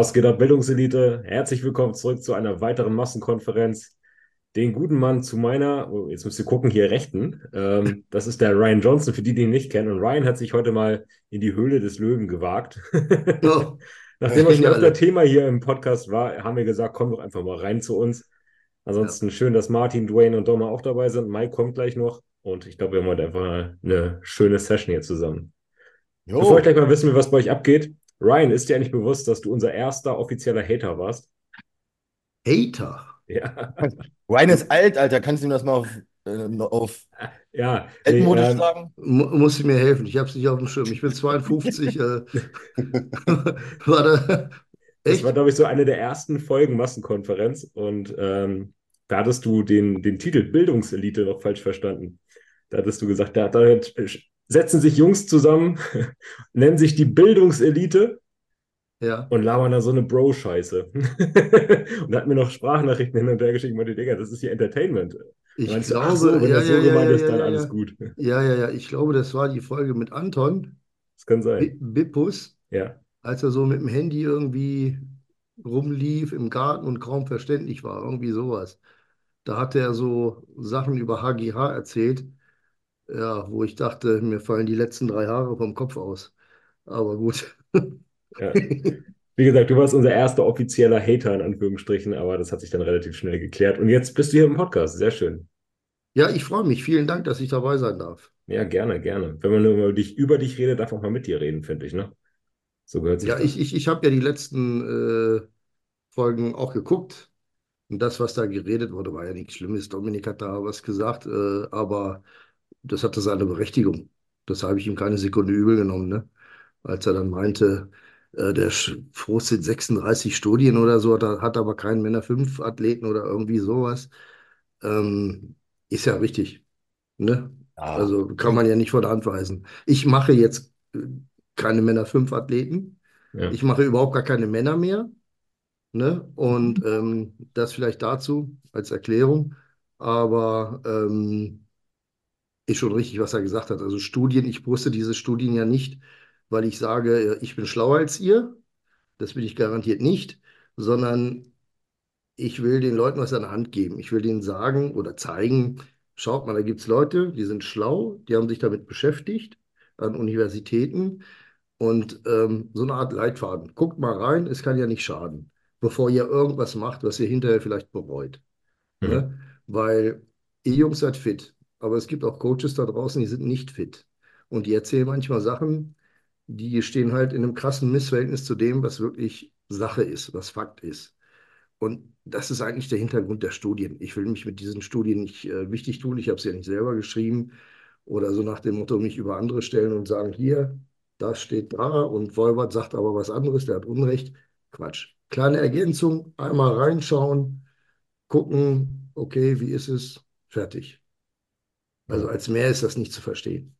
Was geht ab, Bildungselite? Herzlich willkommen zurück zu einer weiteren Massenkonferenz. Den guten Mann zu meiner, oh, jetzt müsst ihr gucken, hier rechten. Ähm, das ist der Ryan Johnson, für die, die ihn nicht kennen. Und Ryan hat sich heute mal in die Höhle des Löwen gewagt. Oh. Nachdem er schon öfter Thema hier im Podcast war, haben wir gesagt, komm doch einfach mal rein zu uns. Ansonsten ja. schön, dass Martin, Dwayne und Doma auch dabei sind. Mike kommt gleich noch. Und ich glaube, wir haben heute einfach eine schöne Session hier zusammen. Jo. Bevor ich gleich mal wissen will, was bei euch abgeht, Ryan, ist dir eigentlich bewusst, dass du unser erster offizieller Hater warst? Hater? Ja. Ryan ist alt, Alter. Kannst du ihm das mal auf, äh, auf ja, nee, ähm, sagen? Muss ich mir helfen. Ich habe es nicht auf dem Schirm. Ich bin 52. äh, war da, das war, glaube ich, so eine der ersten Folgen Massenkonferenz. Und ähm, da hattest du den, den Titel Bildungselite noch falsch verstanden. Da hattest du gesagt, da, da setzen sich Jungs zusammen, nennen sich die Bildungselite ja. und labern da so eine Bro-Scheiße. und hat mir noch Sprachnachrichten hin und her geschickt und meinte, Digga, das ist hier Entertainment. Ich Meinst glaube, so, wenn ja, das so ja, gemeint ja, ist, dann alles gut. Ja, ja, ja, ich glaube, das war die Folge mit Anton. Das kann sein. Bippus. Ja. Als er so mit dem Handy irgendwie rumlief im Garten und kaum verständlich war, irgendwie sowas. Da hat er so Sachen über HGH erzählt ja, wo ich dachte, mir fallen die letzten drei Haare vom Kopf aus. Aber gut. Ja. Wie gesagt, du warst unser erster offizieller Hater in Anführungsstrichen, aber das hat sich dann relativ schnell geklärt. Und jetzt bist du hier im Podcast. Sehr schön. Ja, ich freue mich. Vielen Dank, dass ich dabei sein darf. Ja, gerne, gerne. Wenn man nur über dich, über dich redet, darf man auch mal mit dir reden, finde ich, ne? So gehört sich Ja, das. ich, ich, ich habe ja die letzten äh, Folgen auch geguckt. Und das, was da geredet wurde, war ja nichts Schlimmes. Dominik hat da was gesagt, äh, aber das hatte seine Berechtigung. Das habe ich ihm keine Sekunde übel genommen, ne? Als er dann meinte, äh, der frustet 36 Studien oder so, hat, hat aber keinen Männer 5 Athleten oder irgendwie sowas. Ähm, ist ja richtig. Ne? Ja. Also kann man ja nicht vor der Hand weisen. Ich mache jetzt äh, keine Männer 5 Athleten. Ja. Ich mache überhaupt gar keine Männer mehr. Ne? Und ähm, das vielleicht dazu als Erklärung. Aber ähm, ist schon richtig, was er gesagt hat. Also Studien, ich wusste diese Studien ja nicht, weil ich sage, ich bin schlauer als ihr. Das bin ich garantiert nicht, sondern ich will den Leuten was an der Hand geben. Ich will denen sagen oder zeigen, schaut mal, da gibt es Leute, die sind schlau, die haben sich damit beschäftigt an Universitäten und ähm, so eine Art Leitfaden. Guckt mal rein, es kann ja nicht schaden, bevor ihr irgendwas macht, was ihr hinterher vielleicht bereut. Mhm. Ne? Weil ihr Jungs seid fit. Aber es gibt auch Coaches da draußen, die sind nicht fit. Und die erzählen manchmal Sachen, die stehen halt in einem krassen Missverhältnis zu dem, was wirklich Sache ist, was Fakt ist. Und das ist eigentlich der Hintergrund der Studien. Ich will mich mit diesen Studien nicht äh, wichtig tun. Ich habe es ja nicht selber geschrieben oder so nach dem Motto mich über andere stellen und sagen, hier, das steht da und Wolbert sagt aber was anderes, der hat Unrecht. Quatsch. Kleine Ergänzung, einmal reinschauen, gucken, okay, wie ist es, fertig. Also als mehr ist das nicht zu verstehen.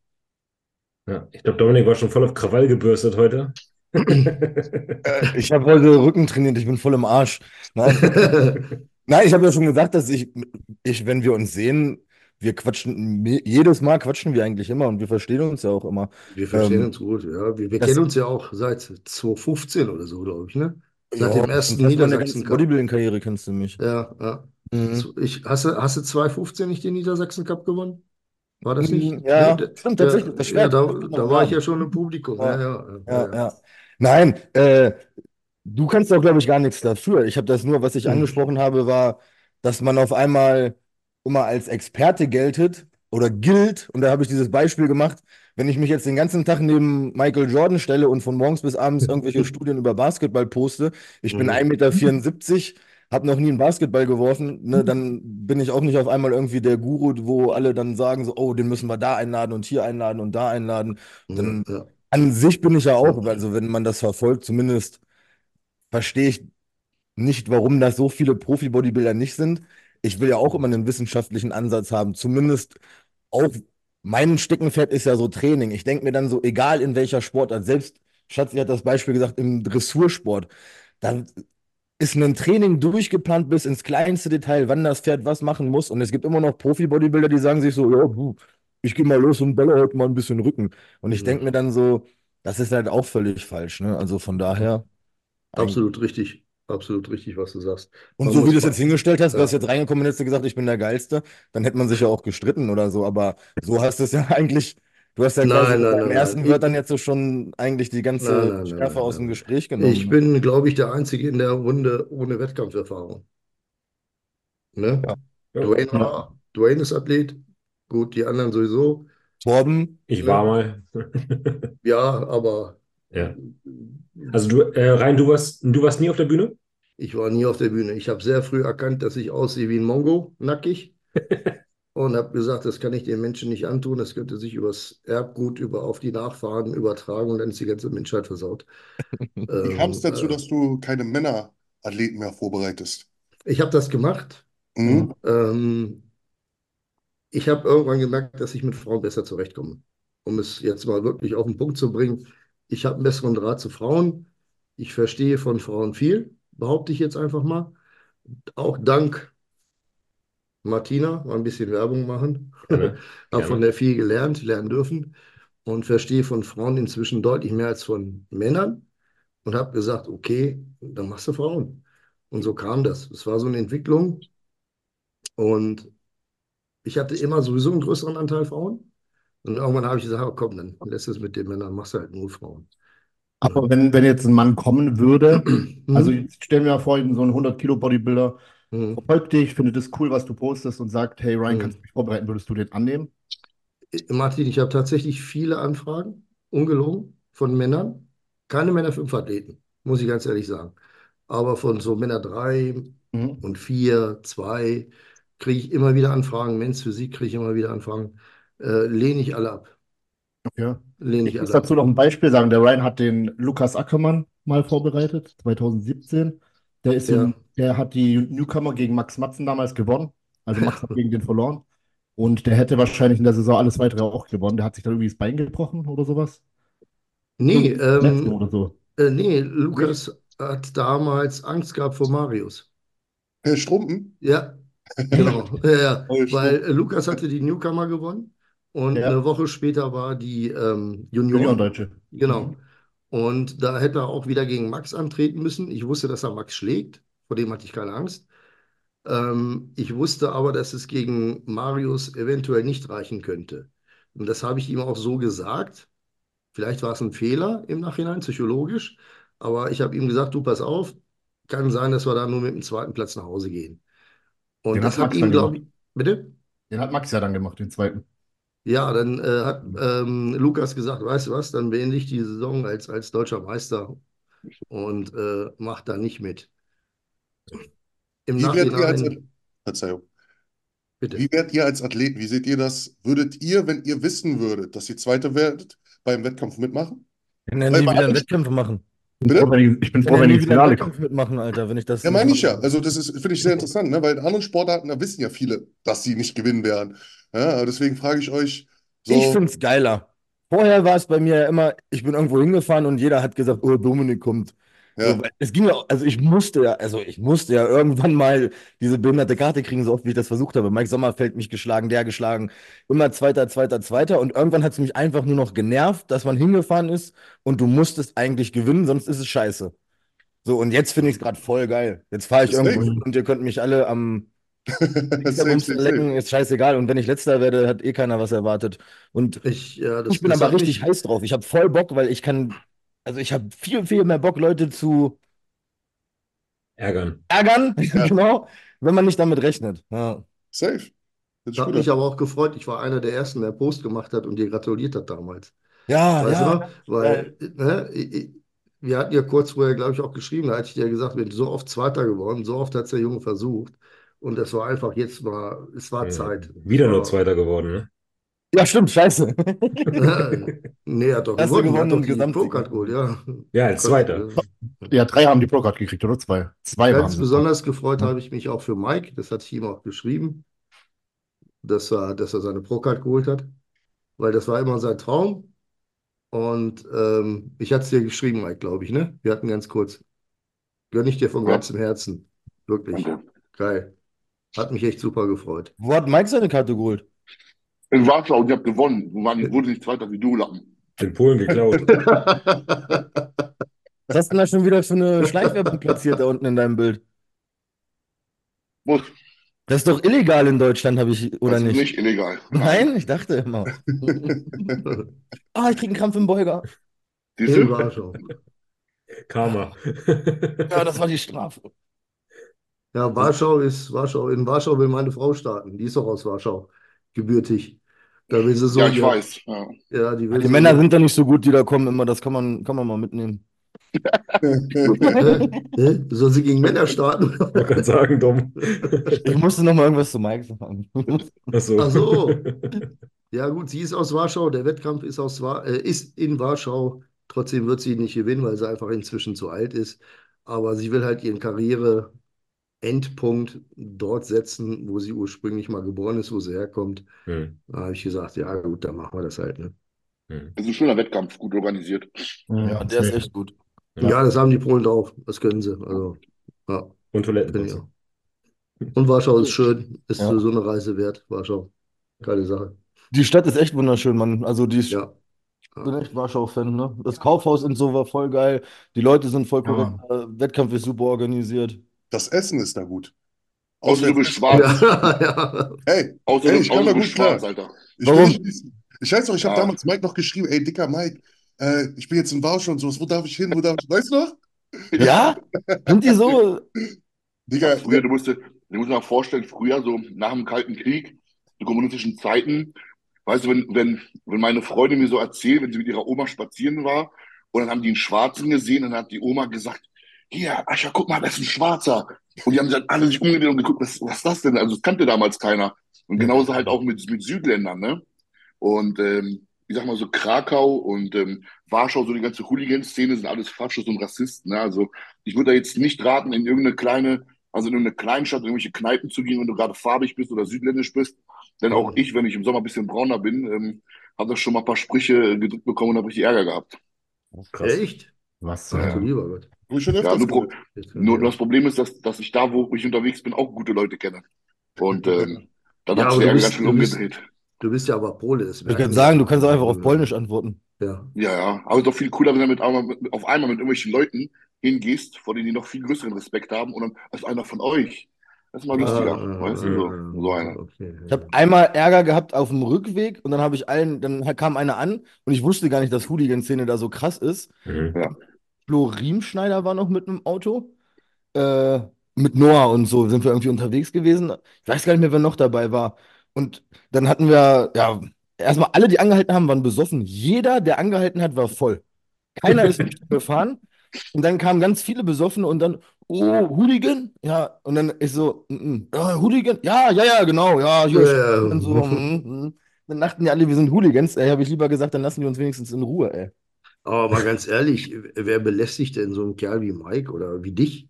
Ja, ich glaube, Dominik war schon voll auf Krawall gebürstet heute. Äh, ich habe heute Rücken trainiert, ich bin voll im Arsch. Nein, Nein ich habe ja schon gesagt, dass ich, ich, wenn wir uns sehen, wir quatschen, jedes Mal quatschen wir eigentlich immer und wir verstehen uns ja auch immer. Wir verstehen ähm, uns gut, ja. Wir, wir kennen uns ja auch seit 2015 oder so, glaube ich, ne? Seit ja, dem ersten Niedersachsen Cup. Bodybuilding-Karriere kennst du mich. Ja, ja. Mhm. Ich, hast, du, hast du 2015 nicht den Niedersachsen Cup gewonnen? War das nicht? Ja, nee, stimmt, tatsächlich. Das ja, da, da war ich ja schon im Publikum. Ja, ja, ja. ja Nein, äh, du kannst doch, glaube ich, gar nichts dafür. Ich habe das nur, was ich hm. angesprochen habe, war, dass man auf einmal immer als Experte geltet oder gilt. Und da habe ich dieses Beispiel gemacht. Wenn ich mich jetzt den ganzen Tag neben Michael Jordan stelle und von morgens bis abends irgendwelche Studien über Basketball poste, ich bin 1,74 mhm. Meter, habe noch nie einen Basketball geworfen, ne, mhm. dann bin ich auch nicht auf einmal irgendwie der Guru, wo alle dann sagen so, oh, den müssen wir da einladen und hier einladen und da einladen. Dann, ja, ja. An sich bin ich ja auch, also wenn man das verfolgt, zumindest verstehe ich nicht, warum das so viele Profi-Bodybuilder nicht sind. Ich will ja auch immer einen wissenschaftlichen Ansatz haben, zumindest auch mein Steckenpferd ist ja so Training. Ich denke mir dann so, egal in welcher Sportart, selbst Schatzi hat das Beispiel gesagt, im Dressursport, dann ist ein Training durchgeplant bis ins kleinste Detail, wann das Pferd was machen muss. Und es gibt immer noch Profi-Bodybuilder, die sagen sich so, ja, ich gehe mal los und baller heute mal ein bisschen Rücken. Und ich denke mir dann so, das ist halt auch völlig falsch. Ne? Also von daher. Absolut richtig. Absolut richtig, was du sagst. Und Man so wie du es jetzt hingestellt hast, Ja. wärst jetzt reingekommen und hättest du gesagt, ich bin der Geilste, dann hätte man sich ja auch gestritten oder so. Aber so hast du es ja eigentlich, du hast ja Nein, quasi nein, nein, ersten Ich- Wörtern jetzt so schon eigentlich die ganze Nein, nein, nein, Schärfe nein, aus dem. Gespräch genommen. Ich bin, glaube ich, der Einzige in der Runde ohne Wettkampferfahrung. Ne? Ja. Dwayne, Ja. war, Dwayne ist Athlet. Gut, die anderen sowieso. Torben, Ich war mal. Ja, aber Ja. Also du, äh, Ryan, du warst, du warst nie auf der Bühne? ich war nie auf der Bühne. Ich habe sehr früh erkannt, dass ich aussehe wie ein Mongo, nackig. Und habe gesagt, das kann ich den Menschen nicht antun. Das könnte sich übers Erbgut über auf die Nachfahren übertragen und dann ist die ganze Menschheit versaut. Wie Ähm, kam es dazu, äh, dass du keine Männerathleten mehr vorbereitest? ich habe das gemacht. Mhm. Ähm, ich habe irgendwann gemerkt, dass ich mit Frauen besser zurechtkomme. Um es jetzt mal wirklich auf den Punkt zu bringen. Ich habe einen besseren Draht zu Frauen. Ich verstehe von Frauen viel, behaupte ich jetzt einfach mal. Auch dank Martina, mal ein bisschen Werbung machen. Gerne, Habe von der viel gelernt, lernen dürfen und verstehe von Frauen inzwischen deutlich mehr als von Männern und habe gesagt, okay, dann machst du Frauen. Und so kam das. Es war so eine Entwicklung und ich hatte immer sowieso einen größeren Anteil Frauen. Und irgendwann habe ich gesagt, oh, komm, dann lässt es mit den Männern, machst du halt nur Frauen. Aber wenn, wenn jetzt ein Mann kommen würde, Mhm. also jetzt stellen wir mal vor, so ein 100 Kilo Bodybuilder Mhm. verfolgt dich, findet es cool, was du postest und sagt, hey Ryan, Mhm. kannst du mich vorbereiten, würdest du den annehmen? Martin, ich habe tatsächlich viele Anfragen, ungelogen, von Männern. Keine Männer fünf Athleten, muss ich ganz ehrlich sagen. Aber von so Männer drei Mhm. und vier, zwei, kriege ich immer wieder Anfragen. Men's Physik kriege ich immer wieder Anfragen. Äh, lehne ich alle ab. Okay. Lehne Ich ich muss ab. dazu noch ein Beispiel sagen. Der Ryan hat den Lukas Ackermann mal vorbereitet, 2017. Der ist Ja. im, der hat die Newcomer gegen Max Matzen damals gewonnen. Also Max hat gegen den verloren. Und der hätte wahrscheinlich in der Saison alles weitere auch gewonnen. Der hat sich dann irgendwie das Bein gebrochen oder sowas. Nee, Letzte ähm, oder so. äh, nee, Lukas hat damals Angst gehabt vor Marius. Herr Strumpen? Ja, genau. Ja, ja. Voll Weil äh, Lukas hatte die Newcomer gewonnen und Ja. eine Woche später war die ähm, Junioren. Junioren-Deutsche. Genau. Und da hätte er auch wieder gegen Max antreten müssen. Ich wusste, dass er Max schlägt. Vor dem hatte ich keine Angst. Ähm, ich wusste aber, dass es gegen Marius eventuell nicht reichen könnte. Und das habe ich ihm auch so gesagt. Vielleicht war es ein Fehler im Nachhinein, psychologisch. Aber ich habe ihm gesagt, du pass auf, kann sein, dass wir da nur mit dem zweiten Platz nach Hause gehen. Und Den das hat hat ihm, glaube ich, bitte? Den hat Max ja dann gemacht, den zweiten. Ja, dann äh, hat ähm, Lukas gesagt, weißt du was, dann beende ich die Saison als, als deutscher Meister und äh, mach da nicht mit. Im Wie werdet ihr als, Nachhinein, Verzeihung. bitte. Wie werdet ihr als Athleten, wie seht ihr das? Würdet ihr, wenn ihr wissen würdet, dass ihr Zweiter werdet, beim Wettkampf mitmachen? Weil nie bei wieder Wettkampf machen. Ich bin Bitte? froh, wenn ich, ich bin Ich froh, kann wenn ich Finale Wettkampf mitmachen, Alter, wenn ich das Ja, meine ich ja. Also das ist, finde ich sehr interessant, ne? Weil in anderen Sportarten, da wissen ja viele, dass sie nicht gewinnen werden. Ja, aber deswegen frage ich euch so, Ich finde es geiler. Vorher war es bei mir ja immer, ich bin irgendwo hingefahren und jeder hat gesagt, oh, Dominik kommt. Ja, So, es ging ja, also ich musste ja, also ich musste ja irgendwann mal diese behinderte Karte kriegen, so oft wie ich das versucht habe. Mike Sommerfeld mich geschlagen, der geschlagen, immer Zweiter, Zweiter, Zweiter. Und irgendwann hat es mich einfach nur noch genervt, dass man hingefahren ist und du musstest eigentlich gewinnen, sonst ist es scheiße. So, und jetzt finde ich es gerade voll geil. Jetzt fahre ich irgendwo hin und ihr könnt mich alle am lecken, ist scheißegal. Und wenn ich letzter werde, hat eh keiner was erwartet. Und Ich, ja, das, ich bin aber richtig heiß drauf. Ich habe voll Bock, weil ich kann, also ich habe viel, viel mehr Bock, Leute zu Ärgern. ärgern, Ja. genau, wenn man nicht damit rechnet. Ja. Safe. Das hat mich aber auch gefreut. Ich war einer der ersten, der Post gemacht hat und dir gratuliert hat damals. Ja, Weißt du ja. noch? Weil, ne, ich, ich, wir hatten ja kurz vorher, glaube ich, auch geschrieben, da hatte ich dir gesagt, wir sind so oft Zweiter geworden, so oft hat es der Junge versucht. Und es war einfach jetzt mal, es war Ja, Zeit. Wieder nur Zweiter geworden, ne? Ja, stimmt, scheiße. nee, er hat doch Hast du gewonnen, er hat gewonnen doch und die. Pro-Card geholt, ja. Ja, als Zweiter. Ja, drei haben die Pro-Card gekriegt, oder zwei? Zwei waren Ganz es. besonders gefreut habe ich mich auch für Mike, das hatte ich ihm auch geschrieben, dass er, dass er seine Pro-Card geholt hat, weil das war immer sein Traum. Und ähm, ich hatte es dir geschrieben, Mike, glaube ich, ne? Wir hatten ganz kurz. Gönn ich dir von Ja. ganzem Herzen. Wirklich. Danke. Geil. Hat mich echt super gefreut. Wo hat Mike seine Karte geholt? In Warschau und ich habe gewonnen. Wo waren- wurde nicht Zweiter wie du, Lappen. In Polen geklaut. Was hast du denn da schon wieder für eine Schleichwerbung platziert da unten in deinem Bild? Muss. Das ist doch illegal in Deutschland, habe ich, oder Das ist nicht? nicht illegal. Nein, ich dachte immer. Ah, ich krieg einen Krampf im Beuger. Du? Warschau. Karma. Ja, das war die Strafe. Ja, Warschau ist, Warschau, in Warschau will meine Frau starten. Die ist auch aus Warschau, gebürtig. Da will sie so, Ja, ich ja, weiß. Ja. ja, die will Die Männer sind da nicht so gut, die da kommen immer. Das kann man, kann man mal mitnehmen. Hä? Hä? Soll sie gegen Männer starten? Ich gerade sagen, dumm. Ich musste noch mal irgendwas zu Mike sagen. Ach so. Ach so. Ja, gut, sie ist aus Warschau. Der Wettkampf ist, aus, äh, ist in Warschau. Trotzdem wird sie nicht gewinnen, weil sie einfach inzwischen zu alt ist. Aber sie will halt ihren Karriere-Endpunkt dort setzen, wo sie ursprünglich mal geboren ist, wo sie herkommt. Hm, Da habe ich gesagt, ja, gut, dann machen wir das halt. Ne? hm. Das ist ein schöner Wettkampf, gut organisiert. Ja, der ist echt gut. Ja. das haben die Polen drauf. Das können sie. Also, ja, Und Toiletten. finde ich auch. Und Warschau ist schön. Ist Ja. so eine Reise wert. Warschau. Geile Sache. Die Stadt ist echt wunderschön, Mann. Also die ist, Ja. ich bin echt Warschau-Fan, ne? Das Kaufhaus und so war voll geil. Die Leute sind voll Ja, korrekt. Äh, Wettkampf ist super organisiert. Das Essen ist da gut. Außer du bist schwarz. Ja, ja. Hey, Außer, Ey, du- ich kann da gut klar. schwarz, Alter. ich Warum? will nicht, ich weiß noch, ich habe Ja. damals Mike noch geschrieben, ey, dicker Mike, äh, ich bin jetzt in Warschau und sowas, wo darf ich hin, wo darf ich, weißt du noch? Ja? Sind die so? Digga, Früher, du musst dir, du musst dir mal vorstellen, früher, so nach dem Kalten Krieg, die kommunistischen Zeiten, weißt du, wenn, wenn, wenn meine Freundin mir so erzählt, wenn sie mit ihrer Oma spazieren war, und dann haben die einen Schwarzen gesehen, dann hat die Oma gesagt, hier, Ascha, guck mal, das ist ein Schwarzer. Und die haben dann alle sich umgedreht und geguckt, was, was ist das denn? Also, das kannte damals keiner. Und genauso halt auch mit, mit Südländern, ne? Und, ähm, ich sag mal so, Krakau und ähm, Warschau, so die ganze Hooligan-Szene sind alles Faschos und Rassisten, ne? Also, ich würde da jetzt nicht raten, in irgendeine kleine, also in irgendeine Kleinstadt, in irgendwelche Kneipen zu gehen, wenn du gerade farbig bist oder südländisch bist. Denn auch ich, wenn ich im Sommer ein bisschen brauner bin, ähm, habe da schon mal ein paar Sprüche gedrückt bekommen und habe richtig Ärger gehabt. Krass. Echt? Was? Ach du Äh, lieber Gott. Wo ich schon Ja, nur, Pro nur das Problem ist, dass, dass ich da, wo ich unterwegs bin, auch gute Leute kenne. Und ähm, dann Ja, hat sich bist- ganz schön du bist- umgedreht. Du bist ja aber Pole. Das Ich kann sagen, du kannst auch einfach auf Polnisch antworten. Ja. Ja, ja. Aber es ist doch viel cooler, wenn du mit, auf einmal mit irgendwelchen Leuten hingehst, vor denen die noch viel größeren Respekt haben und dann ist einer von euch. Das ist mal lustiger, Ah, weißt du, ah, so, so einer. okay. Ich habe einmal Ärger gehabt auf dem Rückweg und dann habe ich allen, dann kam einer an und ich wusste gar nicht, dass Hooligan-Szene da so krass ist. Mhm. Flo Riemschneider war noch mit einem Auto. Äh, mit Noah und so sind wir irgendwie unterwegs gewesen. Ich weiß gar nicht mehr, wer noch dabei war. Und dann hatten wir, ja, erstmal alle, die angehalten haben, waren besoffen. Jeder, der angehalten hat, war voll. Keiner ist gefahren. Und dann kamen ganz viele Besoffene und dann, oh, Hooligan? Ja, und dann ist so, mm, mm, ja, Hooligan? Ja, ja, ja, genau, ja, hier. Ja. Und so, mm, mm. Dann dachten die alle, wir sind Hooligans. Ey, habe ich lieber gesagt, dann lassen die uns wenigstens in Ruhe, ey. Aber mal ganz ehrlich, wer belästigt denn so einen Kerl wie Mike oder wie dich?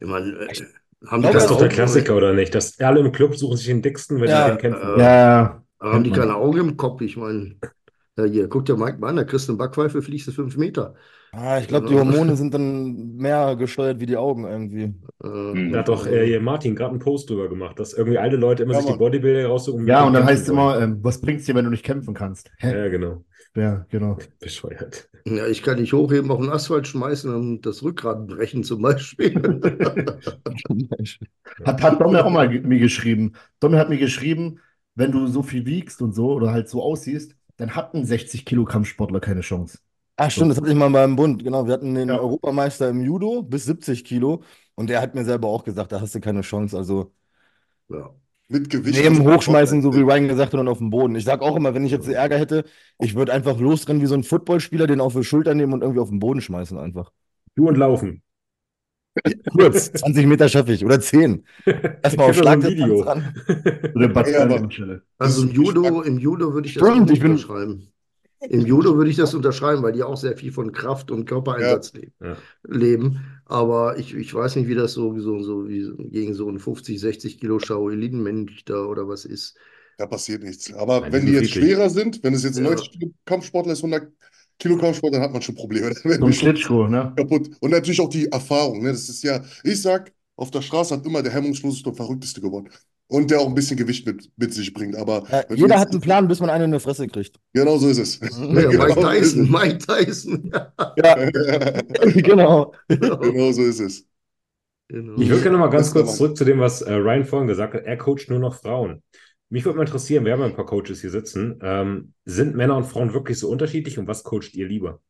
Ich meine, äh, haben die Ja, Das ist doch der Klassiker, oder nicht? Dass alle im Club suchen sich den dicksten, wenn Ja, sie den kämpfen. äh, ja, Haben die keine Augen im Kopf? Ich meine, ja, hier, guck dir Mike mal an, da kriegst du eine Backpfeife, fliegst du fünf Meter. Ah, ich glaube, die. Hormone sind dann mehr gesteuert wie die Augen irgendwie. Äh. Da hat doch äh, hier Martin gerade einen Post drüber gemacht, dass irgendwie alle Leute immer Ja, sich die. Bodybuilder raussuchen. ja, und dann heißt es immer, ähm, was bringt's dir, wenn du nicht kämpfen kannst? Hä? Ja, genau. Ja, genau. Bescheuert. Ja, ich kann dich hochheben, auf den Asphalt schmeißen und das Rückgrat brechen zum Beispiel. Hat, hat Domme auch mal mir geschrieben. Domme hat mir geschrieben, wenn du so viel wiegst und so oder halt so aussiehst, dann hat ein 60 Kilogramm Sportler keine Chance. Ach, stimmt, das hatte ich mal beim Bund. Genau, wir hatten den Ja. Europameister im Judo bis 70 Kilo und der hat mir selber auch gesagt, da hast du keine Chance. Also Ja. Mit Gewicht. neben Hochschmeißen, so wie Ryan gesagt hat, und auf dem Boden. Ich sag auch immer, wenn ich jetzt Ärger hätte, ich würde einfach losrennen wie so ein Footballspieler, den auf die Schulter nehmen und irgendwie auf den Boden schmeißen einfach. Du und Laufen. Kurz, 20 Meter schaffe ich oder 10. Erstmal auf Schlagdistanz Video. ran. Oder Spencer Stelle. Also im Judo, im Judo würde ich das auch ich bin- unterschreiben. Im Judo würde ich das unterschreiben, weil die auch sehr viel von Kraft und Körpereinsatz leben. Ja. leben. Aber ich, ich weiß nicht, wie das so, so, so wie gegen so einen 50, 60 Kilo Shaolin-Mensch da oder was ist. Da passiert nichts. Aber Nein, wenn die jetzt schwerer sind, wenn es jetzt ein Ja. 90 Kilo Kampfsportler ist, 100 Kilo Kampfsportler, dann hat man schon Probleme. So ein schon Klitschko, ne? kaputt. Und natürlich auch die Erfahrung. Ne? Das ist ja, ich sag, auf der Straße hat immer der hemmungsloseste und verrückteste gewonnen. Und der auch ein bisschen Gewicht mit, mit sich bringt. Aber Ja, jeder hat einen Plan, bis man einen in die Fresse kriegt. Genau so ist es. Ja, Genau Mike so ist Tyson, Mike Tyson. Ja, es. genau. genau so ist es. Genau. Ich würde gerne noch mal ganz kurz zurück zu dem, was äh, Ryan vorhin gesagt hat. Er coacht nur noch Frauen. Mich würde mal interessieren, wir haben ja ein paar Coaches hier sitzen. Ähm, sind Männer und Frauen wirklich so unterschiedlich und was coacht ihr lieber?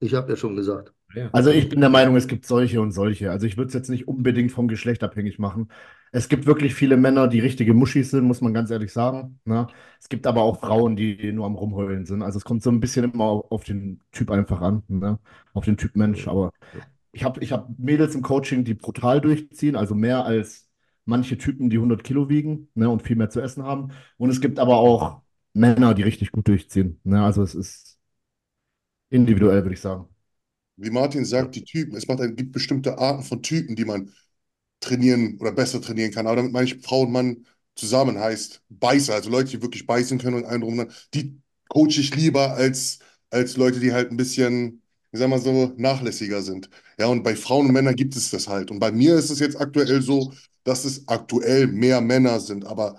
Ich habe ja schon gesagt. Ja. Also ich bin der Meinung, es gibt solche und solche. Also ich würde es jetzt nicht unbedingt vom Geschlecht abhängig machen. Es gibt wirklich viele Männer, die richtige Muschis sind, muss man ganz ehrlich sagen. Ne? Es gibt aber auch Frauen, die nur am Rumheulen sind. Also es kommt so ein bisschen immer auf, auf den Typ einfach an, ne? Auf den Typ Mensch. Aber ich habe ich hab Mädels im Coaching, die brutal durchziehen, also mehr als manche Typen, die 100 Kilo wiegen ne? und viel mehr zu essen haben. Und es gibt aber auch Männer, die richtig gut durchziehen. Ne? Also es ist individuell, würde ich sagen. Wie Martin sagt, die Typen, es macht, gibt bestimmte Arten von Typen, die man trainieren oder besser trainieren kann. Aber damit meine ich Frau und Mann zusammen heißt Beißer, also Leute, die wirklich beißen können und einen drum, die coache ich lieber als, als Leute, die halt ein bisschen, ich sag mal so, nachlässiger sind. Ja, und bei Frauen und Männern gibt es das halt. Und bei mir ist es jetzt aktuell so, dass es aktuell mehr Männer sind. Aber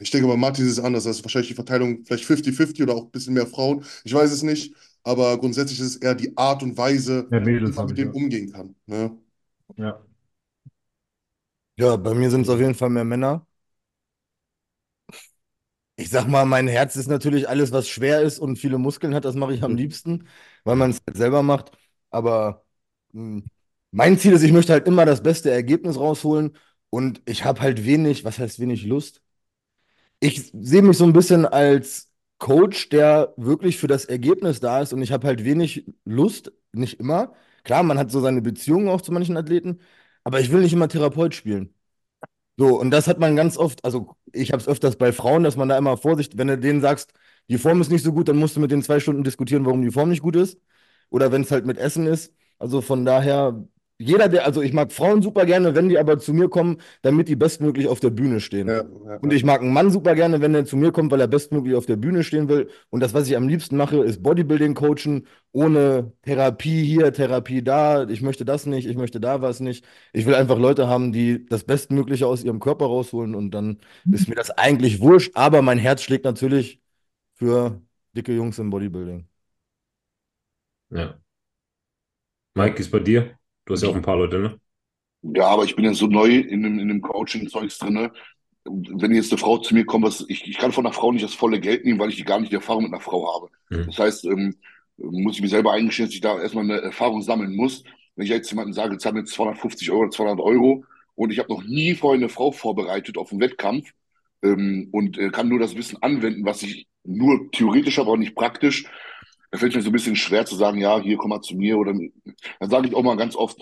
ich denke, bei Martin ist es anders. Das ist wahrscheinlich die Verteilung vielleicht 50-50 oder auch ein bisschen mehr Frauen. Ich weiß es nicht. Aber grundsätzlich ist es eher die Art und Weise, Ja, wie man mit dem ja. umgehen kann. Ne? Ja. Ja, bei mir sind es auf jeden Fall mehr Männer. Ich sag mal, mein Herz ist natürlich alles, was schwer ist und viele Muskeln hat, das mache ich am liebsten, weil man es halt selber macht. Aber mh, mein Ziel ist, ich möchte halt immer das beste Ergebnis rausholen und ich habe halt wenig, was heißt wenig Lust? Ich sehe mich so ein bisschen als Coach, der wirklich für das Ergebnis da ist und ich habe halt wenig Lust, nicht immer. Klar, man hat so seine Beziehungen auch zu manchen Athleten, aber ich will nicht immer Therapeut spielen. So, und das hat man ganz oft, also ich habe es öfters bei Frauen, dass man da immer Vorsicht, wenn du denen sagst, die Form ist nicht so gut, dann musst du mit denen zwei Stunden diskutieren, warum die Form nicht gut ist. Oder wenn es halt mit Essen ist. Also von daher, jeder, der, also ich mag Frauen super gerne, wenn die aber zu mir kommen, damit die bestmöglich auf der Bühne stehen. Ja, ja, Und ich mag einen Mann super gerne, wenn er zu mir kommt, weil er bestmöglich auf der Bühne stehen will. Und das, was ich am liebsten mache, ist Bodybuilding coachen, ohne Therapie hier, Therapie da. Ich möchte das nicht, ich möchte da was nicht. Ich will einfach Leute haben, die das Bestmögliche aus ihrem Körper rausholen und dann ist mir das eigentlich wurscht. Aber mein Herz schlägt natürlich für dicke Jungs im Bodybuilding. Ja. Mike, ist bei dir? Du hast ja auch ein paar Leute, ne? Ja, aber ich bin ja so neu in dem, in dem Coaching-Zeugs drinne. Wenn jetzt eine Frau zu mir kommt, was, ich, ich kann von einer Frau nicht das volle Geld nehmen, weil ich gar nicht die Erfahrung mit einer Frau habe. Mhm. Das heißt, ähm, muss ich mir selber eingestehen, dass ich da erstmal eine Erfahrung sammeln muss. Wenn ich jetzt jemanden sage, zahl mir 250 Euro oder 200 Euro und ich habe noch nie vorher eine Frau vorbereitet auf einen Wettkampf ähm, und äh, kann nur das Wissen anwenden, was ich nur theoretisch habe, aber nicht praktisch, da fällt es mir so ein bisschen schwer zu sagen, ja, hier komm mal zu mir oder dann sage ich auch mal ganz oft,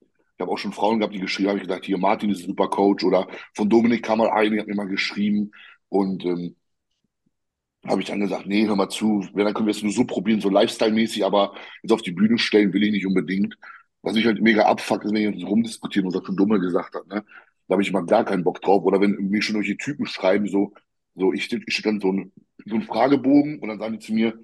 ich habe auch schon Frauen gehabt, die geschrieben haben, ich gesagt, hier, Martin ist ein super Coach oder von Dominik kam mal eine, die hat mir mal geschrieben und ähm, habe ich dann gesagt, nee, hör mal zu, wenn, dann können wir es nur so probieren, so Lifestyle-mäßig, aber jetzt auf die Bühne stellen will ich nicht unbedingt. Was ich halt mega abfuckt, ist, wenn ich uns rumdiskutieren, was er schon Dumme gesagt hat, ne? Da habe ich mal gar keinen Bock drauf. Oder wenn mir schon solche Typen schreiben, so, so, ich ich steh dann so, ein, so einen Fragebogen und dann sagen die zu mir,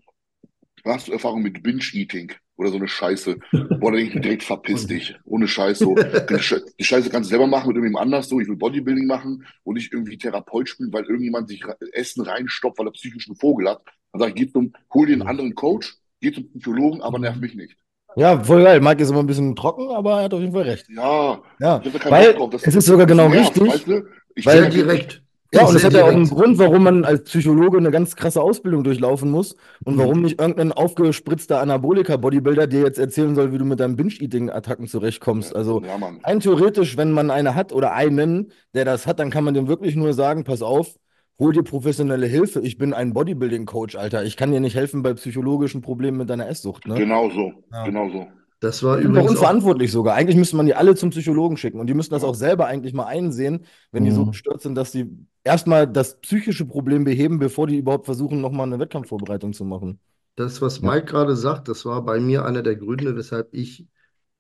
hast du Erfahrung mit Binge-Eating? Oder so eine Scheiße. Boah, dann denk ich direkt, verpiss dich. Ohne Scheiß, so. Die Sche- die Scheiße kannst du selber machen mit irgendjemand anders, so. Ich will Bodybuilding machen und nicht irgendwie Therapeut spielen, weil irgendjemand sich Essen reinstopft, weil er psychischen Vogel hat. Dann sag ich, geh zum, hol dir einen anderen Coach, geh zum Psychologen, aber nerv mich nicht. Ja, voll geil. Mike ist immer ein bisschen trocken, aber er hat auf jeden Fall recht. Ja, Ja, da weil drauf. Das, es ist sogar genau nervt, richtig, weißt du? Ich weil denke, direkt. Ja, und das hat ja auch einen. Grund, warum man als Psychologe eine ganz krasse Ausbildung durchlaufen muss und Mhm. warum nicht irgendein aufgespritzter Anabolika-Bodybuilder dir jetzt erzählen soll, wie du mit deinen Binge-Eating-Attacken zurechtkommst. Also ja, theoretisch, wenn man eine hat oder einen, der das hat, dann kann man dem wirklich nur sagen, pass auf, hol dir professionelle Hilfe. Ich bin ein Bodybuilding-Coach, Alter. Ich kann dir nicht helfen bei psychologischen Problemen mit deiner Esssucht, ne? Genau so, Ja. genau so. Das war übrigens auch, unverantwortlich sogar. Eigentlich müsste man die alle zum Psychologen schicken und die müssen das Ja. auch selber eigentlich mal einsehen, wenn die so Mhm. gestört sind, dass sie erstmal das psychische Problem beheben, bevor die überhaupt versuchen, nochmal eine Wettkampfvorbereitung zu machen. das, was Ja. Mike gerade sagt, das war bei mir einer der Gründe, weshalb ich,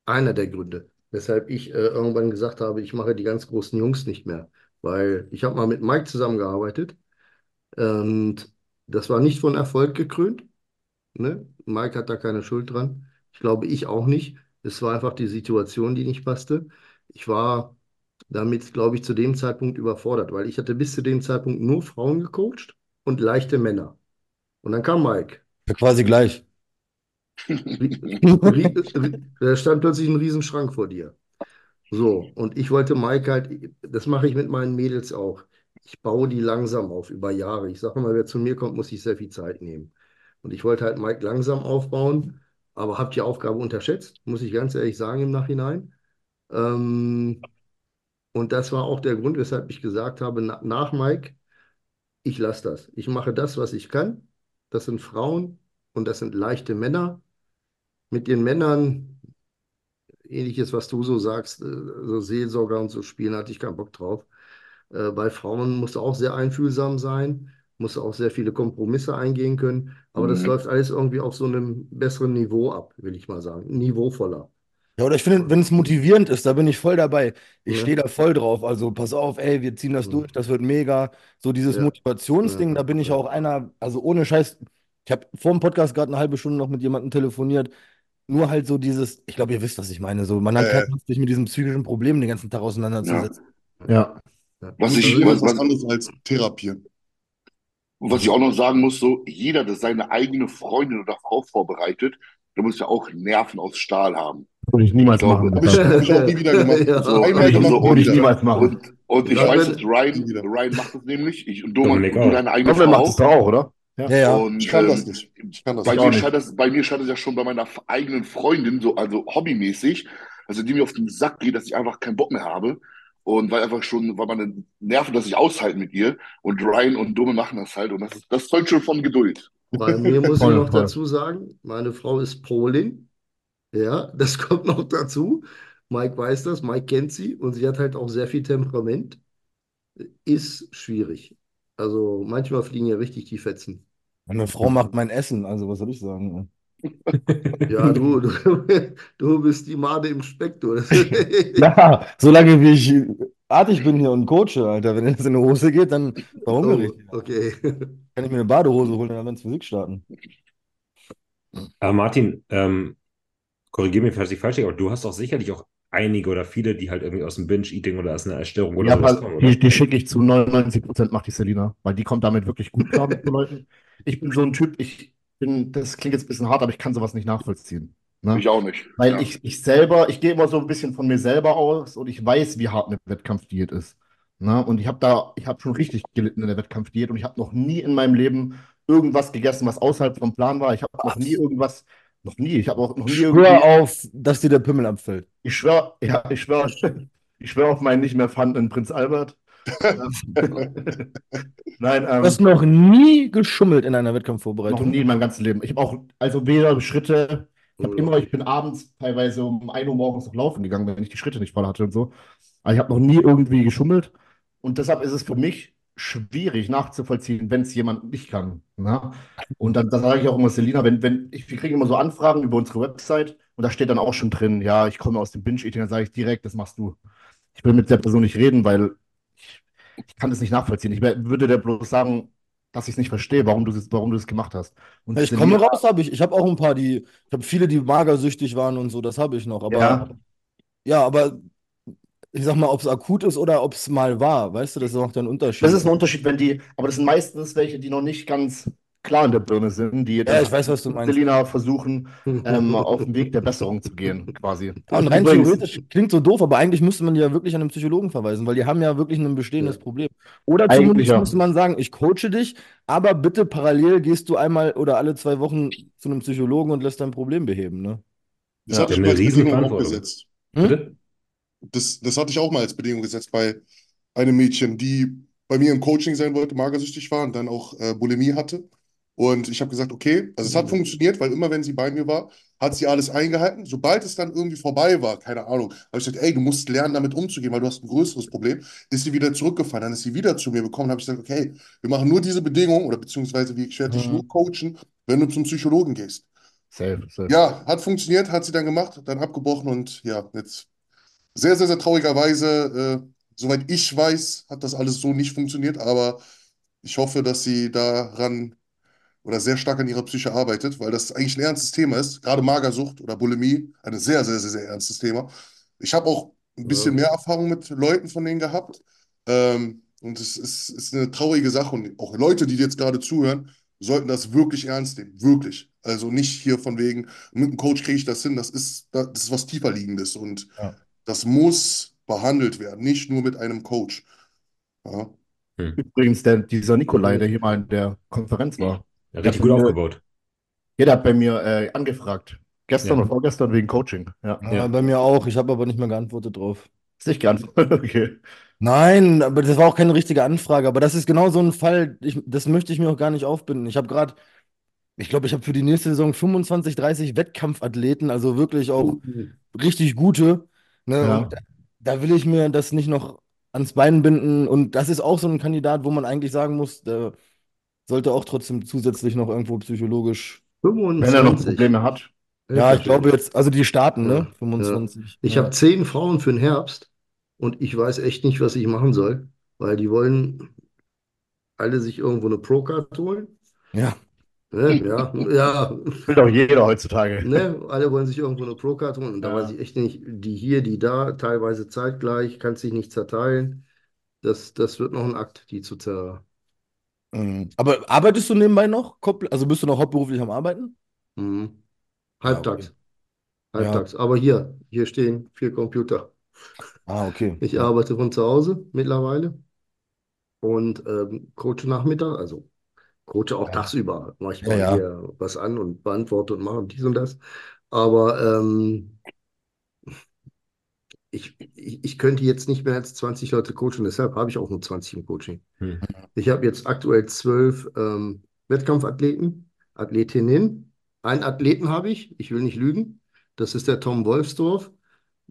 einer der Gründe, weshalb ich äh, irgendwann gesagt habe, ich mache die ganz großen Jungs nicht mehr. Weil ich habe mal mit Mike zusammengearbeitet und das war nicht von Erfolg gekrönt. Ne? Mike hat da keine Schuld dran. Ich glaube, ich auch nicht. Es war einfach die Situation, die nicht passte. Ich war damit, glaube ich, zu dem Zeitpunkt überfordert, weil ich hatte bis zu dem Zeitpunkt nur Frauen gecoacht und leichte Männer. Und dann kam Mike. Ja, quasi gleich. Da stand plötzlich ein Riesenschrank vor dir. So, und ich wollte Mike halt, das mache ich mit meinen Mädels auch. Ich baue die langsam auf über Jahre. Ich sage mal, wer zu mir kommt, muss sich sehr viel Zeit nehmen. Und ich wollte halt Mike langsam aufbauen, aber habe die Aufgabe unterschätzt, muss ich ganz ehrlich sagen im Nachhinein. Ähm, und das war auch der Grund, weshalb ich gesagt habe, na, nach Mike, ich lasse das. Ich mache das, was ich kann. Das sind Frauen und das sind leichte Männer. Mit den Männern, ähnliches, was du so sagst, äh, so Seelsorger und so spielen, hatte ich keinen Bock drauf. Äh, bei Frauen musst du auch sehr einfühlsam sein, musst du auch sehr viele Kompromisse eingehen können. Aber mhm. das läuft alles irgendwie auf so einem besseren Niveau ab, will ich mal sagen. Niveauvoller. Ja, oder ich finde, wenn es motivierend ist, da bin ich voll dabei. Ich ja. stehe da voll drauf. Also pass auf, ey, wir ziehen das ja. durch, das wird mega. So dieses ja. Motivationsding, da bin ich auch einer, also ohne Scheiß. Ich habe vor dem Podcast gerade eine halbe Stunde noch mit jemandem telefoniert. Nur halt so dieses, ich glaube, ihr wisst, was ich meine. So, man hat äh. sich mit diesem psychischen Problem den ganzen Tag auseinanderzusetzen. Ja. Was ich was, was anderes als therapieren. Und was ich auch noch sagen muss, so jeder, der seine eigene Freundin oder Frau vorbereitet, der muss ja auch Nerven aus Stahl haben. Würde ich niemals ich machen. Habe ich, hab ich, auch nie wieder gemacht. ja. so, einmal gemacht, so, würde ich niemals machen. Und, und ich ja, weiß, dass Ryan, Ryan macht das nämlich. Ich, und Dominik, und du deine eigene Frau. macht das auch, oder? Ja, ja. Und, ich kann ähm, das nicht. Ich kann das bei, mir scheint das, bei mir scheint das ja schon bei meiner eigenen Freundin, so, also hobbymäßig, also die mir auf den Sack geht, dass ich einfach keinen Bock mehr habe. Und weil einfach schon, weil meine Nerven das nicht aushalten mit ihr. Und Ryan und Dumme machen das halt. Und das, ist, das zeugt schon von Geduld. Bei mir muss ich noch dazu sagen, meine Frau ist Polin. Ja, das kommt noch dazu. Mike weiß das, Mike kennt sie und sie hat halt auch sehr viel Temperament. Ist schwierig. Also manchmal fliegen ja richtig die Fetzen. Meine Frau macht mein Essen, also was soll ich sagen? Ja, du, du, du bist die Made im Speck, du. ja, solange wie ich artig bin hier und coache, Alter, wenn es in die Hose geht, dann verhungere ich. Oh, okay. Kann ich mir eine Badehose holen und dann ins Physik starten. Aber Martin, ähm, korrigiere mich, falls ich falsch liege, aber du hast doch sicherlich auch einige oder viele, die halt irgendwie aus dem Binge-Eating oder aus einer Erstörung oder ja, sowas kommen, oder? Die, die schicke ich zu 99 Prozent, macht die Selina, weil die kommt damit wirklich gut klar mit den Leuten. Ich bin so ein Typ, ich bin, das klingt jetzt ein bisschen hart, aber ich kann sowas nicht nachvollziehen. Ne? Ich auch nicht. Weil ja. ich, ich selber, ich gehe immer so ein bisschen von mir selber aus und ich weiß, wie hart eine Wettkampfdiät ist. Ne? Und ich habe da, ich habe schon richtig gelitten in der Wettkampfdiät und ich habe noch nie in meinem Leben irgendwas gegessen, was außerhalb vom Plan war. Ich habe noch nie irgendwas noch nie. Ich habe auch noch nie Schwör auf, dass dir der Pimmel abfällt. Ich schwöre, ja, ich schwöre, ich schwöre auf meinen nicht mehr vorhandenen Prinz Albert. Nein, ähm, du hast noch nie geschummelt in einer Wettkampfvorbereitung. Noch nie in meinem ganzen Leben. Ich habe auch, also weder Schritte, ich habe immer, ich bin abends teilweise um 1 Uhr morgens noch laufen gegangen, wenn ich die Schritte nicht voll hatte und so. Aber ich habe noch nie irgendwie geschummelt. Und deshalb ist es für mich schwierig nachzuvollziehen, wenn es jemand nicht kann. Ne? Und dann, dann sage ich auch immer, Selina, wenn, wenn ich, wir kriegen immer so Anfragen über unsere Website und da steht dann auch schon drin, ja, ich komme aus dem Binge-Eating, dann sage ich direkt, das machst du. Ich will mit der Person nicht reden, weil ich, kann das nicht nachvollziehen. Ich würde der bloß sagen, dass ich es nicht verstehe, warum du das, warum du das gemacht hast. Und ich komme raus, habe ich. Ich habe auch ein paar, die, ich habe viele, die magersüchtig waren und so, das habe ich noch. Aber ja, ja aber ich sag mal, ob es akut ist oder ob es mal war, weißt du, das ist auch ein Unterschied. Das ist ein Unterschied, wenn die, aber das sind meistens welche, die noch nicht ganz klar in der Birne sind, die ja, ich weiß, was du meinst. Selina versuchen, ähm, auf dem Weg der Besserung zu gehen, quasi. Ja, und rein theoretisch klingt so doof, aber eigentlich müsste man die ja wirklich an einen Psychologen verweisen, weil die haben ja wirklich ein bestehendes ja. Problem. Oder zumindest ja. müsste man sagen, ich coache dich, aber bitte parallel gehst du einmal oder alle zwei Wochen zu einem Psychologen und lässt dein Problem beheben, ne? Das ja, hatte ich mal als Bedingung aufgesetzt. Hm? Bitte? Das, das hatte ich auch mal als Bedingung gesetzt bei einem Mädchen, die bei mir im Coaching sein wollte, magersüchtig war und dann auch äh, Bulimie hatte. Und ich habe gesagt, okay, also es hat mhm. funktioniert, weil immer wenn sie bei mir war, hat sie alles eingehalten. Sobald es dann irgendwie vorbei war, keine Ahnung, habe ich gesagt, ey, du musst lernen, damit umzugehen, weil du hast ein größeres Problem. Ist sie wieder zurückgefallen, dann ist sie wieder zu mir gekommen, habe ich gesagt, okay, wir machen nur diese Bedingungen oder beziehungsweise ich werde dich mhm. nur coachen, wenn du zum Psychologen gehst. Safe, safe. Ja, hat funktioniert, hat sie dann gemacht, dann abgebrochen und ja, jetzt sehr, sehr, sehr traurigerweise, äh, soweit ich weiß, hat das alles so nicht funktioniert, aber ich hoffe, dass sie daran oder sehr stark an ihrer Psyche arbeitet, weil das eigentlich ein ernstes Thema ist. Gerade Magersucht oder Bulimie, ein sehr, sehr, sehr, sehr ernstes Thema. Ich habe auch ein bisschen mehr Erfahrung mit Leuten von denen gehabt. Ähm, und es ist, ist eine traurige Sache. Und auch Leute, die jetzt gerade zuhören, sollten das wirklich ernst nehmen. Wirklich. Also nicht hier von wegen, mit einem Coach kriege ich das hin. Das ist, das ist was tiefer liegendes. Und Ja. das muss behandelt werden, nicht nur mit einem Coach. Ja. Übrigens, der, dieser Nikolai, der hier mal in der Konferenz war, Ja, richtig gut aufgebaut. ja, der hat bei mir äh, angefragt. Gestern Ja. und vorgestern wegen Coaching. Ja. Ja, Ja. bei mir auch. Ich habe aber nicht mehr geantwortet drauf. Ist nicht geantwortet. Okay. Nein, aber das war auch keine richtige Anfrage. Aber das ist genau so ein Fall, ich, das möchte ich mir auch gar nicht aufbinden. Ich habe gerade, ich glaube, ich habe für die nächste Saison 25, 30 Wettkampfathleten, also wirklich auch richtig gute. Ne? Ja. Da, da will ich mir das nicht noch ans Bein binden. Und das ist auch so ein Kandidat, wo man eigentlich sagen muss, der sollte auch trotzdem zusätzlich noch irgendwo psychologisch. Wenn er noch 25. Probleme hat. Ja, ich glaube jetzt, also die starten, Ja, ne? 25. Ich Ja. habe zehn Frauen für den Herbst und ich weiß echt nicht, was ich machen soll, weil die wollen alle sich irgendwo eine Pro-Card holen. Ja. Ne? Ja, ja, Will doch jeder heutzutage. ne? Alle wollen sich irgendwo eine Pro-Card holen und da Ja. weiß ich echt nicht, die hier, die da, teilweise zeitgleich, kannst dich nicht zerteilen. Das, das wird noch ein Akt, die zu zer. Mhm. Aber arbeitest du nebenbei noch? Also bist du noch hauptberuflich am Arbeiten? Mhm. Halbtags. Ja. Halbtags. Aber hier, hier stehen vier Computer. Ah, okay. Ich arbeite von zu Hause mittlerweile und ähm, coache Nachmittag, also coache auch Ja. tagsüber. Mache ich Ja, mal ja. hier was an und beantworte und mache dies und das. Aber ähm, ich, ich, ich könnte jetzt nicht mehr als 20 Leute coachen, deshalb habe ich auch nur 20 im Coaching. Hm. Ich habe jetzt aktuell zwölf ähm, Wettkampfathleten, Athletinnen. Einen Athleten habe ich, ich will nicht lügen. Das ist der Tom Wolfsdorf.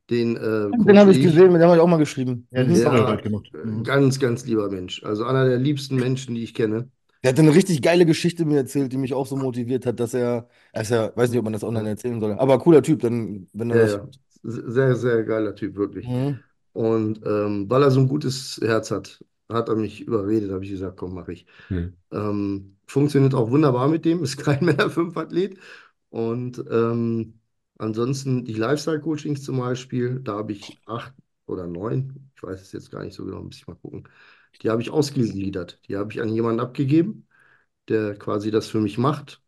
Den, äh, Den habe ich gesehen, mit dem habe ich auch mal geschrieben. Ja, Ja. gemacht. Äh. Ganz, ganz lieber Mensch. Also einer der liebsten Menschen, die ich kenne. Der hat eine richtig geile Geschichte mir erzählt, die mich auch so motiviert hat, dass er, ja, weiß nicht, ob man das online erzählen soll, aber cooler Typ, dann, wenn er Ja, das. ja. Sehr, sehr geiler Typ, wirklich. Mhm. Und ähm, weil er so ein gutes Herz hat, hat er mich überredet, habe ich gesagt, komm, mache ich. Hm. Ähm, funktioniert auch wunderbar mit dem, ist kein Männer-5-Athlet. Und ähm, ansonsten die Lifestyle-Coachings zum Beispiel, da habe ich acht oder neun, ich weiß es jetzt gar nicht so genau, muss ich mal gucken. Die habe ich ausgegliedert. Die habe ich an jemanden abgegeben, der quasi das für mich macht.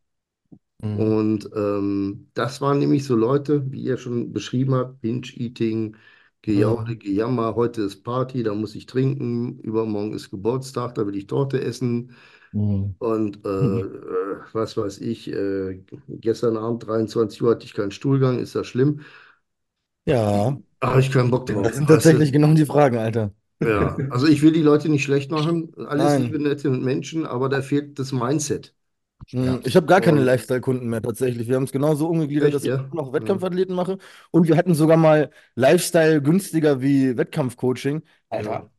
Mhm. Und ähm, das waren nämlich so Leute, wie ihr schon beschrieben habt, Binge-Eating, Gejaule, Mhm. Gejammer, heute ist Party, da muss ich trinken, übermorgen ist Geburtstag, da will ich Torte essen Mhm. und äh, äh, was weiß ich, äh, gestern Abend 23 Uhr hatte ich keinen Stuhlgang, ist das schlimm? Ja, habe ich keinen Bock drauf. das sind weißt du? tatsächlich genau die Fragen, Alter. Ja, also ich will die Leute nicht schlecht machen, alles Nein. liebe, nette Menschen, aber da fehlt das Mindset. Mhm. Ich habe gar keine Und- Lifestyle-Kunden mehr tatsächlich. Wir haben es genauso umgegliedert, Echt, dass ich ja? noch Wettkampfathleten mache. Und wir hatten sogar mal Lifestyle günstiger wie Wettkampfcoaching. Alter,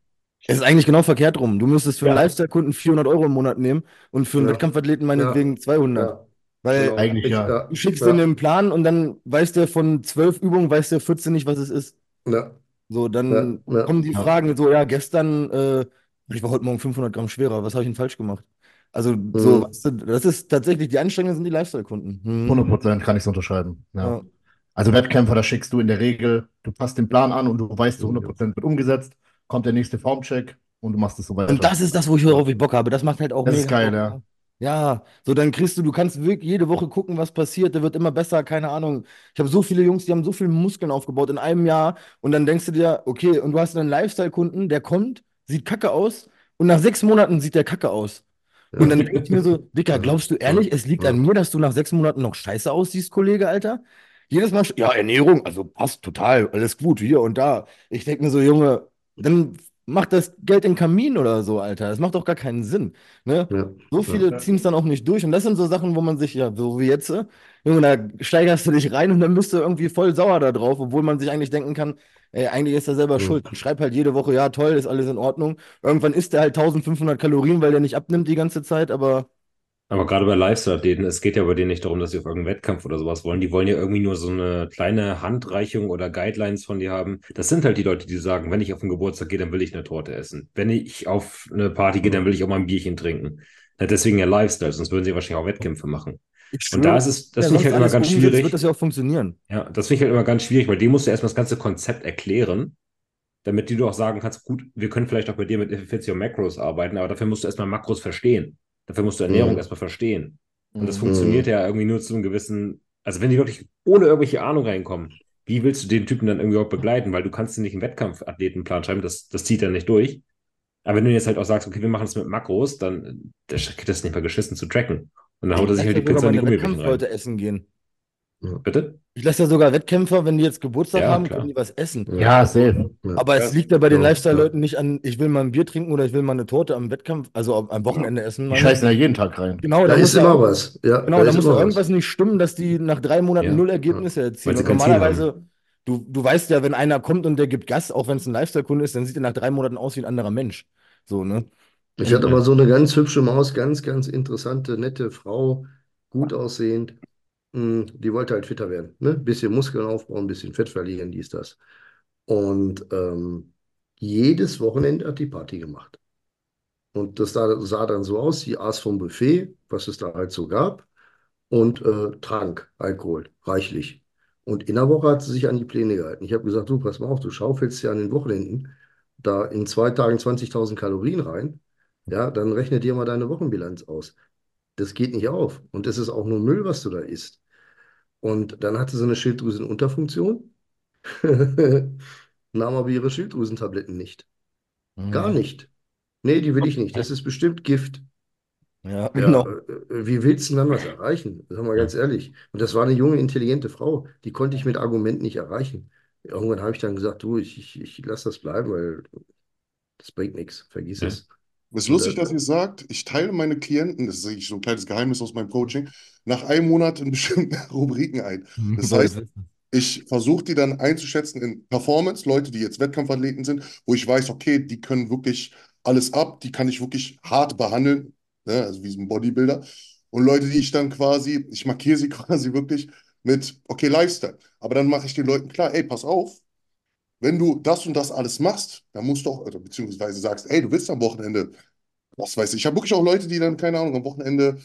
es ist eigentlich genau verkehrt rum. Du müsstest für einen Ja. Lifestyle-Kunden 400 Euro im Monat nehmen und für einen Ja. Wettkampfathleten meinetwegen 200. Ja, Weil genau. Eigentlich Ich- ja. du schickst ja. dir einen Plan und dann weiß der von 12 Übungen, weiß der 14 nicht, was es ist. Ja, So, dann Ja, ja. kommen die Ja. Fragen so, ja, gestern, äh, ich war heute Morgen 500 Gramm schwerer, was habe ich denn falsch gemacht? Also, so, Mhm. weißt du, das ist tatsächlich, die Anstrengenden sind die Lifestyle-Kunden. Mhm. 100 Prozent kann ich es unterschreiben. Ja. Ja. Also Wettkämpfer, da schickst du in der Regel, du passt den Plan an und du weißt, zu 100 Prozent wird umgesetzt, kommt der nächste Formcheck und du machst es so weiter. Und das ist das, wo ich, worauf ich Bock habe. Das macht halt auch Das ist mega geil, Bock, ja. ne? Ja, so dann kriegst du, du kannst wirklich jede Woche gucken, was passiert. Der wird immer besser, keine Ahnung. Ich habe so viele Jungs, die haben so viele Muskeln aufgebaut in einem Jahr. Und dann denkst du dir, okay, und du hast einen Lifestyle-Kunden, der kommt, sieht kacke aus. Und nach sechs Monaten sieht der kacke aus. Und dann denke ich mir so, Dicker, glaubst du ehrlich, es liegt an mir, dass du nach sechs Monaten noch scheiße aussiehst, Kollege, Alter? Jedes Mal, ja, Ernährung, also passt total, alles gut, hier und da. Ich denke mir so, Junge, dann mach das Geld in den Kamin oder so, Alter. Das macht doch gar keinen Sinn. Ne? ja. So viele ziehen es dann auch nicht durch. Und das sind so Sachen, wo man sich, ja, so wie jetzt, äh, Junge, da steigerst du dich rein und dann bist du irgendwie voll sauer da drauf, obwohl man sich eigentlich denken kann, ey, eigentlich ist er selber Ja. schuld. Dann schreib halt jede Woche, ja, toll, ist alles in Ordnung. Irgendwann isst er halt 1500 Kalorien, weil der nicht abnimmt die ganze Zeit, aber Aber gerade bei Lifestyle-Athleten, es geht ja bei denen nicht darum, dass sie auf irgendeinen Wettkampf oder sowas wollen. Die wollen ja irgendwie nur so eine kleine Handreichung oder Guidelines von dir haben. Das sind halt die Leute, die sagen, wenn ich auf einen Geburtstag gehe, dann will ich eine Torte essen. Wenn ich auf eine Party gehe, dann will ich auch mal ein Bierchen trinken. Ja, deswegen ja Lifestyle, sonst würden sie wahrscheinlich auch Wettkämpfe machen. Und da ist es, das ja, finde ich halt immer ganz schwierig. wird das ja auch funktionieren. Ja, das finde ich halt immer ganz schwierig, weil dem musst du erstmal das ganze Konzept erklären. damit du auch sagen kannst, gut, wir können vielleicht auch bei dir mit Effizienz Macros arbeiten, aber dafür musst du erstmal Makros verstehen. Dafür musst du Ernährung Mhm. erstmal verstehen. Und das Mhm. funktioniert ja irgendwie nur zu einem gewissen, also wenn die wirklich ohne irgendwelche Ahnung reinkommen, wie willst du den Typen dann irgendwie auch begleiten? Weil du kannst dir nicht einen Wettkampfathletenplan schreiben, das, das zieht er nicht durch. Aber wenn du jetzt halt auch sagst, okay, wir machen das mit Makros, dann der kriegt das nicht mal geschissen zu tracken. Und dann haut er sich halt die Pizza in die Gummibärchen rein. Wettkampfleute essen gehen. Bitte? Ich lasse ja sogar Wettkämpfer, wenn die jetzt Geburtstag Ja, haben, klar. können die was essen. Ja, safe. Aber es Ja. liegt ja bei den Ja, Lifestyle-Leuten nicht an, ich will mal ein Bier trinken oder ich will mal eine Torte am Wettkampf, also am- Wochenende essen. Die scheißen ja jeden Tag rein. Genau, Da da muss ist ja immer was. Ja, Genau, da da muss doch was. irgendwas nicht stimmen, dass die nach drei Monaten Ja. null Ergebnisse erzielen. Normalerweise, du, du weißt ja, wenn einer kommt und der gibt Gas, auch wenn es ein Lifestyle-Kunde ist, dann sieht er nach drei Monaten aus wie ein anderer Mensch. So, ne? Ich hatte mal so eine ganz hübsche Maus, ganz, ganz interessante, nette Frau, gut aussehend. Hm, Die wollte halt fitter werden. Ne? Bisschen Muskeln aufbauen, bisschen Fett verlieren, dies, das. Und ähm, jedes Wochenende hat die Party gemacht. Und das sah, sah dann so aus, sie aß vom Buffet, was es da halt so gab, und äh, trank Alkohol, reichlich. Und in der Woche hat sie sich an die Pläne gehalten. Ich habe gesagt, du, pass mal auf, du schaufelst ja an den Wochenenden da in zwei Tagen 20.000 Kalorien rein. Ja, dann rechne dir mal deine Wochenbilanz aus. Das geht nicht auf. Und es ist auch nur Müll, was du da isst. Und dann hatte sie eine Schilddrüsenunterfunktion, nahm aber ihre Schilddrüsentabletten nicht. Gar nicht. Nee, die will ich nicht. Das ist bestimmt Gift. Ja, Ja, genau. äh, wie willst du denn dann was erreichen? Sag mal ganz ehrlich. Und das war eine junge, intelligente Frau. Die konnte ich mit Argumenten nicht erreichen. Irgendwann habe ich dann gesagt, du, ich, ich, ich lasse das bleiben, weil das bringt nichts. Vergiss Ja. es. Es ist lustig, dass ihr sagt, ich teile meine Klienten, das ist eigentlich so ein kleines Geheimnis aus meinem Coaching, nach einem Monat in bestimmten Rubriken ein. Das heißt, ich versuche die dann einzuschätzen in Performance, Leute, die jetzt Wettkampfathleten sind, wo ich weiß, okay, die können wirklich alles ab, die kann ich wirklich hart behandeln, ne, also wie so ein Bodybuilder. Und Leute, die ich dann quasi, ich markiere sie quasi wirklich mit, okay, Lifestyle. Aber dann mache ich den Leuten klar, ey, pass auf, wenn du das und das alles machst, dann musst du auch, also beziehungsweise sagst, ey, du willst am Wochenende, was weiß ich. Ich habe wirklich auch Leute, die dann, keine Ahnung, am Wochenende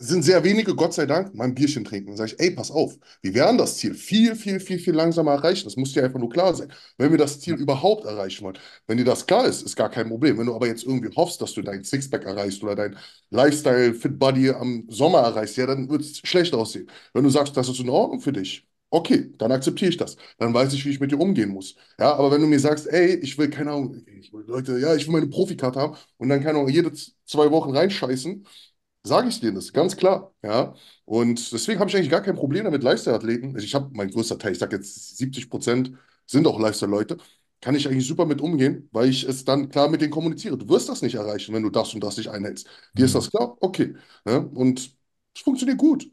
sind sehr wenige, Gott sei Dank, mal ein Bierchen trinken. Dann sage ich, ey, pass auf, wir werden das Ziel viel, viel, viel, viel langsamer erreichen. Das muss dir einfach nur klar sein. Wenn wir das Ziel überhaupt erreichen wollen, wenn dir das klar ist, ist gar kein Problem. Wenn du aber jetzt irgendwie hoffst, dass du dein Sixpack erreichst oder dein Lifestyle Fit Body am Sommer erreichst, ja, dann wird es schlecht aussehen. Wenn du sagst, das ist in Ordnung für dich, okay, dann akzeptiere ich das. Dann weiß ich, wie ich mit dir umgehen muss. Ja, aber wenn du mir sagst, ey, ich will, keine Ahnung, ich will, Leute, ja, ich will meine Profikarte haben und dann, keine Ahnung, jede zwei Wochen reinscheißen, sage ich dir das, ganz klar. Ja, und deswegen habe ich eigentlich gar kein Problem damit, Lifestyle-Athleten. Also Ich habe mein größter Teil, ich sage jetzt 70 Prozent sind auch Lifestyle-Leute, kann ich eigentlich super mit umgehen, weil ich es dann klar mit denen kommuniziere. Du wirst das nicht erreichen, wenn du das und das nicht einhältst. Dir ist das klar? Okay. Ja, und es funktioniert gut,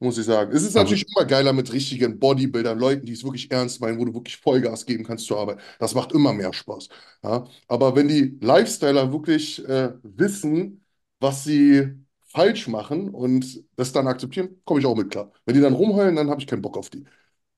muss ich sagen. Es ist Aber- natürlich immer geiler mit richtigen Bodybuildern, Leuten, die es wirklich ernst meinen, wo du wirklich Vollgas geben kannst zur Arbeit. Das macht immer mehr Spaß. Ja, aber wenn die Lifestyler wirklich äh, wissen, was sie falsch machen und das dann akzeptieren, komme ich auch mit klar. Wenn die dann rumheulen, dann habe ich keinen Bock auf die.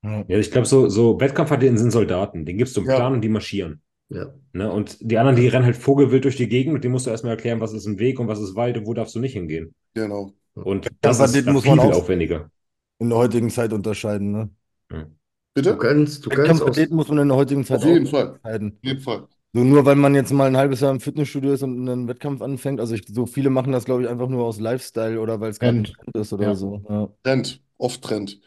Ja, ich glaube, so, so Wettkampfathleten sind Soldaten. Den gibst du einen Ja. Plan und die marschieren. Ja. Ne? Und die anderen, die rennen halt vogelwild durch die Gegend und denen musst du erstmal erklären, was ist ein Weg und was ist Wald und wo darfst du nicht hingehen. Genau. Und das ist Wettkampfathleten muss viel, man viel auch- aufwendiger. In der heutigen Zeit unterscheiden, ne? Du Bitte? kannst, du kannst aus, muss man in der heutigen Zeit Auf jeden auch Fall. unterscheiden. Auf jeden Fall. So nur weil man jetzt mal ein halbes Jahr im Fitnessstudio ist und einen Wettkampf anfängt, also ich, so viele machen das, glaube ich, einfach nur aus Lifestyle oder weil es gerade ein Trend. Ist oder Ja. so. Ja. Trend. Oft Trend.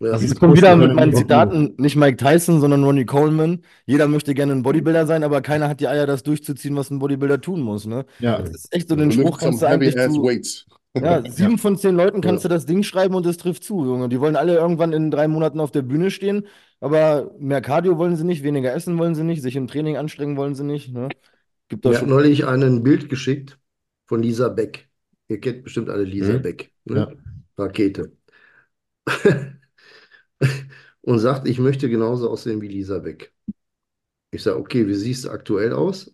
ja, Das Ich ist komme wieder mit meinen Zitaten, nicht Mike Tyson, sondern Ronnie Coleman. Jeder möchte gerne ein Bodybuilder sein, aber keiner hat die Eier, das durchzuziehen, was ein Bodybuilder tun muss. Ne? Ja, Das ist echt so, den Spruch kannst du eigentlich zu. ja, sieben von zehn Leuten kannst Ja. du das Ding schreiben und es trifft zu, Junge. Die wollen alle irgendwann in drei Monaten auf der Bühne stehen, aber mehr Cardio wollen sie nicht, weniger essen wollen sie nicht, sich im Training anstrengen wollen sie nicht. Ne? Gibt hat schon. neulich ein Bild geschickt von Lisa Beck. Ihr kennt bestimmt alle Lisa Mhm. Beck. Ne? Ja. Rakete. Und sagt, ich möchte genauso aussehen wie Lisa Beck. Ich sage, okay, wie siehst du aktuell aus?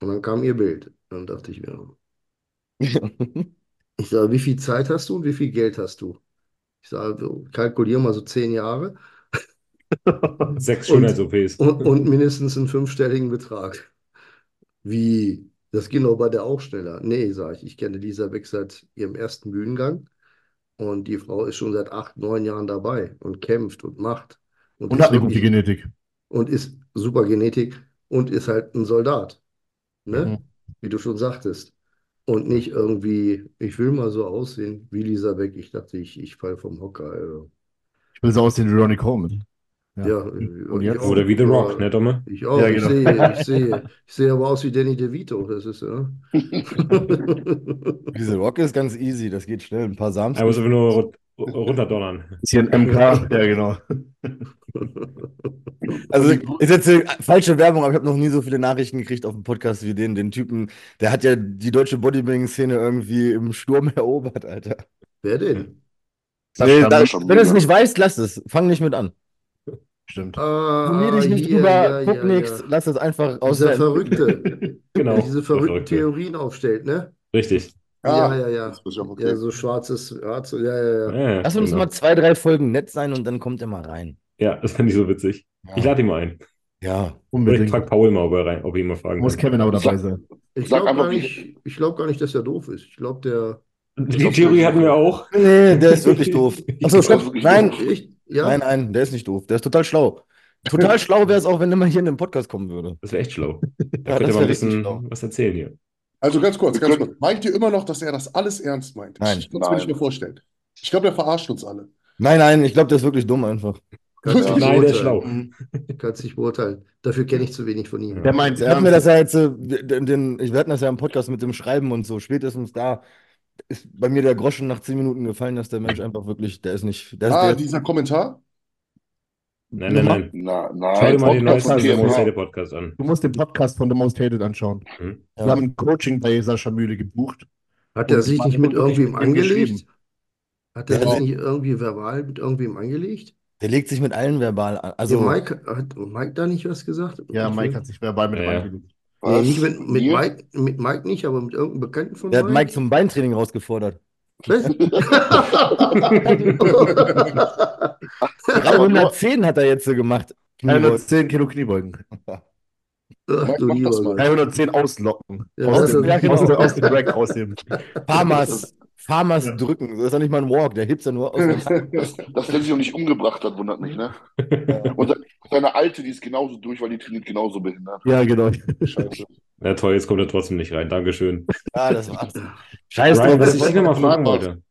Und dann kam ihr Bild. Dann dachte ich mir, ich sage, wie viel Zeit hast du und wie viel Geld hast du? Ich sage, kalkulier mal so zehn Jahre Sechs Und- Schönheits-OPs. und, und mindestens einen fünfstelligen Betrag. Wie? Das ging doch bei der auch schneller. Nee, sage ich, ich kenne Lisa Beck seit ihrem ersten Bühnengang und die Frau ist schon seit acht, neun Jahren dabei und kämpft und macht. und hat eine gute wirklich- Genetik. und ist super Genetik und ist halt ein Soldat. Ne? Mhm. Wie du schon sagtest. Und nicht irgendwie, ich will mal so aussehen wie Lisa Beck. Ich dachte, ich, ich fall vom Hocker. Also. Ich will so aussehen wie Ronnie Coleman. Ja, ja oder wie The Rock, ne, Domme? Ich auch. Ja, genau. ich, sehe, ich, sehe, ich sehe aber aus wie Danny DeVito. Das ist ja. Diese Rock ist ganz easy, das geht schnell. Ein paar Sams. Er muss einfach nur runterdonnern. Ist hier ein MK, ja, genau. Also ist jetzt eine falsche Werbung, aber ich habe noch nie so viele Nachrichten gekriegt auf dem Podcast wie den, den Typen. Der hat ja die deutsche Bodybuilding-Szene irgendwie im Sturm erobert, Alter. Wer denn? Nee, da, wenn du es nicht weißt, lass es. Fang nicht mit an. Stimmt. Ah, dich nicht drüber, ja, guck ja, nichts, ja. lass es einfach aus. Dieser Verrückte. genau. Der diese verrückten Verrückte. Theorien aufstellt, ne? Richtig. Ja, ja, ja. Okay. Ja, so schwarzes, schwarz, ja, ja, ja. Lass uns genau. mal zwei, drei Folgen nett sein und dann kommt er mal rein. Ja, das fände ich so witzig. Ich lade ihn mal ein. Ja, unbedingt. Ich frage Paul mal, ob er, rein, ob ich ihn mal fragen Muss Kevin aber dabei sein. Ich glaube gar, nicht, glaub gar nicht, dass er doof ist. Ich glaube, der. Die Theorie hatten wir auch. Nee, der ist wirklich doof. Achso, stopp. Nein, ja? nein, nein, der ist nicht doof. Der ist total schlau. Total schlau wäre es auch, wenn er mal hier in den Podcast kommen würde. Das wäre echt schlau. Da ja, könnte mal ein bisschen was erzählen hier. Also ganz kurz, ganz kurz. Meint ihr immer noch, dass er das alles ernst meint? Nein. Ich kann es mir nicht mehr vorstellen. Ich glaube, er verarscht uns alle. Nein, nein, ich glaube, der ist wirklich dumm einfach. Kannst Nein, der ist schlau. Kannst nicht beurteilen. Dafür kenne ich zu wenig von ihm. Der meint, hat mir das ja jetzt, den, den, ich werde das ja im Podcast mit dem Schreiben und so, spätestens da ist bei mir der Groschen nach zehn Minuten gefallen, dass der Mensch einfach wirklich, der ist nicht. Der ah, der dieser Kommentar? Nein, nein, nein. Na, nein. Schau dir mal den neuesten The Most Hated Podcast an. Du musst den Podcast von The Most Hated anschauen. Mhm. Wir haben ein Coaching bei Sascha Mühle gebucht. Hat er sich nicht mit irgendwem angelegt? Hat er sich nicht irgendwie verbal mit irgendwem angelegt? Der legt sich mit allen verbal an. Also, ja, Mike, hat Mike da nicht was gesagt? Ja, Mike hat sich verbal mit ja, dem angelegt. Nee, nicht mit, mit, Mike, mit Mike nicht, aber mit irgendeinem Bekannten von Der Mike. hat Mike zum Beintraining rausgefordert. Was? 310 hat er jetzt so gemacht. 310 Kilo Kniebeugen. Ach, du 310 auslocken. Ja, aus, dem, genau. aus, aus dem Rack rausheben. Farmers, Farmers ja. drücken. Das ist ja nicht mal ein Walk, der hebt ja nur aus. Dass der sich noch nicht umgebracht hat, wundert mich, ne? Und seine Alte, die ist genauso durch, weil die trainiert genauso behindert. Ja, genau. Scheiße. Ja, toll, jetzt kommt er trotzdem nicht rein. Dankeschön. Ja, das war's. Scheiß drauf. Was ich dich mal fragen wollte.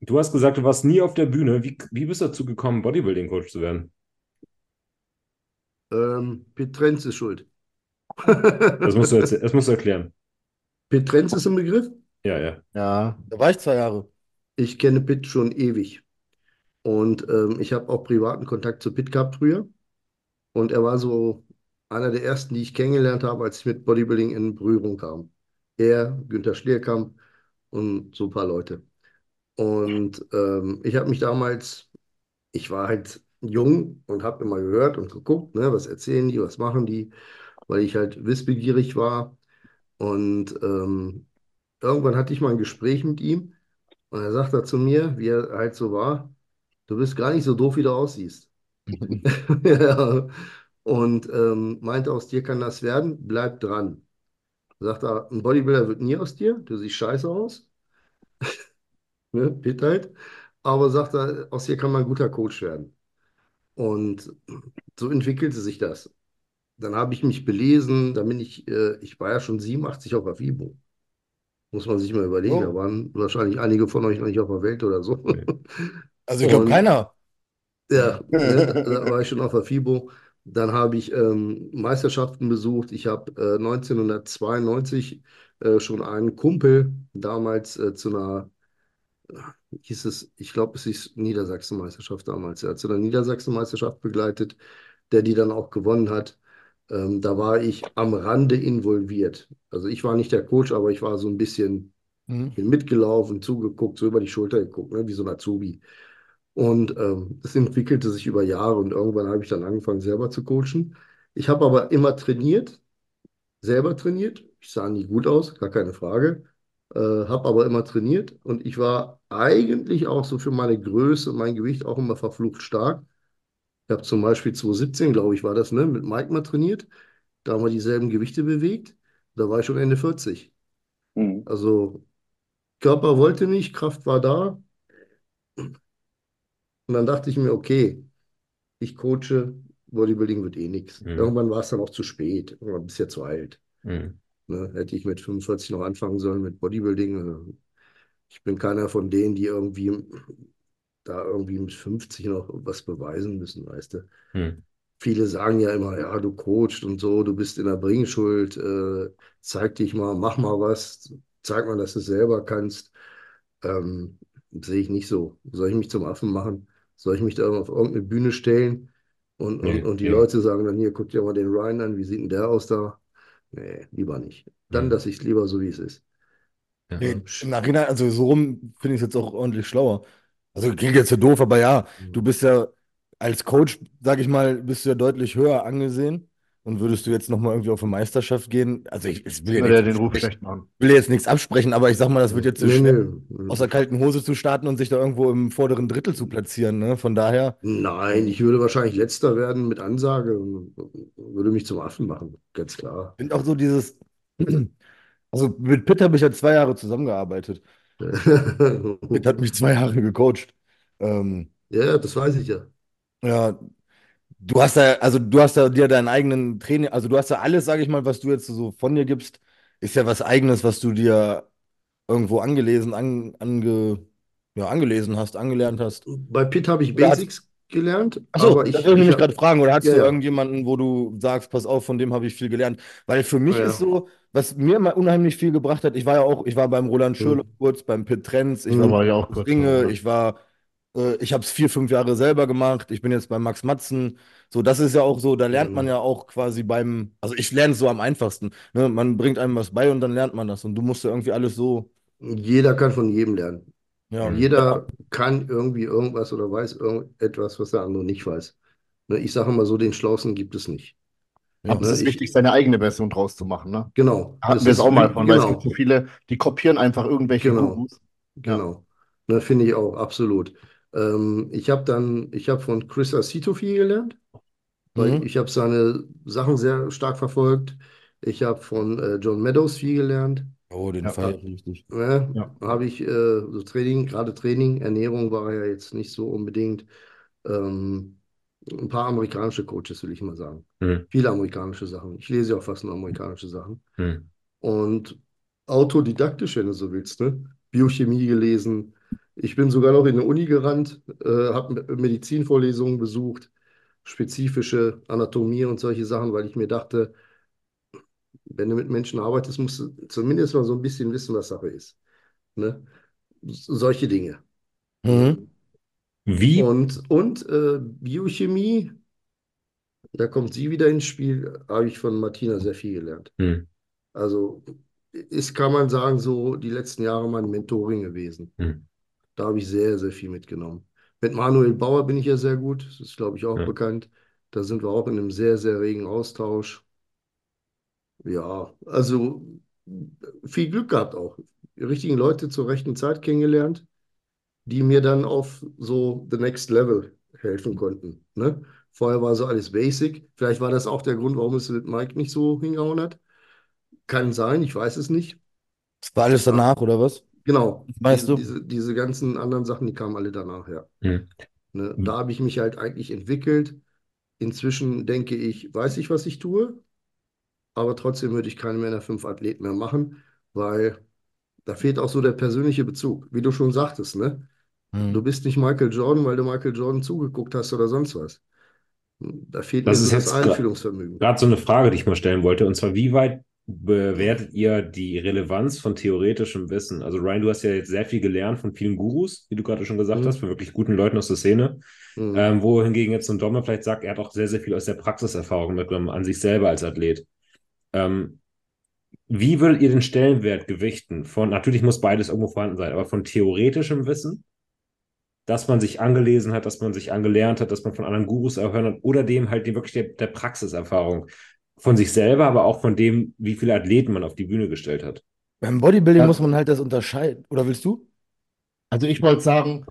Du hast gesagt, du warst nie auf der Bühne. Wie, wie bist du dazu gekommen, Bodybuilding-Coach zu werden? Ähm, Petrenz ist schuld. das, musst du das musst du erklären. Petrenz ist ein Begriff? Ja, ja. Ja, da war ich zwei Jahre. Ich kenne Pitt schon ewig. Und ähm, ich habe auch privaten Kontakt zu Pitt gehabt früher. Und er war so einer der ersten, die ich kennengelernt habe, als ich mit Bodybuilding in Berührung kam. Er, Günther Schlierkamp und so ein paar Leute. Und ähm, ich habe mich damals, ich war halt jung und habe immer gehört und geguckt, ne, was erzählen die, was machen die, weil ich halt wissbegierig war. Und ähm, irgendwann hatte ich mal ein Gespräch mit ihm und er sagt da zu mir, wie er halt so war, du bist gar nicht so doof, wie du aussiehst. ja. Und ähm, meinte, aus dir kann das werden, bleib dran. Sagt er, ein Bodybuilder wird nie aus dir, du siehst scheiße aus. ne, Pitt halt. Aber sagt er, aus dir kann man ein guter Coach werden. Und so entwickelte sich das. Dann habe ich mich belesen, da bin ich, äh, ich war ja schon 87 auf der FIBO. Muss man sich mal überlegen. Da waren wahrscheinlich einige von euch noch nicht auf der Welt oder so. Also ich glaube keiner. Ja, ne, da war ich schon auf der FIBO. Dann habe ich ähm, Meisterschaften besucht. Ich habe äh, 1992 äh, schon einen Kumpel damals äh, zu einer, hieß es, ich glaube, es ist Niedersachsen-Meisterschaft damals, ja, zu einer Niedersachsen-Meisterschaft begleitet, der die dann auch gewonnen hat. Ähm, da war ich am Rande involviert. Also ich war nicht der Coach, aber ich war so ein bisschen mhm. mitgelaufen, zugeguckt, so über die Schulter geguckt, ne, wie so ein Azubi. Und ähm, es entwickelte sich über Jahre und irgendwann habe ich dann angefangen, selber zu coachen. Ich habe aber immer trainiert, selber trainiert. Ich sah nie gut aus, gar keine Frage. Äh, habe aber immer trainiert und ich war eigentlich auch so für meine Größe und mein Gewicht auch immer verflucht stark. Ich habe zum Beispiel 2017, glaube ich, war das, ne, mit Mike mal trainiert. Da haben wir dieselben Gewichte bewegt. Da war ich schon Ende 40. Mhm. Also Körper wollte nicht, Kraft war da. Und dann dachte ich mir, okay, ich coache Bodybuilding wird eh nichts. Mhm. Irgendwann war es dann auch zu spät. Irgendwann bist du ja zu alt. Mhm. Ne? Hätte ich mit 45 noch anfangen sollen mit Bodybuilding. Ich bin keiner von denen, die irgendwie da irgendwie mit 50 noch was beweisen müssen, weißt du. Mhm. Viele sagen ja immer, ja, du coachst und so, du bist in der Bringschuld, äh, zeig dich mal, mach mal was, zeig mal, dass du es selber kannst. Ähm, sehe ich nicht so. Soll ich mich zum Affen machen? Soll ich mich da auf irgendeine Bühne stellen? Und, Nee, und, und die nee. Leute sagen dann, hier, guck dir mal den Ryan an, wie sieht denn der aus da? Nee, lieber nicht. Dann Mhm. lasse ich es lieber so, wie es ist. Ja. Nee, im Nachhinein, also so rum finde ich es jetzt auch ordentlich schlauer. Also klingt jetzt so doof, aber ja, du bist ja als Coach, sag ich mal, bist du ja deutlich höher angesehen. Und würdest du jetzt nochmal irgendwie auf eine Meisterschaft gehen? Also ich, ich will ja nichts den Ruf schlecht machen. will jetzt nichts absprechen, aber ich sag mal, das wird jetzt so Nee, schwer, nee. aus der kalten Hose zu starten und sich da irgendwo im vorderen Drittel zu platzieren. Ne? Von daher, Nein, ich würde wahrscheinlich letzter werden mit Ansage und würde mich zum Affen machen, ganz klar. finde auch so dieses, also mit Pitt habe ich ja zwei Jahre zusammengearbeitet. Pitt hat mich zwei Jahre gecoacht. Ähm, Ja, das weiß ich ja. Ja, du hast ja, also du hast ja dir deinen eigenen Training, also du hast ja alles, sage ich mal, was du jetzt so von dir gibst, ist ja was Eigenes, was du dir irgendwo angelesen, an, ange, ja, angelesen hast, angelernt hast. Bei Pitt habe ich Basics gelernt, Achso, das ich, wollte ich ich nämlich hab- gerade fragen, oder hast Ja, du ja. irgendjemanden, wo du sagst, pass auf, von dem habe ich viel gelernt? Weil für mich Ja, ja. ist so, was mir immer unheimlich viel gebracht hat, ich war ja auch, ich war beim Roland Schürrle Mhm. kurz, beim Pitt Trenz, ich Mhm. war war bei auch Ringe, ja. ich war, äh, ich habe es vier, fünf Jahre selber gemacht, ich bin jetzt bei Max Matzen. So, das ist ja auch so, da lernt man ja auch quasi beim, also ich lerne es so am einfachsten. Ne? Man bringt einem was bei und dann lernt man das. Und du musst ja irgendwie alles so, Jeder kann von jedem lernen. Ja. Jeder kann irgendwie irgendwas oder weiß irgendetwas, was der andere nicht weiß. Ne, Ich sage immer so, den Schlausten gibt es nicht. Aber es Ne, ist ich- wichtig, seine eigene Version draus zu machen. Ne? Genau. Hatten Das wir es ist auch mal von, weil es genau. gibt so viele, die kopieren einfach irgendwelche Genau. Gurus. Genau. Ne, finde ich auch, absolut. Ähm, ich habe dann, ich habe von Chris Acito viel gelernt, weil Mhm. ich habe seine Sachen sehr stark verfolgt. Ich habe von äh, John Meadows viel gelernt. Oh, den Ja, feiere ja. ich richtig. Ne? Ja. Habe ich äh, so Training, gerade Training, Ernährung war ja jetzt nicht so unbedingt. Ähm, ein paar amerikanische Coaches, will ich mal sagen. Mhm. Viele amerikanische Sachen. Ich lese ja auch fast nur amerikanische Sachen. Mhm. Und autodidaktisch, wenn du so willst, ne? Biochemie gelesen. Ich bin sogar noch in eine Uni gerannt, äh, habe Medizinvorlesungen besucht, spezifische Anatomie und solche Sachen, weil ich mir dachte, wenn du mit Menschen arbeitest, musst du zumindest mal so ein bisschen wissen, was Sache ist. Ne? Solche Dinge. Mhm. Wie? Und, und äh, Biochemie, da kommt sie wieder ins Spiel, habe ich von Martina sehr viel gelernt. Mhm. Also ist, kann man sagen, so die letzten Jahre mein Mentoring gewesen. Mhm. Da habe ich sehr, sehr viel mitgenommen. Mit Manuel Bauer bin ich ja sehr gut, das ist, glaube ich, auch Ja. bekannt. Da sind wir auch in einem sehr, sehr regen Austausch. Ja, also viel Glück gehabt auch. Die richtigen Leute zur rechten Zeit kennengelernt, die mir dann auf so the next level helfen konnten. Ne? Vorher war so alles basic. Vielleicht war das auch der Grund, warum es mit Mike nicht so hingehauen hat. Kann sein, ich weiß es nicht. Das war alles danach, oder was? Genau. Weißt diese, du? Diese, diese ganzen anderen Sachen, die kamen alle danach, ja. Mhm. Ne? Da habe ich mich halt eigentlich entwickelt. Inzwischen denke ich, weiß ich, was ich tue, aber trotzdem würde ich keine Männer fünf Athleten mehr machen, weil da fehlt auch so der persönliche Bezug, wie du schon sagtest, ne? Du Mhm. bist nicht Michael Jordan, weil du Michael Jordan zugeguckt hast oder sonst was. Da fehlt Das mir ist so das Einfühlungsvermögen. Gerade so eine Frage, die ich mal stellen wollte, und zwar, wie weit bewertet ihr die Relevanz von theoretischem Wissen? Also Ryan, du hast ja jetzt sehr viel gelernt von vielen Gurus, wie du gerade schon gesagt Mhm. hast, von wirklich guten Leuten aus der Szene. Mhm. Ähm, wohingegen jetzt so ein Dommer vielleicht sagt, er hat auch sehr, sehr viel aus der Praxiserfahrung mitgenommen, an sich selber als Athlet. Ähm, wie würdet ihr den Stellenwert gewichten von, natürlich muss beides irgendwo vorhanden sein, aber von theoretischem Wissen, dass man sich angelesen hat, dass man sich angelernt hat, dass man von anderen Gurus erhört hat, oder dem halt die, wirklich der, der Praxiserfahrung von sich selber, aber auch von dem, wie viele Athleten man auf die Bühne gestellt hat. Beim Bodybuilding Ja. muss man halt das unterscheiden. Oder willst du? Also ich wollte sagen,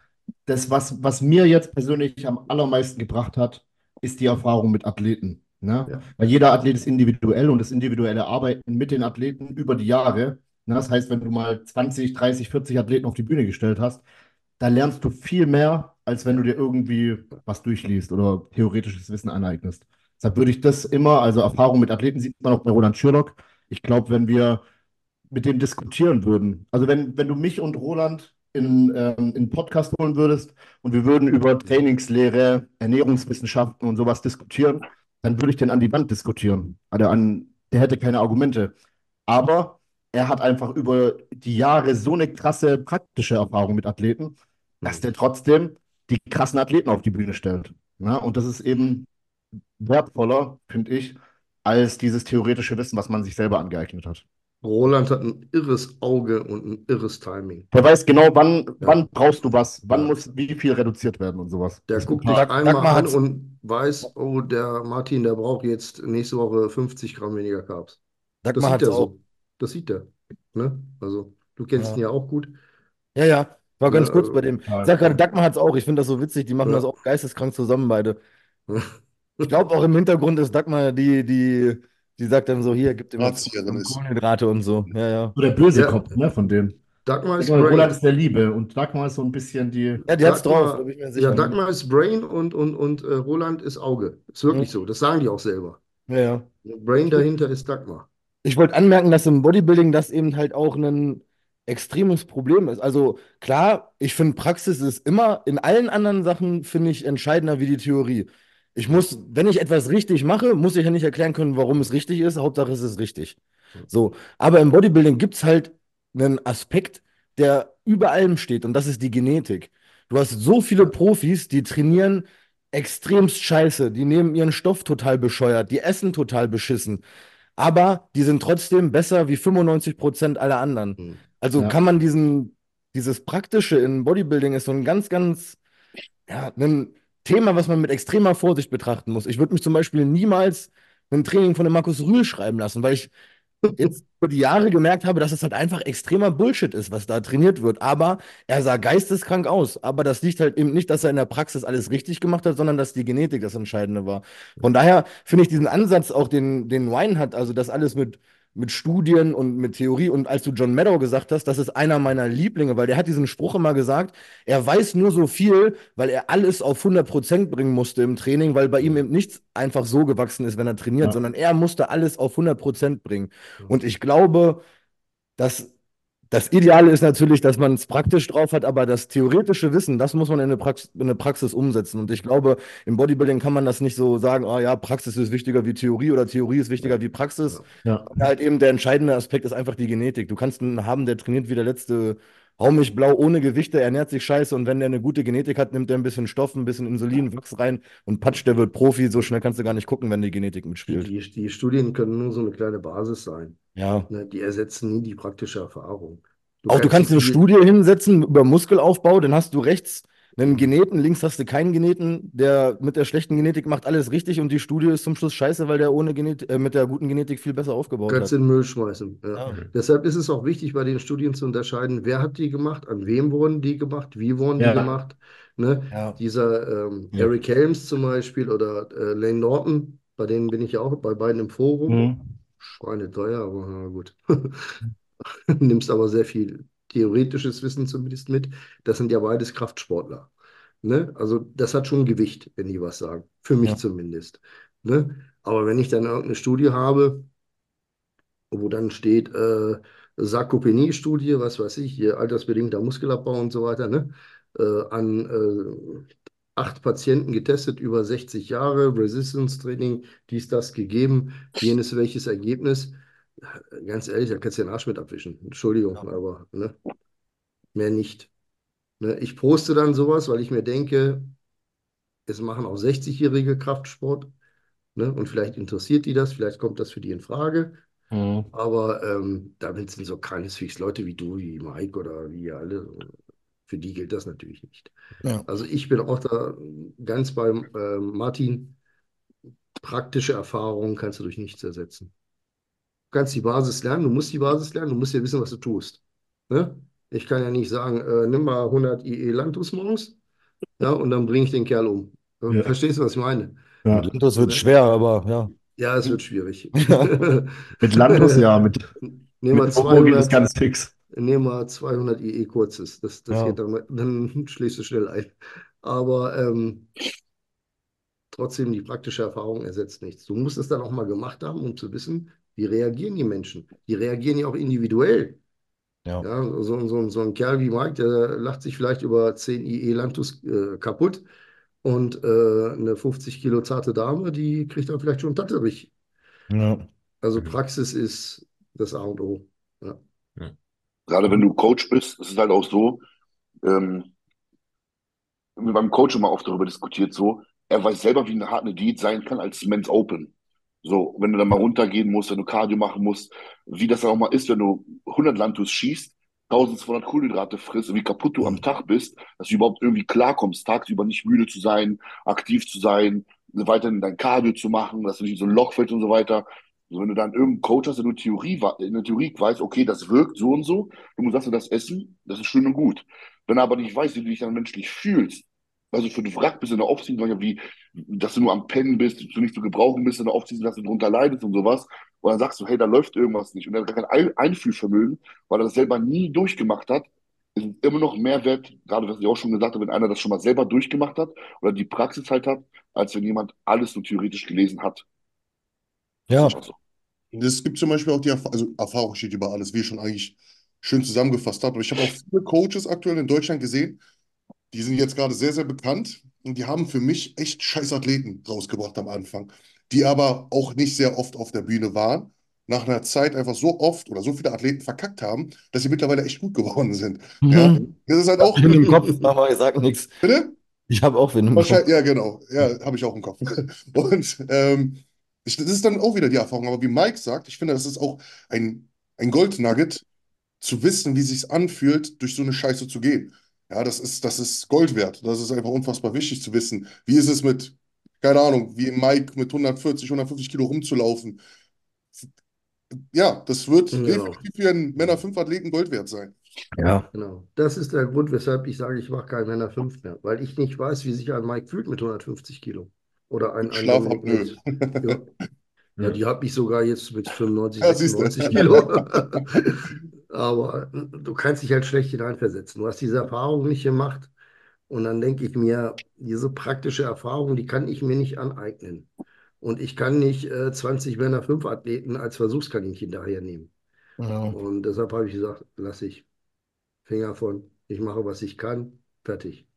das, was, was mir jetzt persönlich am allermeisten gebracht hat, ist die Erfahrung mit Athleten. Ne? Ja. Weil jeder Athlet ist individuell und das individuelle Arbeiten mit den Athleten über die Jahre. Ne? Das heißt, wenn du mal 20, 30, 40 Athleten auf die Bühne gestellt hast, da lernst du viel mehr, als wenn du dir irgendwie was durchliest oder theoretisches Wissen aneignest. Deshalb würde ich das immer, also Erfahrung mit Athleten sieht man auch bei Roland Schürlock. Ich glaube, wenn wir mit dem diskutieren würden, also wenn, wenn du mich und Roland in, ähm, in einen Podcast holen würdest und wir würden über Trainingslehre, Ernährungswissenschaften und sowas diskutieren, dann würde ich den an die Wand diskutieren. Also an, der hätte keine Argumente. Aber er hat einfach über die Jahre so eine krasse praktische Erfahrung mit Athleten, dass der trotzdem die krassen Athleten auf die Bühne stellt. Ja, und das ist eben wertvoller, finde ich, als dieses theoretische Wissen, was man sich selber angeeignet hat. Roland hat ein irres Auge und ein irres Timing. Der weiß genau, wann, ja. wann brauchst du was, wann ja. muss wie viel reduziert werden und sowas. Der guckt dich einmal an und weiß, oh, der Martin, der braucht jetzt nächste Woche 50 Gramm weniger Carbs. Dagmar das sieht er so. Das sieht er. Ne? Also, du kennst ja. ihn ja auch gut. Ja, ja. War ganz ja, kurz bei dem. Ich sag gerade, Dagmar hat es auch. Ich finde das so witzig. Die machen das auch geisteskrank zusammen, beide. ich glaube, auch im Hintergrund ist Dagmar die, die die sagt dann so, hier, gibt ihm Kohlenhydrate und so. Ja, ja. So der böse ja. Kopf, ne, von dem. Dagmar ist Brain. Roland ist der Liebe und Dagmar ist so ein bisschen die. Ja, die hat's drauf, bin ich mir sicher. Ja, Dagmar ist Brain und, und, und äh, Roland ist Auge. Ist wirklich ja. so. Das sagen die auch selber. Ja, ja. Brain dahinter ist Dagmar. Ich wollte anmerken, dass im Bodybuilding das eben halt auch ein extremes Problem ist. Also klar, ich finde, Praxis ist immer, in allen anderen Sachen finde ich entscheidender wie die Theorie. Ich muss, wenn ich etwas richtig mache, muss ich ja nicht erklären können, warum es richtig ist. Hauptsache es ist richtig. So. Aber im Bodybuilding gibt es halt einen Aspekt, der über allem steht, und das ist die Genetik. Du hast so viele Profis, die trainieren extremst scheiße, die nehmen ihren Stoff total bescheuert, die essen total beschissen. Aber die sind trotzdem besser wie 95 Prozent aller anderen. Hm. Also ja. kann man diesen, dieses Praktische in Bodybuilding ist so ein ganz, ganz, ja, ein Thema, was man mit extremer Vorsicht betrachten muss. Ich würde mich zum Beispiel niemals ein Training von dem Markus Rühl schreiben lassen, weil ich jetzt über die Jahre gemerkt habe, dass es halt einfach extremer Bullshit ist, was da trainiert wird. Aber er sah geisteskrank aus. Aber das liegt halt eben nicht, dass er in der Praxis alles richtig gemacht hat, sondern dass die Genetik das Entscheidende war. Von daher finde ich diesen Ansatz auch, den, den Wine hat, also das alles mit mit Studien und mit Theorie. Und als du John Meadow gesagt hast, das ist einer meiner Lieblinge, weil der hat diesen Spruch immer gesagt, er weiß nur so viel, weil er alles auf 100 Prozent bringen musste im Training, weil bei ihm eben nichts einfach so gewachsen ist, wenn er trainiert, ja. sondern er musste alles auf 100 Prozent bringen. Und ich glaube, dass das Ideale ist natürlich, dass man es praktisch drauf hat, aber das theoretische Wissen, das muss man in eine, Praxis, in eine Praxis umsetzen. Und ich glaube, im Bodybuilding kann man das nicht so sagen, oh ja, Praxis ist wichtiger wie Theorie oder Theorie ist wichtiger wie Praxis. Ja. Halt eben der entscheidende Aspekt ist einfach die Genetik. Du kannst einen haben, der trainiert wie der letzte Haumich blau ohne Gewichte, ernährt sich scheiße und wenn der eine gute Genetik hat, nimmt er ein bisschen Stoff, ein bisschen Insulin, Wachs rein und patscht, der wird Profi. So schnell kannst du gar nicht gucken, wenn die Genetik mitspielt. Die, die Studien können nur so eine kleine Basis sein. Ja. Ne, die ersetzen nie die praktische Erfahrung. Du auch du kannst eine Studie hinsetzen über Muskelaufbau, dann hast du rechts einen Geneten, links hast du keinen Geneten, der mit der schlechten Genetik macht alles richtig und die Studie ist zum Schluss scheiße, weil der ohne Genet äh, mit der guten Genetik viel besser aufgebaut kannst hat. Kannst in den Müll schmeißen. Ja. Ja. Deshalb ist es auch wichtig, bei den Studien zu unterscheiden, wer hat die gemacht, an wem wurden die gemacht, wie wurden ja. die gemacht. Ne? Dieser ähm, Eric Helms zum Beispiel oder äh, Lane Norton, bei denen bin ich ja auch bei beiden im Forum. Mhm. Schweine teuer, aber na gut. nimmst aber sehr viel theoretisches Wissen zumindest mit. Das sind ja beides Kraftsportler. Ne? Also das hat schon Gewicht, wenn die was sagen. Für mich ja. zumindest. Ne? Aber wenn ich dann irgendeine Studie habe, wo dann steht, äh, Sarkopenie-Studie, was weiß ich, hier altersbedingter Muskelabbau und so weiter, ne? Äh, an äh, acht Patienten getestet, über 60 Jahre, Resistance-Training, dies, das gegeben, jenes, welches Ergebnis ganz ehrlich, da kannst du den Arsch mit abwischen. Entschuldigung, ja. aber ne? mehr nicht. Ne? Ich poste dann sowas, weil ich mir denke, es machen auch 60-jährige Kraftsport. Ne? Und vielleicht interessiert die das, vielleicht kommt das für die in Frage. Mhm. Aber ähm, damit sind so keineswegs Leute wie du, wie Mike oder wie ihr alle. Für die gilt das natürlich nicht. Ja. Also ich bin auch da ganz beim äh, Martin. Praktische Erfahrungen kannst du durch nichts ersetzen. Du kannst die Basis lernen, du musst die Basis lernen, du musst ja wissen, was du tust. Ne? Ich kann ja nicht sagen, äh, nimm mal 100 IE Lantus morgens ja, und dann bringe ich den Kerl um. Ja. Verstehst du, was ich meine? Ja. Lantus wird schwer, aber ja. Ja, es wird schwierig. mit Lantus, ja, mit, nehmen wir 200, ganz fix. Nehmen wir 200 IE kurzes, das, das ja. geht dann, dann schlägst du schnell ein. Aber ähm, trotzdem, die praktische Erfahrung ersetzt nichts. Du musst es dann auch mal gemacht haben, um zu wissen, wie reagieren die Menschen. Die reagieren ja auch individuell. Ja. Ja, so, so, so ein Kerl wie Mike, der lacht sich vielleicht über 10 IE Lantus äh, kaputt und äh, eine 50 Kilo zarte Dame, die kriegt dann vielleicht schon Tatterich. Ja. Also. Praxis ist das A und O. Ja. Gerade wenn du Coach bist, ist es halt auch so, ähm, wir beim Coach immer oft darüber diskutiert, so, er weiß selber, wie eine harte Diät sein kann als Men's Open. So, wenn du dann mal runtergehen musst, wenn du Cardio machen musst, wie das dann auch mal ist, wenn du 100 Lantus schießt, 1200 Kohlenhydrate frisst und wie kaputt du am Tag bist, dass du überhaupt irgendwie klarkommst, tagsüber nicht müde zu sein, aktiv zu sein, weiterhin dein Cardio zu machen, dass du nicht in so ein Loch fällst und so weiter. Also wenn du dann irgendeinen Coach hast, der nur Theorie, in der Theorie weiß, okay, das wirkt so und so, du musst das und das essen, das ist schön und gut. Wenn er aber nicht weiß, wie du dich dann menschlich fühlst, also für den Wrack bist in der Offseason, wie, dass du nur am Pennen bist, dass du nicht zu gebrauchen bist in der Offseason, dass du drunter leidest und sowas. Und dann sagst du, hey, da läuft irgendwas nicht. Und er hat gar kein Ein- Einfühlvermögen, weil er das selber nie durchgemacht hat, ist es immer noch mehr wert, gerade was ich auch schon gesagt habe, wenn einer das schon mal selber durchgemacht hat oder die Praxis halt hat, als wenn jemand alles nur theoretisch gelesen hat. Ja. Das so. Es gibt zum Beispiel auch die Erfahrung, also Erfahrung steht über alles, wie ihr schon eigentlich schön zusammengefasst habt. Aber ich habe auch viele Coaches aktuell in Deutschland gesehen, die sind jetzt gerade sehr, sehr bekannt und die haben für mich echt scheiß Athleten rausgebracht am Anfang, die aber auch nicht sehr oft auf der Bühne waren, nach einer Zeit einfach so oft oder so viele Athleten verkackt haben, dass sie mittlerweile echt gut geworden sind. Ja, Mhm. das ist halt auch. In dem Kopf, aber ich sag nichts. Bitte? Ich habe auch wen im Kopf. Ja, genau. Ja, habe ich auch im Kopf. Und ähm, ich, das ist dann auch wieder die Erfahrung. Aber wie Mike sagt, ich finde, das ist auch ein, ein Goldnugget, zu wissen, wie sich anfühlt, durch so eine Scheiße zu gehen. Ja, das ist, das ist Gold wert. Das ist einfach unfassbar wichtig zu wissen. Wie ist es mit, keine Ahnung, wie Mike mit 140, 150 Kilo rumzulaufen? Ja, das wird definitiv für einen Männer-5-Athleten Gold wert sein. Ja. Genau. Das ist der Grund, weshalb ich sage, ich mache keinen Männer 5 mehr, weil ich nicht weiß, wie sich ein Mike fühlt mit 150 Kilo. Oder ein, ein Schlafapnoe. Ja. Ja, die habe ich sogar jetzt mit 95, Ja, siehst du. 96 Kilo. Aber du kannst dich halt schlecht hineinversetzen. Du hast diese Erfahrung nicht gemacht. Und dann denke ich mir, diese praktische Erfahrung, die kann ich mir nicht aneignen. Und ich kann nicht äh, 20 Männer 5 Athleten als Versuchskaninchen daher nehmen. Ja. Und deshalb habe ich gesagt, lass ich Finger von, ich mache, was ich kann, fertig.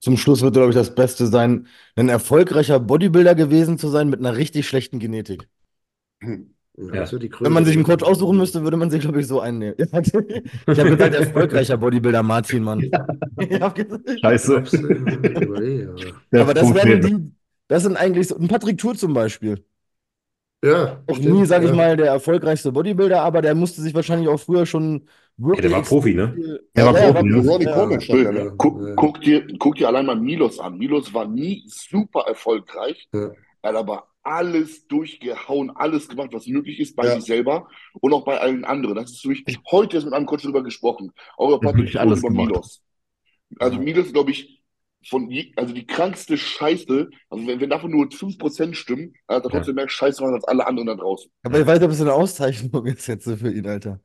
Zum Schluss wird, glaube ich, das Beste sein, ein erfolgreicher Bodybuilder gewesen zu sein mit einer richtig schlechten Genetik. Ja. die Wenn man sich einen Coach aussuchen müsste, würde man sich, glaube ich, so einnehmen. Ich habe gesagt, erfolgreicher Bodybuilder Martin, Mann. Ich gesagt- Scheiße. Aber- Der das werden die, das sind eigentlich so, ein Patrick Tuhr zum Beispiel. Ja, Auch stimmt, nie, sage ich ja. mal, der erfolgreichste Bodybuilder, aber der musste sich wahrscheinlich auch früher schon wirklich. der war Profi, ne? viel- Der war Ja, Profi, ne? Ja. Coleman stand da, ne? Guck, Ja. guck, dir, guck dir allein mal Milos an. Milos war nie super erfolgreich. Ja. Er hat aber alles durchgehauen, alles gemacht, was möglich ist bei Ja. sich selber und auch bei allen anderen. Das ist durch, heute ist mit einem Coach darüber gesprochen. Auch über Patrick alles über gemacht. Milos. Also Ja. Milos, glaube ich, von je, also die krankste Scheiße, also wenn, wenn davon nur 5% stimmen, dann hat er trotzdem mehr Scheiße gemacht als alle anderen da draußen. Aber ich weiß nicht, ob es eine Auszeichnung ist jetzt für ihn, Alter.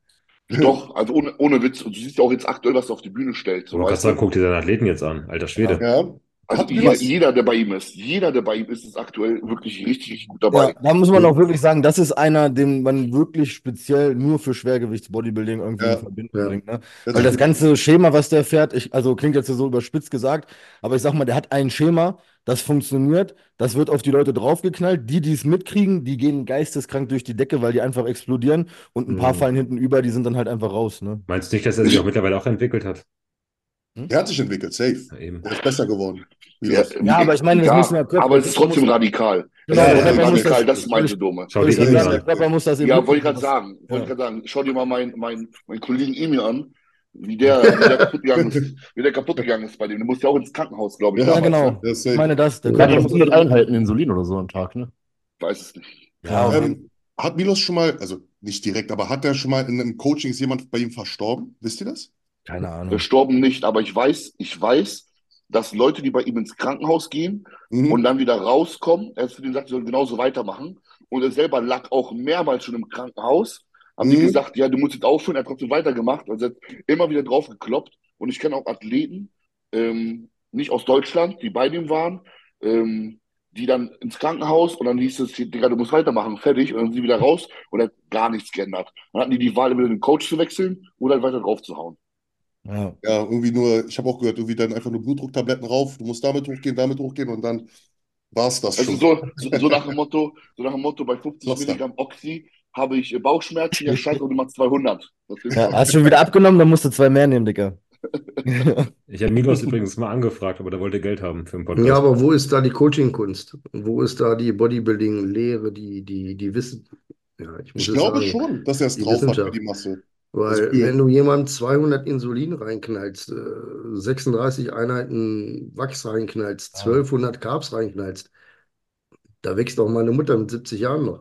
Doch, also ohne, ohne Witz. Und du siehst ja auch jetzt aktuell, was er auf die Bühne stellt. Ich So, du? sagen, guck dir deinen Athleten jetzt an. Alter Schwede. Ja. Also jeder, jeder, der bei ihm ist, jeder, der bei ihm ist, ist aktuell wirklich richtig, richtig gut dabei. Ja, da muss man auch wirklich sagen, das ist einer, den man wirklich speziell nur für Schwergewichtsbodybuilding irgendwie Ja. in Verbindung Ja. bringt. Ne? Das Weil das ganze Schema, was der fährt, ich, also klingt jetzt so überspitzt gesagt, aber ich sag mal, der hat ein Schema, das funktioniert, das wird auf die Leute draufgeknallt. Die, die es mitkriegen, die gehen geisteskrank durch die Decke, weil die einfach explodieren und ein paar Mhm. fallen hinten über, die sind dann halt einfach raus. Ne? Meinst du nicht, dass er sich auch mittlerweile auch entwickelt hat? Der hat sich entwickelt, safe. Ja, eben. Der ist besser geworden. Ja, das? Ja, aber ich meine, das ja, muss man- aber es ist trotzdem muss- radikal. Es Genau, ist der trotzdem muss radikal, das- das meinte Dome. Schau dir Emil an. Körper muss das eben Ja, wollte ich gerade sagen. Wollte Ja. gerade sagen. Schau dir mal meinen mein, mein Kollegen Emil an, wie der, wie der kaputt gegangen ist, wie der kaputt gegangen ist bei dem. Der musste ja auch ins Krankenhaus, glaube ich. Ja, Ja, damals, genau. ne? Ist Ich meine das. Der Ja, Ja, Körper die muss 100 Einheiten Insulin oder so am Tag, ne? Weiß es nicht. Ja, Ähm, hat Milos schon mal, also nicht direkt, aber hat er schon mal in einem Coaching, ist jemand bei ihm verstorben? Wisst ihr das? Keine Ahnung. Verstorben nicht, aber ich weiß, ich weiß, dass Leute, die bei ihm ins Krankenhaus gehen Mhm. und dann wieder rauskommen, er hat zu denen gesagt, sie sollen genauso weitermachen. Und er selber lag auch mehrmals schon im Krankenhaus. Haben die Mhm. gesagt, ja, du musst jetzt aufhören, er hat trotzdem weitergemacht. Also er hat immer wieder drauf gekloppt. Und ich kenne auch Athleten, ähm, nicht aus Deutschland, die bei dem waren, ähm, die dann ins Krankenhaus und dann hieß es, Digga, du musst weitermachen, fertig. Und dann sind sie wieder raus und hat gar nichts geändert. Dann hatten die die Wahl, entweder den Coach zu wechseln oder halt weiter drauf zu hauen. Ja. ja, irgendwie nur, ich habe auch gehört, irgendwie dann einfach nur Blutdrucktabletten rauf, du musst damit hochgehen, damit hochgehen und dann war es das also schon. So, so, so, nach dem Motto, so nach dem Motto, bei 50 Lass Milligramm Oxy habe ich Bauchschmerzen, ja scheiße, und du machst 200. Ja, hast du schon wieder abgenommen, dann musst du zwei mehr nehmen, Digga. Ich habe Milos übrigens mal angefragt, aber der wollte Geld haben für den Podcast. Ja, aber wo ist da die Coaching-Kunst? Wo ist da die Bodybuilding-Lehre, die, die, die Wissen? Ja, ich, ich glaube sagen, schon, dass er es drauf hat für die Masse. Weil wenn du jemandem 200 Insulin reinknallst, 36 äh, Einheiten Wachs reinknallst, 1200 Carbs reinknallst, da wächst doch meine Mutter mit 70 Jahren noch.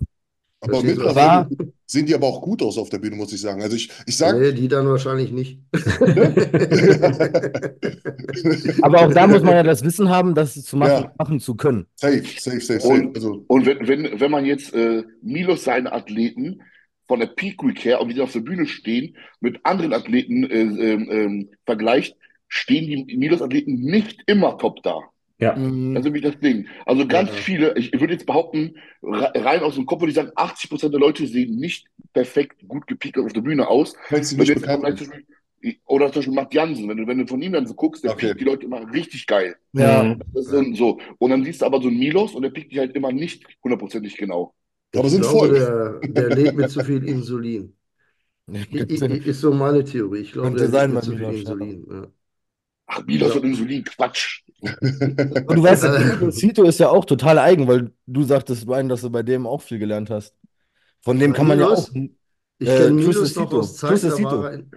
Aber mittlerweile sehen die aber auch gut aus auf der Bühne, muss ich sagen. Also ich, ich sage. Nee, die dann wahrscheinlich nicht. aber auch da muss man ja das Wissen haben, das zu machen, ja. machen zu können. Safe, safe, safe, safe. Und, also. und wenn, wenn, wenn man jetzt äh, Milos seine Athleten von der Peak Week her, und wie sie auf der Bühne stehen, mit anderen Athleten äh, äh, vergleicht, stehen die Milos-Athleten nicht immer top da. Ja. Mhm. Das ist nämlich das Ding. Also ganz ja. viele, ich würde jetzt behaupten, rein aus dem Kopf würde ich sagen, 80 Prozent der Leute sehen nicht perfekt gut gepiekt auf der Bühne aus. Nicht Beispiel, oder zum Beispiel Matt Jansen, wenn du, wenn du von ihm dann so guckst, der okay. piekt die Leute immer richtig geil. Ja. so. Und dann siehst du aber so einen Milos und der piekt die halt immer nicht hundertprozentig genau. Aber sind glaube, voll. Der, der lebt mit zu viel Insulin. Ich, ich, ist so meine Theorie. Ich glaube, der lebt mit zu viel Insulin. Ja. Ach, Milos und Insulin, Quatsch. Und du weißt, Cito ist ja auch total eigen, weil du sagtest, Brian, dass du bei dem auch viel gelernt hast. Von dem kann man ja auch. Ich äh, kenne Milos noch aus Zeit, Chris da war ein...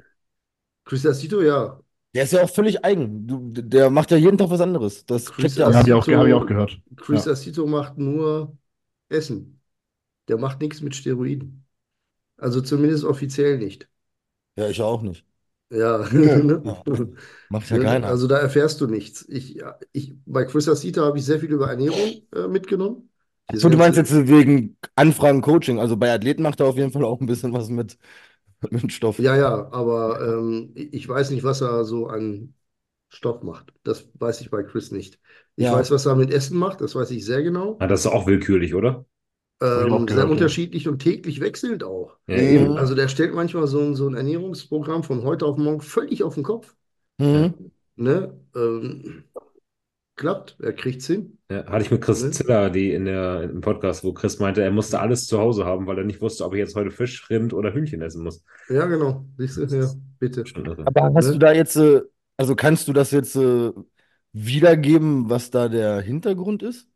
Chris Acito, ja. Der ist ja auch völlig eigen. Du, der macht ja jeden Tag was anderes. Das Chris ja, habe ich, auch, hab ich auch gehört. Chris ja. Acito macht nur Essen. Der macht nichts mit Steroiden. Also zumindest offiziell nicht. Ja, ich auch nicht. Ja, ja. macht ja keiner. Also da erfährst du nichts. Ich, ich, bei Chris Asita habe ich sehr viel über Ernährung äh, mitgenommen. So, du meinst jetzt wegen Anfragen Coaching. Also bei Athleten macht er auf jeden Fall auch ein bisschen was mit, mit Stoff. Ja, ja, aber ähm, ich weiß nicht, was er so an Stoff macht. Das weiß ich bei Chris nicht. Ich ja. weiß, was er mit Essen macht, das weiß ich sehr genau. Ah, das ist auch willkürlich, oder? Ähm, sehr unterschiedlich und täglich wechselnd auch. Ja, also der stellt manchmal so ein, so ein Ernährungsprogramm von heute auf morgen völlig auf den Kopf. Mhm. Ne? Ähm, klappt, er kriegt es hin. Ja, hatte ich mit Chris ne? Ziller, die in der, im Podcast, wo Chris meinte, er musste alles zu Hause haben, weil er nicht wusste, ob er jetzt heute Fisch, Rind oder Hühnchen essen muss. Ja, genau. Siehst du, ja, bitte. Aber hast ne? du da jetzt, äh, also kannst du das jetzt äh, wiedergeben, was da der Hintergrund ist?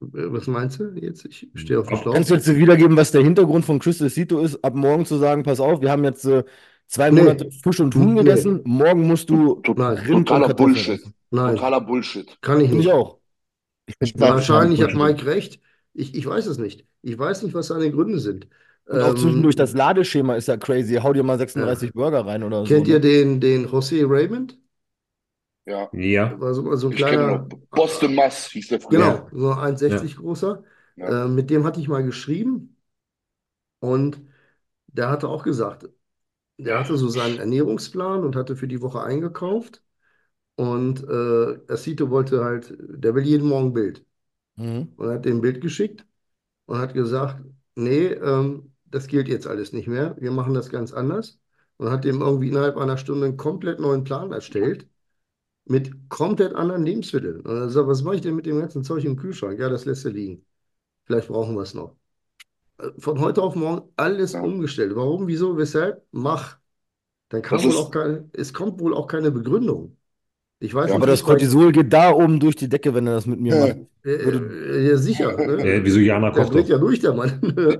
Was meinst du jetzt? Ich stehe auf dem Schlauch. Kannst du jetzt wiedergeben, was der Hintergrund von Crystal Cito ist, ab morgen zu sagen, pass auf, wir haben jetzt äh, zwei nee. Monate Fisch und Huhn nee. gegessen, morgen musst du Nein. Rind Totaler Bullshit. Nein. Totaler Bullshit. Kann ich nicht. Ich auch. Ich Wahrscheinlich hat Mike recht. Ich, ich weiß es nicht. Ich weiß nicht, was seine Gründe sind. Und auch ähm, zwischendurch das Ladeschema ist ja crazy. Hau dir mal 36 ja. Burger rein oder Kennt so. Kennt ihr ne? den, den José Raymond? Ja. Ja. War so, so ein kleiner. Boston Mass hieß der früher. Genau, so 1,60 ja. großer. Ja. Äh, mit dem hatte ich mal geschrieben und der hatte auch gesagt, der hatte so seinen Ernährungsplan und hatte für die Woche eingekauft. Und äh, Asito wollte halt, der will jeden Morgen Bild. Mhm. Und hat dem Bild geschickt und hat gesagt, nee, ähm, das gilt jetzt alles nicht mehr. Wir machen das ganz anders. Und hat dem irgendwie innerhalb einer Stunde einen komplett neuen Plan erstellt mit komplett anderen Lebensmitteln. Und er sagt, was mache ich denn mit dem ganzen Zeug im Kühlschrank? Ja, das lässt er liegen. Vielleicht brauchen wir es noch. Äh, von heute auf morgen alles ja. umgestellt. Warum, wieso, weshalb? Mach. Dann kann wohl auch keine, es kommt wohl auch keine Begründung. Ich weiß ja, nicht, aber das Cortisol geht da oben durch die Decke, wenn er das mit mir ja. macht. Ja, äh, ja sicher. Ne? Ja, wieso Jana kocht? Der dreht ja durch, der Mann.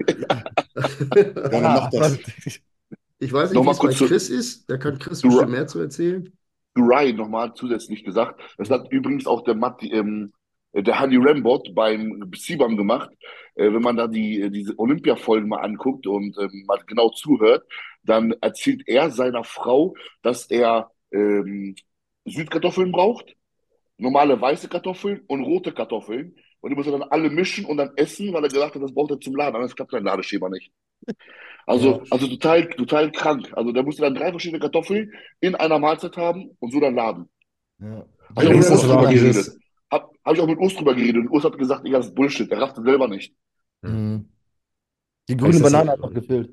ja, macht das. Ich weiß nicht, was bei Chris ist. Da kann Chris bestimmt mehr zu erzählen. Ryan nochmal zusätzlich gesagt. Das hat übrigens auch der Matti, ähm, der Honey Rambot beim Sibam gemacht. Äh, wenn man da die, äh, diese Olympia-Folgen mal anguckt und ähm, mal genau zuhört, dann erzählt er seiner Frau, dass er ähm, Südkartoffeln braucht, normale weiße Kartoffeln und rote Kartoffeln. Und die muss er dann alle mischen und dann essen, weil er gesagt hat, das braucht er zum Laden. Anders klappt sein Ladeschema nicht. Also, ja. also total, total krank. Also der musste dann drei verschiedene Kartoffeln in einer Mahlzeit haben und so dann laden. Ja. Hab ich, auch mit Urs dieses... hab, hab ich auch mit Urs drüber geredet und Urs hat gesagt, Digga, das ist Bullshit, der rafft selber nicht. Mhm. Die grüne Banane hat noch gefehlt.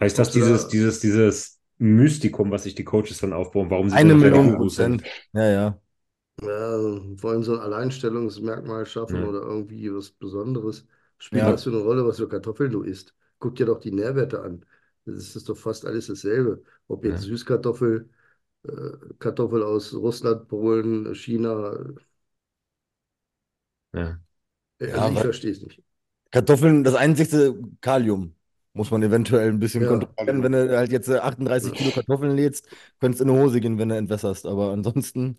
Heißt das dieses, dieses, dieses Mystikum, was sich die Coaches dann aufbauen, warum sie Eine so Million Prozent. Ja, ja. Ja, wollen so ein Alleinstellungsmerkmal schaffen ja. oder irgendwie was Besonderes. Spielt ja. das für eine Rolle, was für Kartoffeln du isst? Guck dir doch die Nährwerte an. Das ist doch fast alles dasselbe. Ob jetzt ja. Süßkartoffel, äh, Kartoffel aus Russland, Polen, China. Ja. Also ich verstehe es nicht. Kartoffeln, das einzigste Kalium muss man eventuell ein bisschen ja. kontrollieren. Wenn du halt jetzt 38 Kilo Kartoffeln lädst, könntest du in eine Hose gehen, wenn du entwässerst. Aber ansonsten.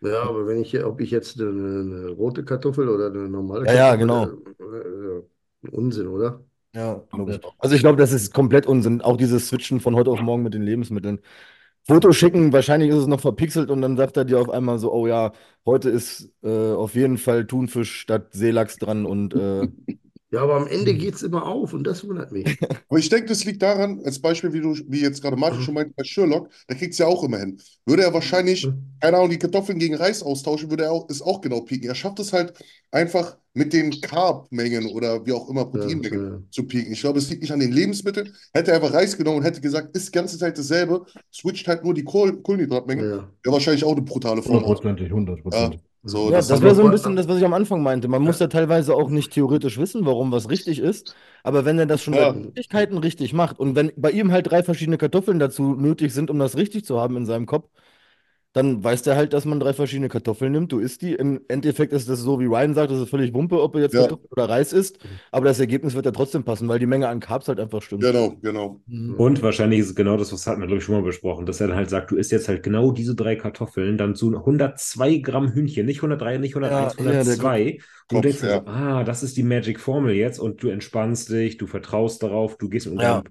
Ja, aber wenn ich, ob ich jetzt eine, eine rote Kartoffel oder eine normale Kartoffel. Ja, ja, genau. Äh, äh, Unsinn, oder? Ja, glaube Also ich glaube, das ist komplett Unsinn. Auch dieses Switchen von heute auf morgen mit den Lebensmitteln. Foto schicken, wahrscheinlich ist es noch verpixelt und dann sagt er dir auf einmal so, oh ja, heute ist äh, auf jeden Fall Thunfisch statt Seelachs dran und äh, Ja, aber am Ende geht es immer auf und das wundert mich. Aber ich denke, das liegt daran, als Beispiel, wie du, wie jetzt gerade Martin schon meinte, bei Sherlock, da kriegt es ja auch immer hin. Würde er wahrscheinlich, keine Ahnung, die Kartoffeln gegen Reis austauschen, würde er auch, es auch genau pieken. Er schafft es halt einfach mit den Carb-Mengen oder wie auch immer Proteinmengen ja, ja. zu pieken. Ich glaube, es liegt nicht an den Lebensmitteln. Hätte er einfach Reis genommen und hätte gesagt, ist die ganze Zeit dasselbe, switcht halt nur die Kohl Kohlenhydratmenge, ja. wäre wahrscheinlich auch eine brutale Form. 100%, 100%. So, ja, das, das wäre so ein bisschen das, was ich am Anfang meinte. Man muss ja teilweise auch nicht theoretisch wissen, warum was richtig ist. Aber wenn er das schon ja. Möglichkeiten richtig macht und wenn bei ihm halt drei verschiedene Kartoffeln dazu nötig sind, um das richtig zu haben in seinem Kopf, dann weiß der halt, dass man drei verschiedene Kartoffeln nimmt. Du isst die. Im Endeffekt ist das so, wie Ryan sagt, das ist völlig Wumpe, ob er jetzt ja. Kartoffeln oder Reis isst. Aber das Ergebnis wird ja trotzdem passen, weil die Menge an Carbs halt einfach stimmt. Genau, genau. Mhm. Und wahrscheinlich ist es genau das, was hatten wir, glaube ich, schon mal besprochen, dass er dann halt sagt, du isst jetzt halt genau diese drei Kartoffeln, dann zu 102 Gramm Hühnchen, nicht 103, nicht 101, ja, 102. Ja, und du denkst ja. so, ah, das ist die Magic Formel jetzt und du entspannst dich, du vertraust darauf, du gehst und ja.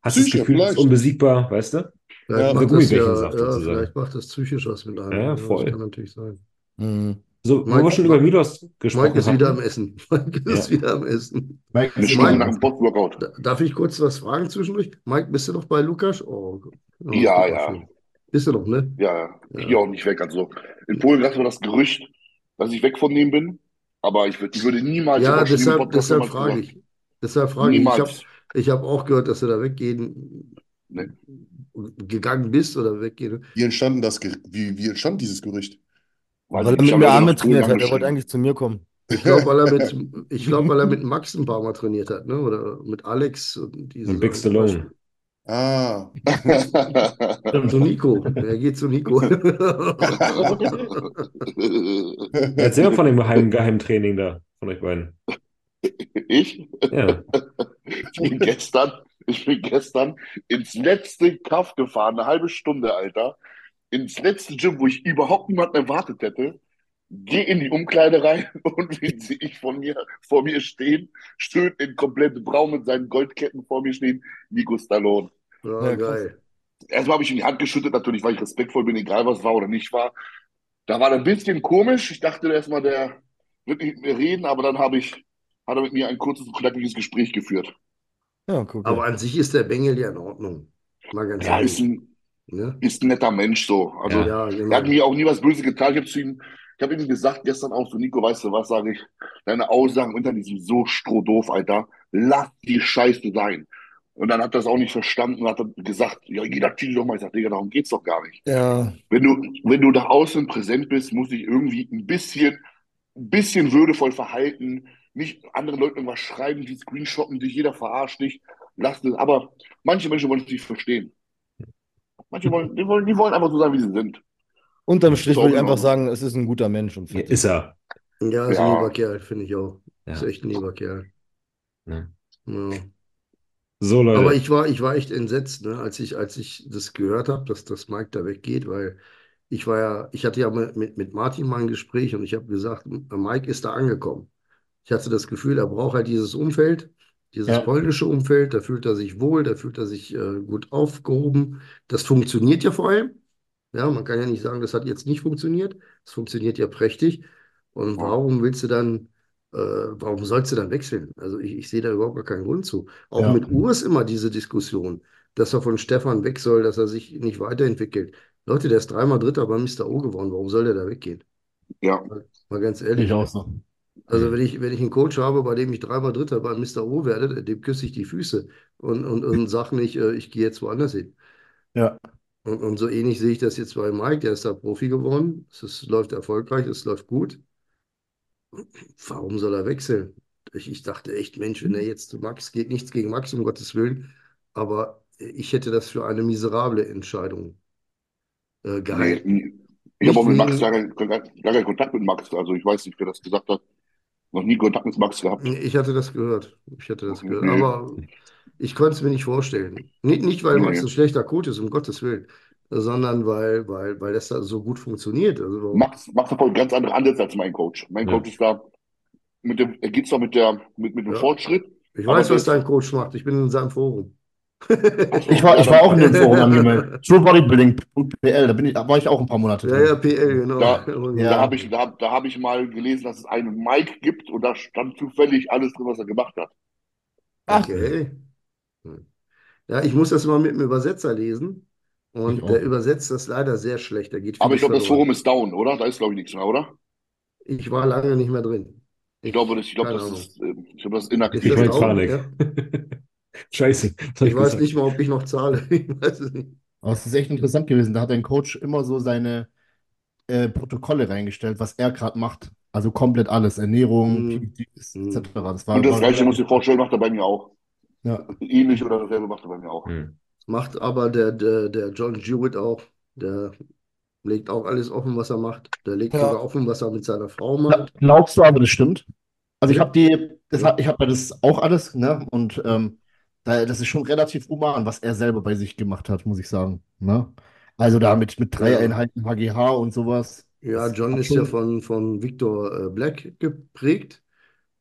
hast Psyche, das Gefühl, du bist unbesiegbar, weißt du? Vielleicht, ja, macht, das ja, ja, vielleicht macht das psychisch was mit einem. Ja, voll. Das kann natürlich sein. Mhm. So, Mike, wo wir schon über Milos gesprochen Mike ist hatten. wieder am Essen. Mike ist ja. wieder am Essen. Mike ist Mike, nach dem Box-Workout. Darf ich kurz was fragen zwischendurch? Mike, bist du noch bei Lukas? Oh, oh ja, ja. Bist du noch, ne? Ja, ja. Ich gehe auch nicht weg. Also in Polen gab es das Gerücht, dass ich weg von dem bin. Aber ich, ich würde niemals. Ja, deshalb, deshalb frage ich. Deshalb frage ich. Ich habe hab auch gehört, dass du da weggehen. Nee gegangen bist oder weggehen. Wie entstand das, wie, wie entstand dieses Gerücht? Weil, weil er mit mir Arme trainiert hat, er wollte eigentlich zu mir kommen. Ich glaube, weil, er mit, glaub, weil er mit Max ein paar Mal trainiert hat, ne? Oder mit Alex und diese. Und Big Stallone. Ah. zu Nico. Er geht zu Nico. Erzähl mal von dem geheimen Geheimtraining da, von euch beiden. Ich? Ja. Ich bin gestern, ich bin gestern ins letzte Kaff gefahren, eine halbe Stunde, Alter. Ins letzte Gym, wo ich überhaupt niemanden erwartet hätte. Geh in die Umkleide rein und wen sehe ich von mir, vor mir stehen? Schön in komplett braun mit seinen Goldketten vor mir stehen. Nico Stallone. Ja, ja geil. Erstmal habe ich ihm die Hand geschüttet, natürlich, weil ich respektvoll bin, egal was war oder nicht war. Da war er ein bisschen komisch. Ich dachte erstmal, der wird nicht mit mir reden, aber dann habe ich, hat er mit mir ein kurzes, knackiges Gespräch geführt. Ja, guck, Aber an sich ist der Bengel ja in Ordnung. Mal ganz ja, ist ein, ne? ist ein netter Mensch so. Also, ja, genau. er hat mir auch nie was Böses getan. Ich habe zu ihm, ich habe ihm gesagt, gestern auch so, Nico, weißt du was, sage ich, deine Aussagen unter diesem so strohdoof, Alter. Lass die Scheiße sein. Und dann hat er das auch nicht verstanden und hat dann gesagt, ja, jeder Titel doch mal. Ich sage, Digga, darum geht's doch gar nicht. Ja. Wenn du, wenn du nach außen präsent bist, muss ich irgendwie ein bisschen, ein bisschen würdevoll verhalten, nicht anderen Leuten irgendwas schreiben, die screenshotten dich, jeder verarscht dich. Lass das. Aber manche Menschen wollen es nicht verstehen. Manche wollen die, wollen, die wollen einfach so sein, wie sie sind. Unterm Strich würde ich einfach sagen, es ist ein guter Mensch. Und fertig. ist er. Ja, ist ja. ein lieber Kerl, finde ich auch. Ja. Ist echt ein lieber Kerl. Ja. ja. So, Leute. Aber ich war, ich war echt entsetzt, ne, als ich, als ich das gehört habe, dass das Mike da weggeht, weil ich war ja, ich hatte ja mit, mit Martin mal ein Gespräch und ich habe gesagt, Mike ist da angekommen. Ich hatte das Gefühl, er braucht halt dieses Umfeld, dieses ja. polnische Umfeld, da fühlt er sich wohl, da fühlt er sich äh, gut aufgehoben. Das funktioniert ja vor allem. Ja, man kann ja nicht sagen, das hat jetzt nicht funktioniert. Es funktioniert ja prächtig. Und warum willst du dann, äh, warum sollst du dann wechseln? Also ich, ich sehe da überhaupt gar keinen Grund zu. Auch ja. mit Urs immer diese Diskussion, dass er von Stefan weg soll, dass er sich nicht weiterentwickelt. Leute, der ist dreimal Dritter bei Mr. O geworden. Warum soll der da weggehen? Ja. Mal, mal ganz ehrlich. Ich auch so. Also wenn ich, wenn ich einen Coach habe, bei dem ich dreimal Dritter bei Mr. O werde, dem küsse ich die Füße und, und, und sage nicht, äh, ich gehe jetzt woanders hin. Ja. Und, und so ähnlich sehe ich das jetzt bei Mike, der ist da Profi geworden. Es ist, läuft erfolgreich, es läuft gut. Warum soll er wechseln? Ich, ich dachte echt, Mensch, wenn er jetzt zu Max geht, nichts gegen Max, um Gottes Willen, aber ich hätte das für eine miserable Entscheidung äh, gehalten. Nee, ich habe auch mit Max gar keinen Kontakt mit Max. Also ich weiß nicht, wer das gesagt hat. Noch nie Kontakt mit Max gehabt. Ich hatte das gehört. Ich hatte das gehört. Nee. Aber ich konnte es mir nicht vorstellen. Nicht, nicht weil Nee. Max ein schlechter Coach ist, um Gottes Willen, sondern weil, weil, weil das da so gut funktioniert. Also, Max, Max verfolgt ganz andere Ansätze als mein Coach. Mein Ja. Coach ist da mit dem, er geht zwar mit der, mit, mit dem Ja. Fortschritt. ich weiß, was dein Coach macht. Ich bin in seinem Forum. Ich war, ich war auch in dem Forum angemeldet. TrueBodybuilding.pl, da bin ich, da war ich auch ein paar Monate Ja, drin. ja, PL, genau. Da- Ja. Da habe ich, da, da habe ich mal gelesen, dass es einen Mike gibt und da stand zufällig alles drin, was er gemacht hat. Okay. Hm. Ja, ich muss das mal mit dem Übersetzer lesen. Und Ich der übersetzt das leider sehr schlecht. Da geht Aber ich glaube, das. Forum ist down, oder? Da ist, glaube ich, nichts mehr, oder? Ich war lange nicht mehr drin. Ich glaube, das, ich glaube, das ist, äh, ich glaube, das ist inaktiv. Ist Ich weiß? Panik. Ja. Scheiße. Hab Ich weiß gesagt? nicht mal, ob ich noch zahle. Ich weiß es nicht. Aber es ist echt interessant gewesen. Da hat ein Coach immer so seine äh, Protokolle reingestellt, was er gerade macht. Also komplett alles. Ernährung, Mhm. PTs, Mhm. etc. Das war, Und das Gleiche, muss ich vorstellen, macht er bei mir auch. Ja. Ähnlich oder dasselbe macht er bei mir auch. Hm. Macht aber der, der, der John Jewett auch. Der legt auch alles offen, was er macht. Der legt Ja. sogar offen, was er mit seiner Frau macht. Glaubst du aber, das stimmt? Also ich habe die, das, ich habe ja das auch alles, ne? Und ähm, das ist schon relativ human, was er selber bei sich gemacht hat, muss ich sagen. Ne? Also da mit, mit drei. Einheiten HGH und sowas. Ja, John ist ja von, von Victor äh, Black geprägt.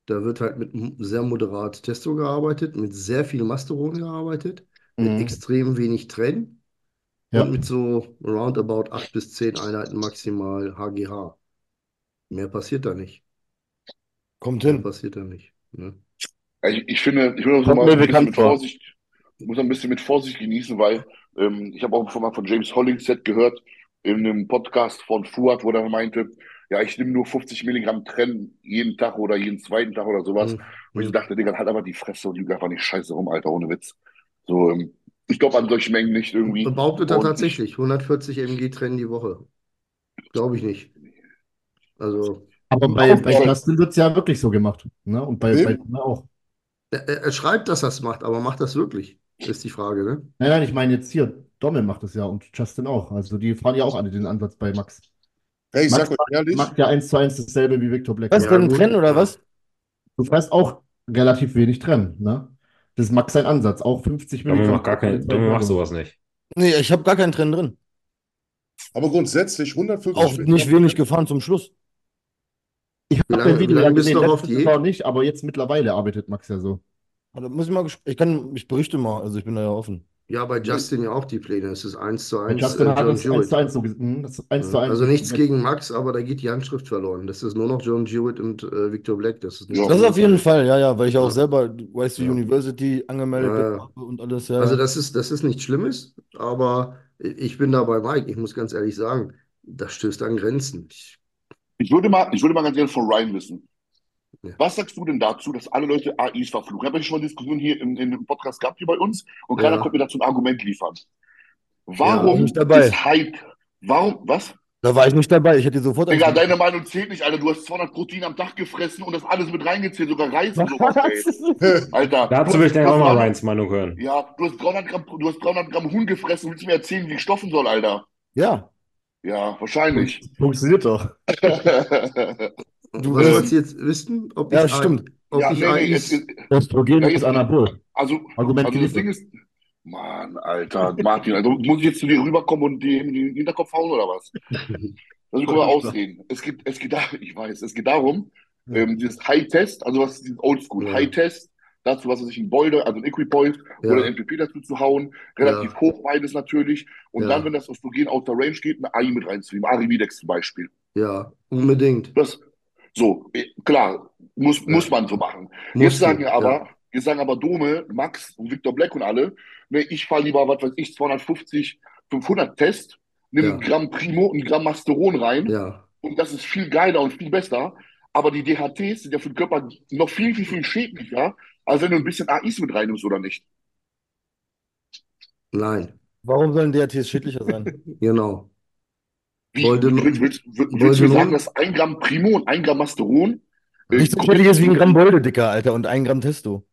Da wird halt mit sehr moderat Testo gearbeitet, mit sehr viel Masteron gearbeitet, mit Mhm. extrem wenig Trenn Ja. und mit so roundabout 8 bis 10 Einheiten maximal HGH. Mehr passiert da nicht. Kommt Mehr hin. passiert da nicht. Ne? Ich, ich finde, ich Kommt mal ein bisschen mit vor. Vorsicht, muss ein bisschen mit Vorsicht genießen, weil ähm, ich habe auch schon mal von James Hollingshead gehört in einem Podcast von Fuad, wo er meinte, ja, ich nehme nur 50 Milligramm Trenn jeden Tag oder jeden zweiten Tag oder sowas. Hm, Wo ich hm. dachte, Digga, halt aber die Fresse und lüge einfach nicht scheiße rum, Alter, ohne Witz. So, ähm, ich glaube an solchen Mengen nicht irgendwie. Behauptet er Und ich- tatsächlich 140 mg Trennen die Woche. Glaube ich nicht. Also, Aber bei, bei. Justin wird es ja wirklich so gemacht. Ne? Und bei, Wem? bei auch. Er, er schreibt, dass er es macht, aber macht das wirklich? Ist die Frage, ne? Nein, nein, ich meine jetzt hier, Dommel macht es ja und Justin auch. Also die fahren ja auch alle den Ansatz bei Max. Hey, ich Max sag euch ehrlich, macht ja eins zu eins dasselbe wie Victor Black. Was Ja, denn, gut. Trennen oder was? Du fährst auch relativ wenig trennen, ne? Das ist Max sein Ansatz, auch 50 Dommel Milligramm. macht gar kein, Dommel macht sowas nicht. Nee, ich habe gar keinen Trennen drin. aber grundsätzlich 150 Auch nicht wenig gefahren zum Schluss. Ich habe lange- ein Video ja du gesehen, noch auf letzte Diät? Saison nicht, aber jetzt mittlerweile arbeitet Max ja so. Also muss ich mal, ich kann, ich berichte mal, also ich bin da ja offen. Ja, bei Justin ja auch die Pläne. Es ist 1 zu Bei 1 Justin äh, hat John uns 1 Jewett. zu 1 so ges- hm, das ist 1 zu 1. Also nichts gegen Max, aber da geht die Handschrift verloren. Das ist nur noch John Jewett und äh, Victor Black. Das ist nicht Ja. Das auf jeden Fall, ja, ja, weil ich auch Ja. selber YC Ja. University angemeldet Ja, bin ja. und alles, ja. Also das ist, das ist nichts Schlimmes, aber ich bin da bei Mike. Ich muss ganz ehrlich sagen, das stößt an Grenzen. Ich, Ich würde mal, ich würde mal ganz gerne von Ryan wissen. Ja. Was sagst du denn dazu, dass alle Leute AIs verfluchen? Ich habe ja schon mal Diskussionen hier in, in dem Podcast gehabt hier bei uns und keiner Ja. konnte mir dazu ein Argument liefern. war Warum nicht dabei. ist Hype? Warum? Was? Da war ich nicht dabei, ich hätte sofort Digga, deine Meinung zählt nicht, Alter. Du hast 200 Protein am Tag gefressen und das alles mit reingezählt, sogar Reis und sowas. Alter. Dazu will ich dann auch mal 300 Ryans Meinung hören. Ja, du hast 300 Gramm, du hast 300 Gramm Huhn gefressen. Willst du mir erzählen, wie ich stoffen soll, Alter? Ja, Ja, wahrscheinlich. Funktioniert doch. Du was willst- du jetzt wissen? Ob ja, ich, stimmt. ob ja, ich nee, nee, jetzt, Östrogen Ja, ist Anabol. also, Argument also das. Ding ist, Mann, Alter, Martin, also muss ich jetzt zu dir rüberkommen und dir in den Hinterkopf hauen oder was? Also können wir ausreden. Es geht, es geht da, ich weiß, es geht darum, Ja. ähm, dieses High-Test, also was ist dieses Oldschool, Ja. High-Test, dazu, was weiß ich, ein Boulder, also ein Equipoise oder Ja. ein MPP dazu zu hauen, relativ Ja. hoch beides natürlich, und Ja. dann, wenn das Östrogen out der Range geht, eine AI mit reinzunehmen, Arimidex zum Beispiel. Ja, unbedingt. Das, so, eh, klar, muss, muss man so machen. Musst Jetzt sagen ja aber, jetzt sagen aber Dome, Max und Victor Black und alle, ne, ich fahre lieber, was weiß ich, 250, 500 Test, nimm ein Gramm Primo und ein Gramm Masteron rein Ja, und das ist viel geiler und viel besser. Aber die DHTs sind ja für den Körper noch viel, viel, viel schädlicher, als wenn du ein bisschen AIs mit reinnimmst oder nicht. nein, Warum sollen DHTs schädlicher sein? genau. Wie, Boldenon- willst, willst, willst, willst du mir sagen, dass ein Gramm Primo und ein Gramm Masteron äh, Nicht so schädlich ist wie ein Gramm Bolde, Dicker, Alter, und ein Gramm Testo.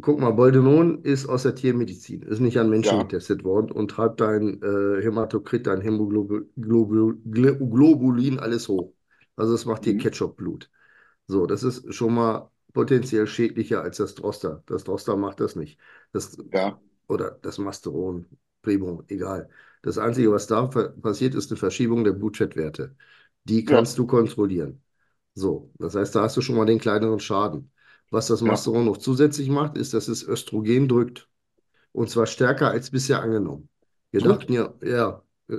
Guck mal, Boldenon ist aus der Tiermedizin, ist nicht an Menschen Ja. getestet worden und treibt dein äh, Hämatokrit, dein Hämoglobulin alles hoch. Also es macht dir Mhm. Ketchupblut. So, das ist schon mal potenziell schädlicher als das Droster. Das Droster macht das nicht. Das, Ja, oder das Masteron, Primo, egal. Das Einzige, was da passiert, ist eine Verschiebung der Blutfettwerte. Die kannst du kontrollieren. So, das heißt, da hast du schon mal den kleineren Schaden. Was das Ja. Masteron noch zusätzlich macht, ist, dass es Östrogen drückt. Und zwar stärker als bisher angenommen. Wir Drückt? dachten ja, ja. äh,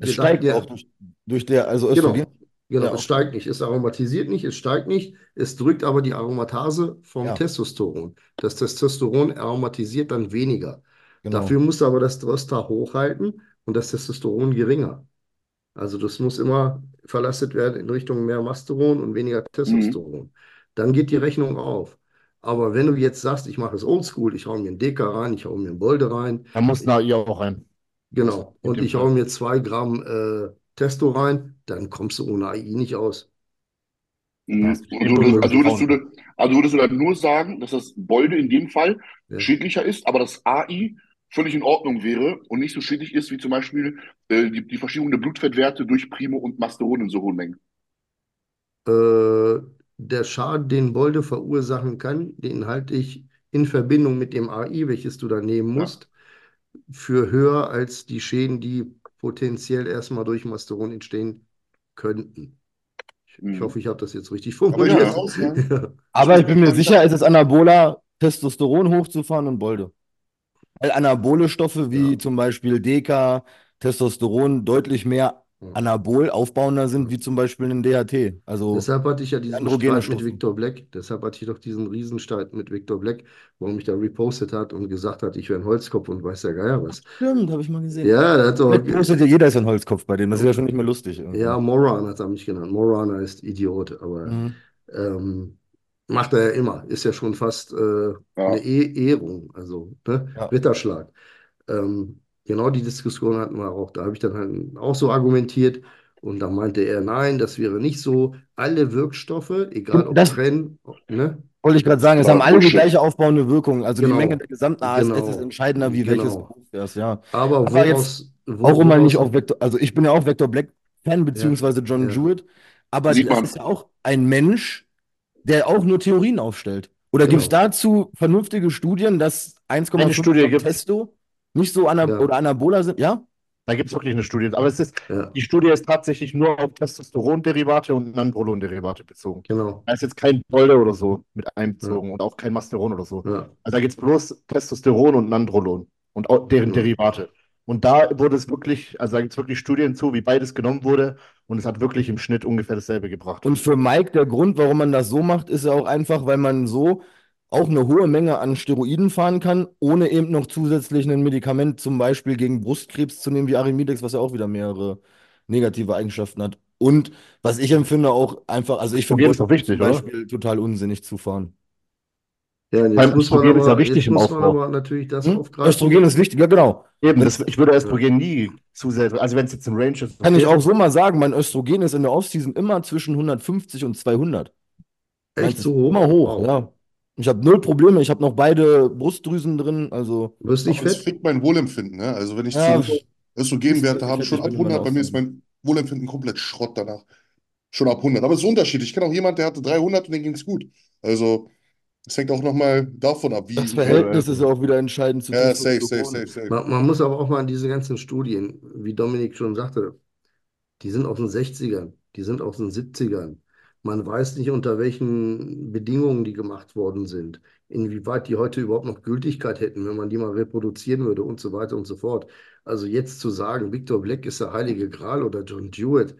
Wir Es steigt ja, auch durch, durch der, also Genau, Östrogen. genau, Ja. es steigt nicht, es aromatisiert nicht, es steigt nicht, es drückt aber die Aromatase vom Ja. Testosteron. Das Testosteron aromatisiert dann weniger. Genau. Dafür musst du aber das Dröster hochhalten und das Testosteron geringer. Also das muss immer verlastet werden in Richtung mehr Masteron und weniger Testosteron. Dann geht die Rechnung auf. Aber wenn du jetzt sagst, ich mache es oldschool, ich hau mir einen Deka rein, ich hau mir einen Bolde rein, Da muss nach ihr auch rein. genau, und ich hau mir zwei Gramm äh, Testo rein, dann kommst du ohne AI nicht aus. Mhm. Also würdest, also, würdest du, also würdest du dann nur sagen, dass das Bolde in dem Fall Ja. schädlicher ist, aber das AI völlig in Ordnung wäre und nicht so schädlich ist wie zum Beispiel äh, die, die Verschiebung der Blutfettwerte durch Primo und Masteron in so hohen Mengen. Äh, der Schaden, den Bolde verursachen kann, den halte ich in Verbindung mit dem AI, welches du da nehmen Ja. musst, für höher als die Schäden, die potenziell erstmal durch Masteron entstehen könnten. Ich, ich Mhm. hoffe, ich habe das jetzt richtig Aber ich formuliert. will auch sagen, Aber ich bin mir sicher, es ist Anabola, Testosteron hochzufahren und Bolde. Weil anabole Stoffe wie Ja. zum Beispiel Deka, Testosteron deutlich mehr Ja. Anabol aufbauender sind, wie zum Beispiel ein DHT. Also, Deshalb hatte ich ja diesen Streit mit. Victor Black. Deshalb hatte ich doch diesen Riesenstreit mit Victor Black, wo er mich da repostet hat und gesagt hat, ich wäre ein Holzkopf und weiß der Geier was. stimmt, habe ich mal gesehen. Ja, der hat doch. Postet ja jeder ist ein Holzkopf bei dem. Das ist ja schon nicht mehr lustig. irgendwie. Ja, Moran hat er mich genannt. Moran heißt Idiot, aber Mhm. ähm, macht er ja immer. Ist ja schon fast äh, eine e Ehrung, also ne? Ja. Ritterschlag. Ähm, genau die Diskussion hatten wir auch. Da habe ich dann halt auch so argumentiert. Und da meinte er, nein, das wäre nicht so. Alle Wirkstoffe, egal ob Das- Tren, ne? Wollte ich gerade sagen, es haben alle die gleiche aufbauende Wirkung. Also die Genau. Menge der gesamten ASS Genau. ist entscheidender, wie welches Genau. du fährst, ja. Aber Aber woraus, wo- Auch immer nicht auf Vector, also ich bin ja auch Vector Black Fan, beziehungsweise John ja. Jewett, aber Sieht das man. ist ja auch ein Mensch, der auch nur Theorien aufstellt. Oder gibt es Genau. dazu vernünftige Studien, dass 1,5 Eine Studie Gramm gibt's. Testo nicht so ana Ja. oder Anabola sind? Ja? Da gibt es wirklich eine Studie. Aber es ist, Ja, die Studie ist tatsächlich nur auf Testosteronderivate und Nandrolon-Derivate bezogen. genau. Da ist jetzt kein Bolde oder so mit einbezogen und auch kein Masteron oder so. Ja. Also da geht es bloß Testosteron und Nandrolon und auch deren Ja. Derivate. Und da wurde es wirklich, also da gibt es wirklich Studien zu, wie beides genommen wurde und es hat wirklich im Schnitt ungefähr dasselbe gebracht. Und für Mike der Grund, warum man das so macht, ist ja auch einfach, weil man so auch eine hohe Menge an Steroiden fahren kann, ohne eben noch zusätzlich ein Medikament zum Beispiel gegen Brustkrebs zu nehmen wie Arimidex, was ja auch wieder mehrere negative Eigenschaften hat. Und was ich empfinde auch einfach, also ich finde Östrogen ist doch wichtig, zum oder? Beispiel total unsinnig zu fahren. Ja, und Beim jetzt muss man Östrogen ist ja aber, wichtig jetzt im muss man Aufbau. aber natürlich das Hm? aufgreifen. Östrogen ist wichtig, ja genau. Eben, das, ich würde Östrogen nie zusätzlich, also wenn es jetzt ein Range ist. Kann ich auch so mal sagen, mein Östrogen ist in der Offseason immer zwischen 150 und 200. Meins Echt so hoch? Immer hoch, Wow. ja. Ich habe null Probleme, ich habe noch beide Brustdrüsen drin, also Du wirst nicht aber es fett? fickt mein Wohlempfinden. Ne? Also wenn ich Ja, zu Östrogenwerte ich habe, schon ab mit meiner 100, bei mir ist mein Wohlempfinden komplett Schrott danach. Schon ab 100. Aber es ist unterschiedlich. Ich kenne auch jemanden, der hatte 300 und dem ging es gut. Also es hängt auch nochmal davon ab, wie... das Verhältnis ist ja auch wieder entscheidend zu Ja, safe, safe, safe, safe. Man, man muss aber auch mal an diese ganzen Studien, wie Dominik schon sagte, die sind aus den 60ern, die sind aus den 70ern. Man weiß nicht, unter welchen Bedingungen die gemacht worden sind, inwieweit die heute überhaupt noch Gültigkeit hätten, wenn man die mal reproduzieren würde und so weiter und so fort. Also jetzt zu sagen, Victor Black ist der heilige Gral oder John Jewett,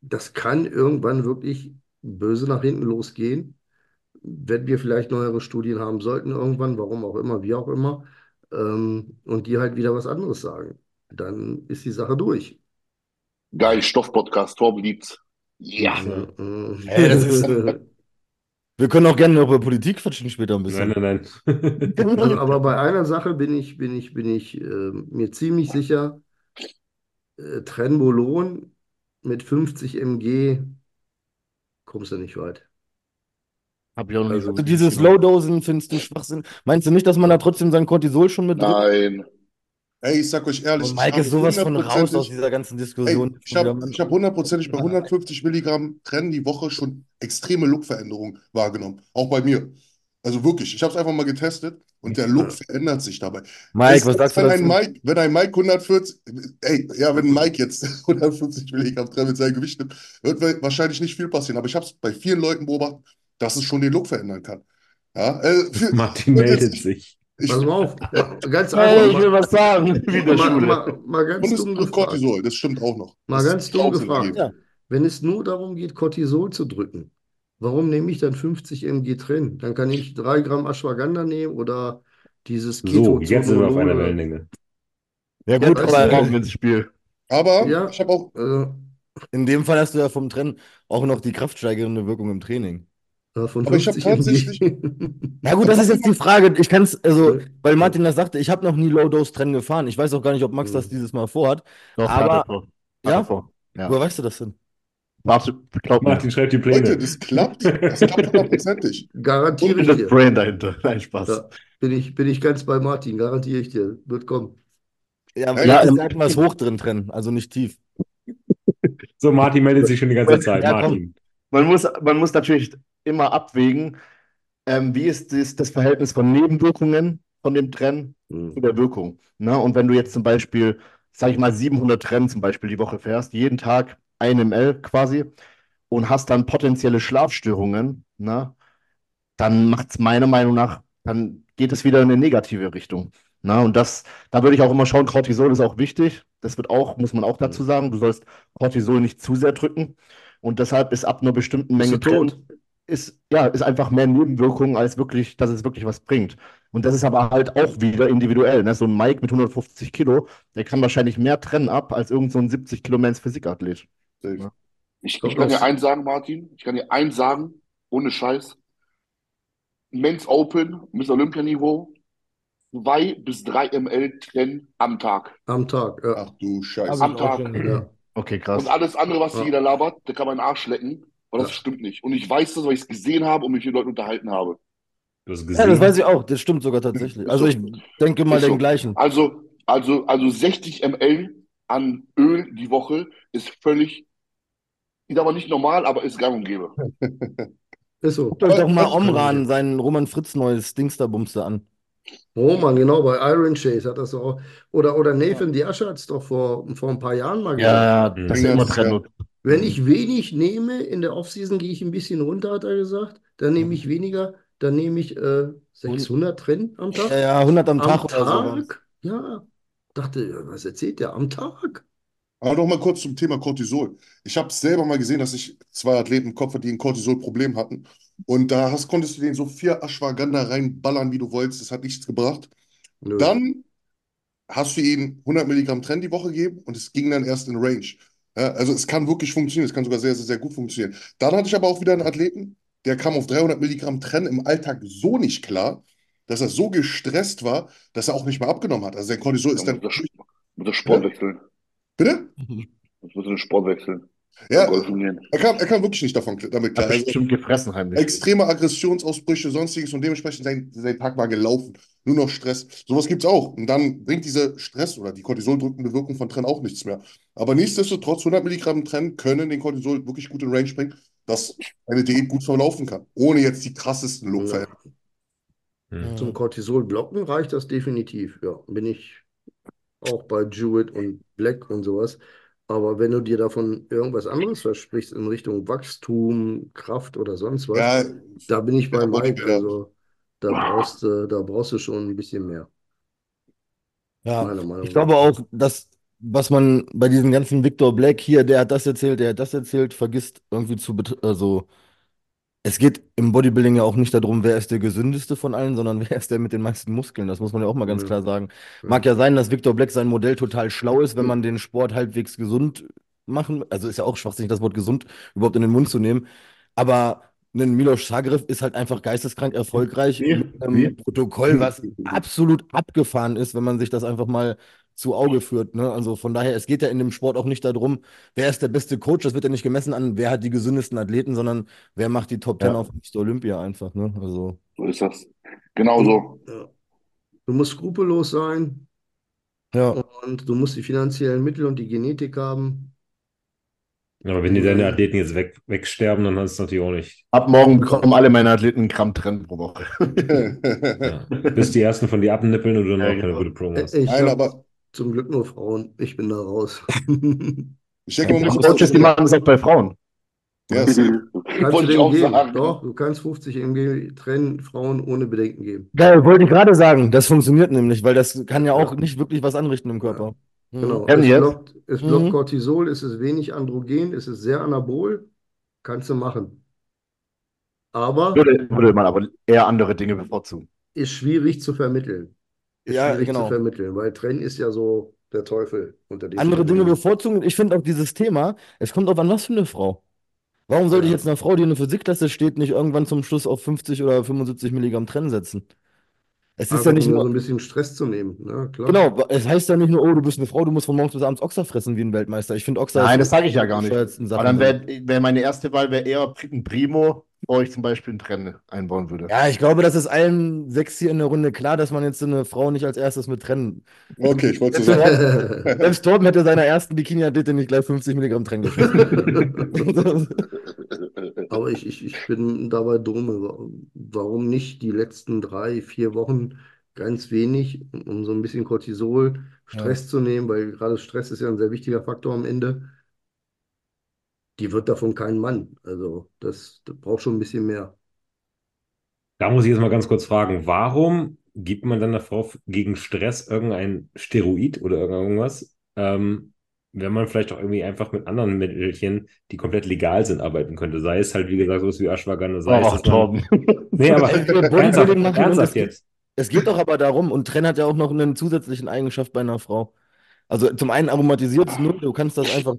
das kann irgendwann wirklich böse nach hinten losgehen, wenn wir vielleicht neuere Studien haben sollten irgendwann, warum auch immer, wie auch immer, ähm, und die halt wieder was anderes sagen. Dann ist die Sache durch. Geil, Stoff-Podcast, Torben liebt's. Ja. Ey, das ist- Wir können auch gerne noch über Politik quatschen später ein bisschen. Nein, nein, nein. Also, aber bei einer Sache bin ich, bin ich, bin ich äh, mir ziemlich sicher, äh, Trenbolon mit 50 mg kommst du nicht weit. Hab ich auch noch nicht so Also diese Slowdosen findest du Schwachsinn. Meinst du nicht, dass man da trotzdem sein Cortisol schon mit drin Nein. Ey, ich sag euch ehrlich, Und ich Mike habe ist sowas von raus aus dieser ganzen Ey, Diskussion. ich habe ich hab hundertprozentig bei 150 Milligramm Trennen die Woche schon extreme Lookveränderungen wahrgenommen. Auch bei mir. Also wirklich, ich habe es einfach mal getestet und der Look verändert sich dabei. Mike, Es- was sagst du wenn ein dazu? Mike, wenn ein Mike 140, ey, ja, wenn Mike jetzt 150 Milligramm Trennen mit seinem Gewicht nimmt, wird wa- wahrscheinlich nicht viel passieren. Aber ich habe es bei vielen Leuten beobachtet, dass es schon den Look verändern kann. Ja, äh, für- Martin jetzt meldet nicht- sich. Ich, Pass mal auf, mal, ganz Hey, ich einfach, will was sagen. Wie in der mal, Schule. mal, mal ganz und es dumm gefragt. Cortisol, das stimmt auch noch. Mal Das ganz dumm gefragt. Ja. Wenn es nur darum geht, Cortisol zu drücken, warum nehme ich dann 50 mg drin? Dann kann ich 3 Gramm Ashwagandha nehmen oder dieses So, jetzt sind wir auf einer. Wellenlänge. Ja gut, weißt aber du, Morgen ins Spiel. Aber Ja. ich habe auch, Also, in dem Fall hast du ja vom Trennen auch noch die kraftsteigernde Wirkung im Training. Ja, von Aber ich hab 50 tatsächlich-. Ja gut, das ist jetzt die Frage. Ich kann es, also, weil Martin das sagte, ich habe noch nie Low-Dose-Trennen gefahren. Ich weiß auch gar nicht, ob Max das dieses Mal vorhat. Doch, Aber- er vor. Ja? vor. Ja. Woher weißt du das denn? Warte, glaub mir. Martin schreibt die Leute, Pläne. das klappt. Das klappt hundertprozentig. Garantiere Und ich das dir. Brain dahinter. Nein, Spaß. Ja, bin ich, bin ich ganz bei Martin, garantiere ich dir. Wird kommen. Ja, Ja, ja, sagt mal es hoch drin trennen, also nicht tief. So, Martin meldet sich schon die ganze Zeit. Ja, komm. Man muss, man muss natürlich immer abwägen, ähm, wie ist das, das Verhältnis von Nebenwirkungen von dem Trennen Hm. zu der Wirkung. Ne? Und wenn du jetzt zum Beispiel, sag ich mal, 700 Trennen zum Beispiel die Woche fährst, jeden Tag 1 ml quasi, und hast dann potenzielle Schlafstörungen, ne? Dann macht es meiner Meinung nach, dann geht es wieder in eine negative Richtung. Ne? Und das, da würde ich auch immer schauen, Cortisol ist auch wichtig. Das wird auch, muss man auch dazu sagen, du sollst Cortisol nicht zu sehr drücken. Und deshalb ist ab einer bestimmten Menge Trennen tot? ist, ja, ist einfach mehr Nebenwirkungen, als wirklich, dass es wirklich was bringt. Und das ist aber halt auch wieder individuell. Ne? So ein Mike mit 150 Kilo, der kann wahrscheinlich mehr trennen ab als irgend so ein 70 Kilo Men's Physikathlet. Safe. Ich, ich kann dir eins sagen, Martin. Ich kann dir eins sagen, ohne Scheiß. Men's Open, Mr. Olympianiveau, zwei bis drei ml trennen am Tag. Am Tag, ja. Ach du Scheiße. Am Tag. schon- ja. Okay, krass. Und alles andere, was Ja. jeder labert, der kann meinen Arsch lecken, weil das Ja. stimmt nicht. Und ich weiß das, weil ich es gesehen habe und mich mit Leuten unterhalten habe. Du hast Ja, gesehen. das weiß ich auch. Das stimmt sogar tatsächlich. Also so. ich denke mal den gleichen. Also, also, also 60 ml an Öl die Woche ist völlig, ist aber nicht normal, aber ist gang und gäbe. Ist so. Guckt euch doch mal Omran, sein Roman Fritz neues Dingsterbumster an. Roman, genau, bei Iron Chase hat das doch auch. Oder, oder Nathan Diascha hat es doch vor, vor ein paar Jahren mal gesagt. Ja, Mhm. das ist immer Ja. trennen. Wenn ich wenig nehme, in der Offseason gehe ich ein bisschen runter, hat er gesagt. Dann nehme ich weniger, dann nehme ich äh, 600 Trennen am Tag. Ja, ja, 100 am Am Tag oder so. Tag? Ja. Dachte, was erzählt der? Am Tag? Aber noch mal kurz zum Thema Cortisol. Ich habe selber mal gesehen, dass ich zwei Athleten im Kopf hatte, die ein Cortisol-Problem hatten. Und da hast, konntest du denen so vier Ashwagandha reinballern, wie du wolltest. Das hat nichts gebracht. Nö. Dann hast du ihnen 100 Milligramm Tren die Woche gegeben und es ging dann erst in Range. Ja, also es kann wirklich funktionieren. Es kann sogar sehr, sehr, sehr gut funktionieren. Dann hatte ich aber auch wieder einen Athleten, der kam auf 300 Milligramm Tren im Alltag so nicht klar, dass er so gestresst war, dass er auch nicht mehr abgenommen hat. Also sein Cortisol ist Da dann... muss der, muss Sport wechseln. Bitte? Das muss den Sport wechseln. Ja, er kam, er kam wirklich nicht davon damit klar. Hat Also, bestimmt gefressen heimlich. extreme Aggressionsausbrüche, sonstiges und dementsprechend sein, sein Tag war gelaufen. Nur noch Stress. Sowas gibt es auch. Und dann bringt diese Stress oder die Cortisol-drückende Wirkung von Tren auch nichts mehr. Aber nichtsdestotrotz, 100 Milligramm Tren können den Cortisol wirklich gut in Range bringen, dass eine Diät gut verlaufen kann. Ohne jetzt die krassesten Lookveränderungen. Hm. Zum Cortisol blocken reicht das definitiv. Ja, bin ich auch bei Jewett und Black und sowas. Aber wenn du dir davon irgendwas anderes versprichst in Richtung Wachstum, Kraft oder sonst was, Ja, da bin ich bei Mike. ja. Also da brauchst du, da brauchst du schon ein bisschen mehr, Ja, meiner Meinung ich glaube auch, dass, was man bei diesem ganzen Victor Black hier, der hat das erzählt, der hat das erzählt, vergisst irgendwie zu, also, es geht im Bodybuilding ja auch nicht darum, wer ist der gesündeste von allen, sondern wer ist der mit den meisten Muskeln. Das muss man ja auch mal ganz klar sagen. Mag ja sein, dass Victor Black sein Modell total schlau ist, wenn man den Sport halbwegs gesund machen. Also ist ja auch schwachsinnig, das Wort gesund überhaupt in den Mund zu nehmen. Aber ein Milos Zagreb ist halt einfach geisteskrank erfolgreich Wie? mit einem Wie? Protokoll, was absolut abgefahren ist, wenn man sich das einfach mal zu Auge führt. Ne? Also von daher, es geht ja in dem Sport auch nicht darum, wer ist der beste Coach. Das wird ja nicht gemessen an, wer hat die gesündesten Athleten, sondern wer macht die Top Ten Ja. auf Mr. Olympia einfach. Ne? Also So ist das. Genau so. Ja. Du musst skrupellos sein ja. und du musst die finanziellen Mittel und die Genetik haben. Aber wenn dir deine Athleten jetzt weg, wegsterben, dann hast du es natürlich auch nicht. Ab morgen bekommen alle meine Athleten einen Gramm Trend pro Woche. Ja. Bis die ersten von dir abnippeln und du dann Ja, auch keine genau. gute Promo hast. Ich Nein, aber zum Glück nur Frauen. Ich bin da raus. ich denke, man muss das Coaches, die machen das auch bei Frauen. Ja. Kannst Wollte du ich auch geben? sagen. Doch, du kannst 50 MG trennen, Frauen ohne Bedenken geben. Geil, wollte ich gerade sagen. Das funktioniert nämlich, weil das kann ja auch nicht wirklich was anrichten im Körper. Mhm. Genau. Kennen Es blockt, es blockt Mhm. Cortisol, es ist wenig Androgen, es ist sehr anabol. Kannst du machen. Aber Würde, würde man aber eher andere Dinge bevorzugen. ist schwierig zu vermitteln. Ist Ja, schwierig genau. zu vermitteln, weil Trennen ist ja so der Teufel unter den Andere Dinge bevorzugen. Ich finde auch dieses Thema, es kommt auf an, was für eine Frau. Warum sollte ich Ja. jetzt einer Frau, die in der Physikklasse steht, nicht irgendwann zum Schluss auf 50 oder 75 Milligramm Trennen setzen? Es ist ja nicht um nur, so ein bisschen Stress zu nehmen. Ne? Klar. genau, es heißt ja nicht nur, oh, du bist eine Frau, du musst von morgens bis abends Ochser fressen wie ein Weltmeister. Ich finde Ochser Nein, ist das sage ich ja gar nicht. Aber dann wäre wär meine erste Wahl wär eher ein Primo, wo ich zum Beispiel einen Trend einbauen würde. Ja, ich glaube, das ist allen sechs hier in der Runde klar, dass man jetzt so eine Frau nicht als erstes mit Trennen. Okay, ich wollte sagen. Selbst Torben hätte seiner ersten Bikini-Athletin nicht gleich 50 Milligramm Trennen geschossen. Aber ich, ich, ich bin dabei Dome. Warum nicht die letzten drei, vier Wochen ganz wenig, um so ein bisschen Cortisol, Stress zu nehmen, weil gerade Stress ist ja ein sehr wichtiger Faktor am Ende. Die wird davon kein Mann. Also das, das braucht schon ein bisschen mehr. Da muss ich jetzt mal ganz kurz fragen, warum gibt man dann der Frau f- gegen Stress irgendein Steroid oder irgendwas, ähm, wenn man vielleicht auch irgendwie einfach mit anderen Mittelchen, die komplett legal sind, arbeiten könnte? Sei es halt, wie gesagt, sowas wie Ashwagandha, sei es, Ach, dass man... Torben. Nee, aber ernsthaft, ernsthaft es geht- jetzt. Es geht doch aber darum, und Trenn hat ja auch noch eine zusätzliche Eigenschaft bei einer Frau. Also zum einen aromatisiert es null, du kannst das einfach,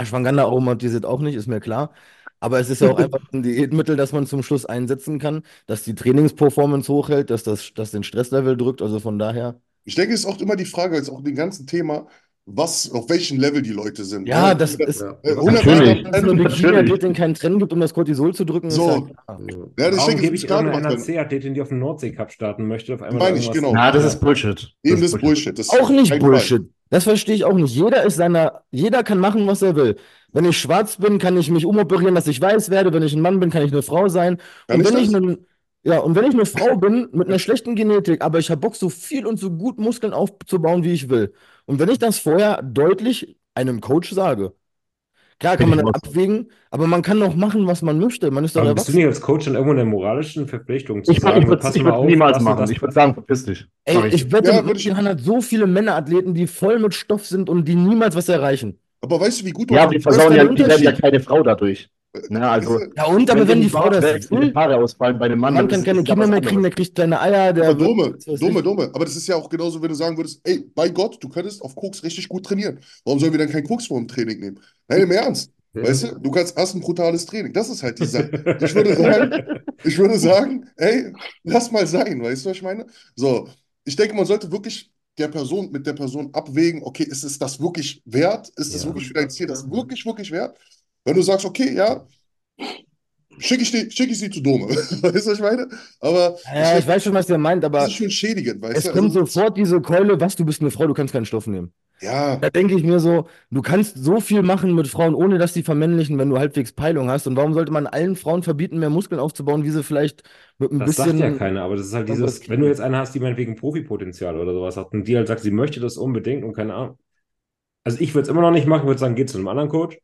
Ashwagandha aromatisiert auch nicht, ist mir klar. Aber es ist ja auch einfach ein Diätmittel, das man zum Schluss einsetzen kann, dass die Trainingsperformance hochhält, dass das, das den Stresslevel drückt. Also von daher. Ich denke, es ist auch immer die Frage, jetzt auch in dem ganzen Thema, was, auf welchem Level die Leute sind. Ja, ne? das ist. Ja. Äh, Natürlich. Dass eine Bikini-Athletin keinen Trend gibt, um das Cortisol zu drücken, ist So. ja. Ja. Ja, denke gebe ich, gerade werden. C-Athletin, die auf den Nordsee-Cup starten möchte, auf einmal Meine ich, genau. Na, das ist Bullshit. Eben das ist Bullshit. Das Auch nicht kein Fall. Bullshit. Das verstehe ich auch nicht. Jeder ist seiner, jeder kann machen, was er will. Wenn ich schwarz bin, kann ich mich umoperieren, dass ich weiß werde. Wenn ich ein Mann bin, kann ich eine Frau sein. Kann Und ich wenn ich das? Ja, und wenn ich eine Frau bin mit einer schlechten Genetik, aber ich habe Bock, so viel und so gut Muskeln aufzubauen, wie ich will. Und wenn ich das vorher deutlich einem Coach sage, klar kann man ich dann auch so. abwägen, aber man kann doch machen, was man möchte. Man ist doch Aber bist du nicht als Coach dann irgendwo in der moralischen Verpflichtung zu Ich, sagen, ich würde pass es mal auf, niemals das machen. das Ich würde sagen, verpiss dich. Ey, Mach ich. ich wette, Ja, würde ich- hat so viele Männerathleten, die voll mit Stoff sind und die niemals was erreichen. Aber weißt du, wie gut Ja, aber die versauen ja, die werden ja keine Frau dadurch. Ne, also, Ja, und aber wenn die dem Frau das wächst, die will, Haare ausfallen bei einem Mann, Man dann kann keine Kinder mehr kriegen, der kriegt kleine Eier, der Aber dumme, dumme, dumme. Aber das ist ja auch genauso, wenn du sagen würdest, ey, bei Gott, du könntest auf Koks richtig gut trainieren. Warum sollen wir dann keinen Koks vor dem Training nehmen? Nein, im Ernst. Ja. Weißt du, du kannst erst ein brutales Training. Das ist halt die Sache. Ich würde sagen, ich würde sagen, ey, lass mal sein, weißt du, was ich meine? So, ich denke, man sollte wirklich der Person, mit der Person abwägen, okay, ist es das wirklich wert? Ist es Ja. wirklich für dein Ziel das wirklich, wirklich wert? Wenn du sagst, okay, ja, schicke ich, die- schick ich sie zu Dome. Weißt du, was ich meine? Aber Ja, ich weiß schon, was der meint, aber das ist schon schädigend, weißt es du? kommt Also, sofort diese Keule, was, du bist eine Frau, du kannst keinen Stoff nehmen. ja, Da denke ich mir so, du kannst so viel machen mit Frauen, ohne dass sie vermännlichen, wenn du halbwegs Peilung hast. Und warum sollte man allen Frauen verbieten, mehr Muskeln aufzubauen, wie sie vielleicht mit ein Das sagt bisschen. ja keiner, aber das ist halt dieses, wenn du jetzt eine hast, die meinetwegen Profipotenzial oder sowas hat und die halt sagt, sie möchte das unbedingt und keine Ahnung. Also ich würde es immer noch nicht machen, würde sagen, geh zu einem anderen Coach.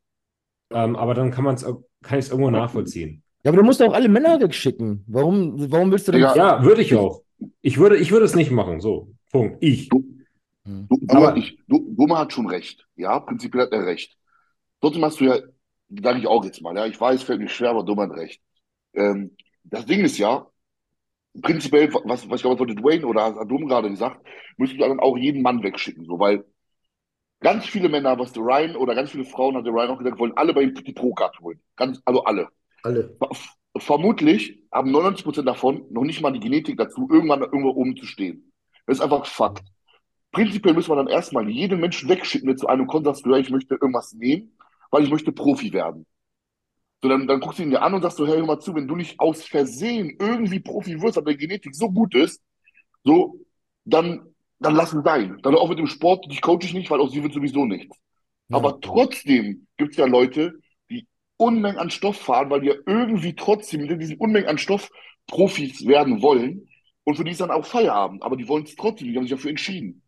Ähm, aber dann kann man es, kann ich es irgendwo nachvollziehen. Ja, aber du musst auch alle Männer wegschicken. Warum, warum willst du denn. Ja. Ja, würde ich auch. Ich würde, ich würde es nicht machen. So, Punkt. Ich. Du, Aber- aber ich, du, Doma hat schon recht. Ja, prinzipiell hat er recht. Trotzdem hast du ja, sage ich auch jetzt mal, ja, ich weiß, fällt mir schwer, aber Doma hat recht. Ähm, das Ding ist ja, prinzipiell, was, was ich glaube, hatte Dwayne oder hat Dom gerade gesagt, müsstest du dann auch jeden Mann wegschicken, so, weil ganz viele Männer, was der Ryan oder ganz viele Frauen, hat der Ryan auch gesagt, wollen alle bei ihm die Pro-Card holen. Ganz, also alle. Alle. Vermutlich haben 99% davon noch nicht mal die Genetik dazu, irgendwann irgendwo oben zu stehen. Das ist einfach Fakt. Prinzipiell müssen wir dann erstmal jeden Menschen wegschicken, der zu einem kommt, du, ja, ich möchte irgendwas nehmen, weil ich möchte Profi werden. So, dann, dann guckst du ihn dir an und sagst hey, hör mal zu, wenn du nicht aus Versehen irgendwie Profi wirst, aber die Genetik so gut ist, so, dann, dann lass ihn sein. Dann auch mit dem Sport, dich coach ich nicht, weil aus sie wird sowieso nichts. Ja. Aber trotzdem gibt es ja Leute, die Unmengen an Stoff fahren, weil die ja irgendwie trotzdem mit diesen Unmengen an Stoff Profis werden wollen. Und für die ist dann auch Feierabend. Aber die wollen es trotzdem, die haben sich dafür entschieden.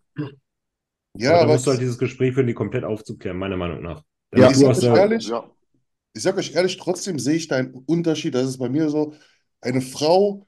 Ja, aber da aber musst du halt dieses Gespräch führen, die komplett aufzuklären, meiner Meinung nach. Ja, ich du sag euch ehrlich, Ja. ich sag euch ehrlich, trotzdem sehe ich da einen Unterschied. Das ist bei mir so, eine Frau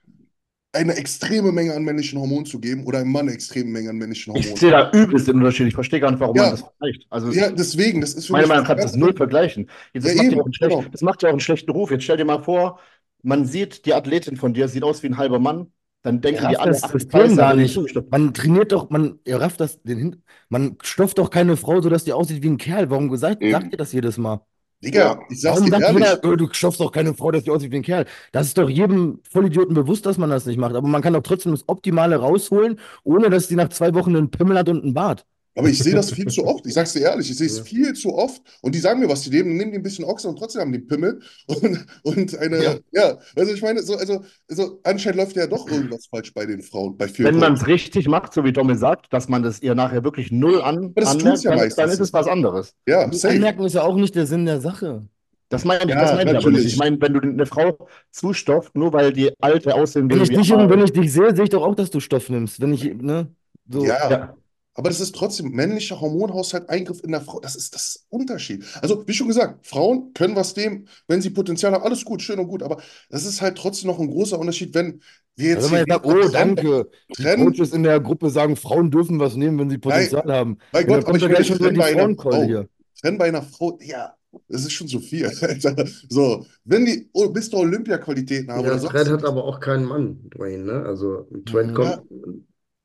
eine extreme Menge an männlichen Hormonen zu geben oder einem Mann eine extreme Menge an männlichen Ich Hormonen. sehe da übelst den Unterschied. Ich verstehe gar nicht, warum Ja. man das vergleicht. Also, Ja, deswegen, das ist für meiner mich Meinung nach kann das null vergleichen. Jetzt, das, Ja, macht eben, ja auch einen schlechten, genau. das macht ja auch einen schlechten Ruf. Jetzt stell dir mal vor, man sieht, die Athletin von dir sieht aus wie ein halber Mann. Dann denken die alle, das System gar nicht. Man trainiert doch, man, rafft das, den hin, man stofft doch keine Frau, sodass die aussieht wie ein Kerl. Warum sagt, Eben. sagt ihr das jedes Mal? Digga, ich sag's Warum dir ehrlich. jeder, "Oh, du stopfst doch keine Frau, dass die aussieht wie ein Kerl? Das ist doch jedem Vollidioten bewusst, dass man das nicht macht. Aber man kann doch trotzdem das Optimale rausholen, ohne dass die nach zwei Wochen einen Pimmel hat und einen Bart. Aber ich sehe das viel zu oft. Ich sag's dir ehrlich, ich sehe es Ja. viel zu oft. Und die sagen mir, was die nehmen, nehmen die ein bisschen Ochse und trotzdem haben die Pimmel. Und, und eine, Ja. ja. also ich meine, so, also, also anscheinend läuft ja doch irgendwas falsch bei den Frauen, bei vielen Wenn man es richtig macht, so wie Dommel sagt, dass man das ihr nachher wirklich null an, das anmerkt, ja dann, meistens. dann ist es was anderes. Ja, Das safe. Anmerken ist ja auch nicht der Sinn der Sache. Das meine ich, Ja, das meine ich aber nicht. Ich meine, wenn du eine Frau zustopft, nur weil die alte aussehen Wenn will ich wie dich, wenn ich dich sehe, sehe ich doch auch, dass du Stoff nimmst. Wenn ich, ne? So. Ja. Ja. Aber das ist trotzdem männlicher Hormonhaushalt, Eingriff in der Frau. Das ist das Unterschied. Also, wie schon gesagt, Frauen können was dem, wenn sie Potenzial haben, alles gut, schön und gut. Aber das ist halt trotzdem noch ein großer Unterschied, wenn wir Also jetzt wenn man sagt, oh, trennen- danke. Die trennen- Coaches in der Gruppe sagen, Frauen dürfen was nehmen, wenn sie Potenzial haben. Mein Ja, Gott, aber ich ja gleich schon die bei einer Frau. hier. Trennen bei einer Frau, ja, das ist schon zu viel. So, wenn die oh, bis zur Olympia-Qualitäten haben Ja, Trend hat aber auch keinen Mann, Dwayne, ne? Also Trend Mhm. kommt.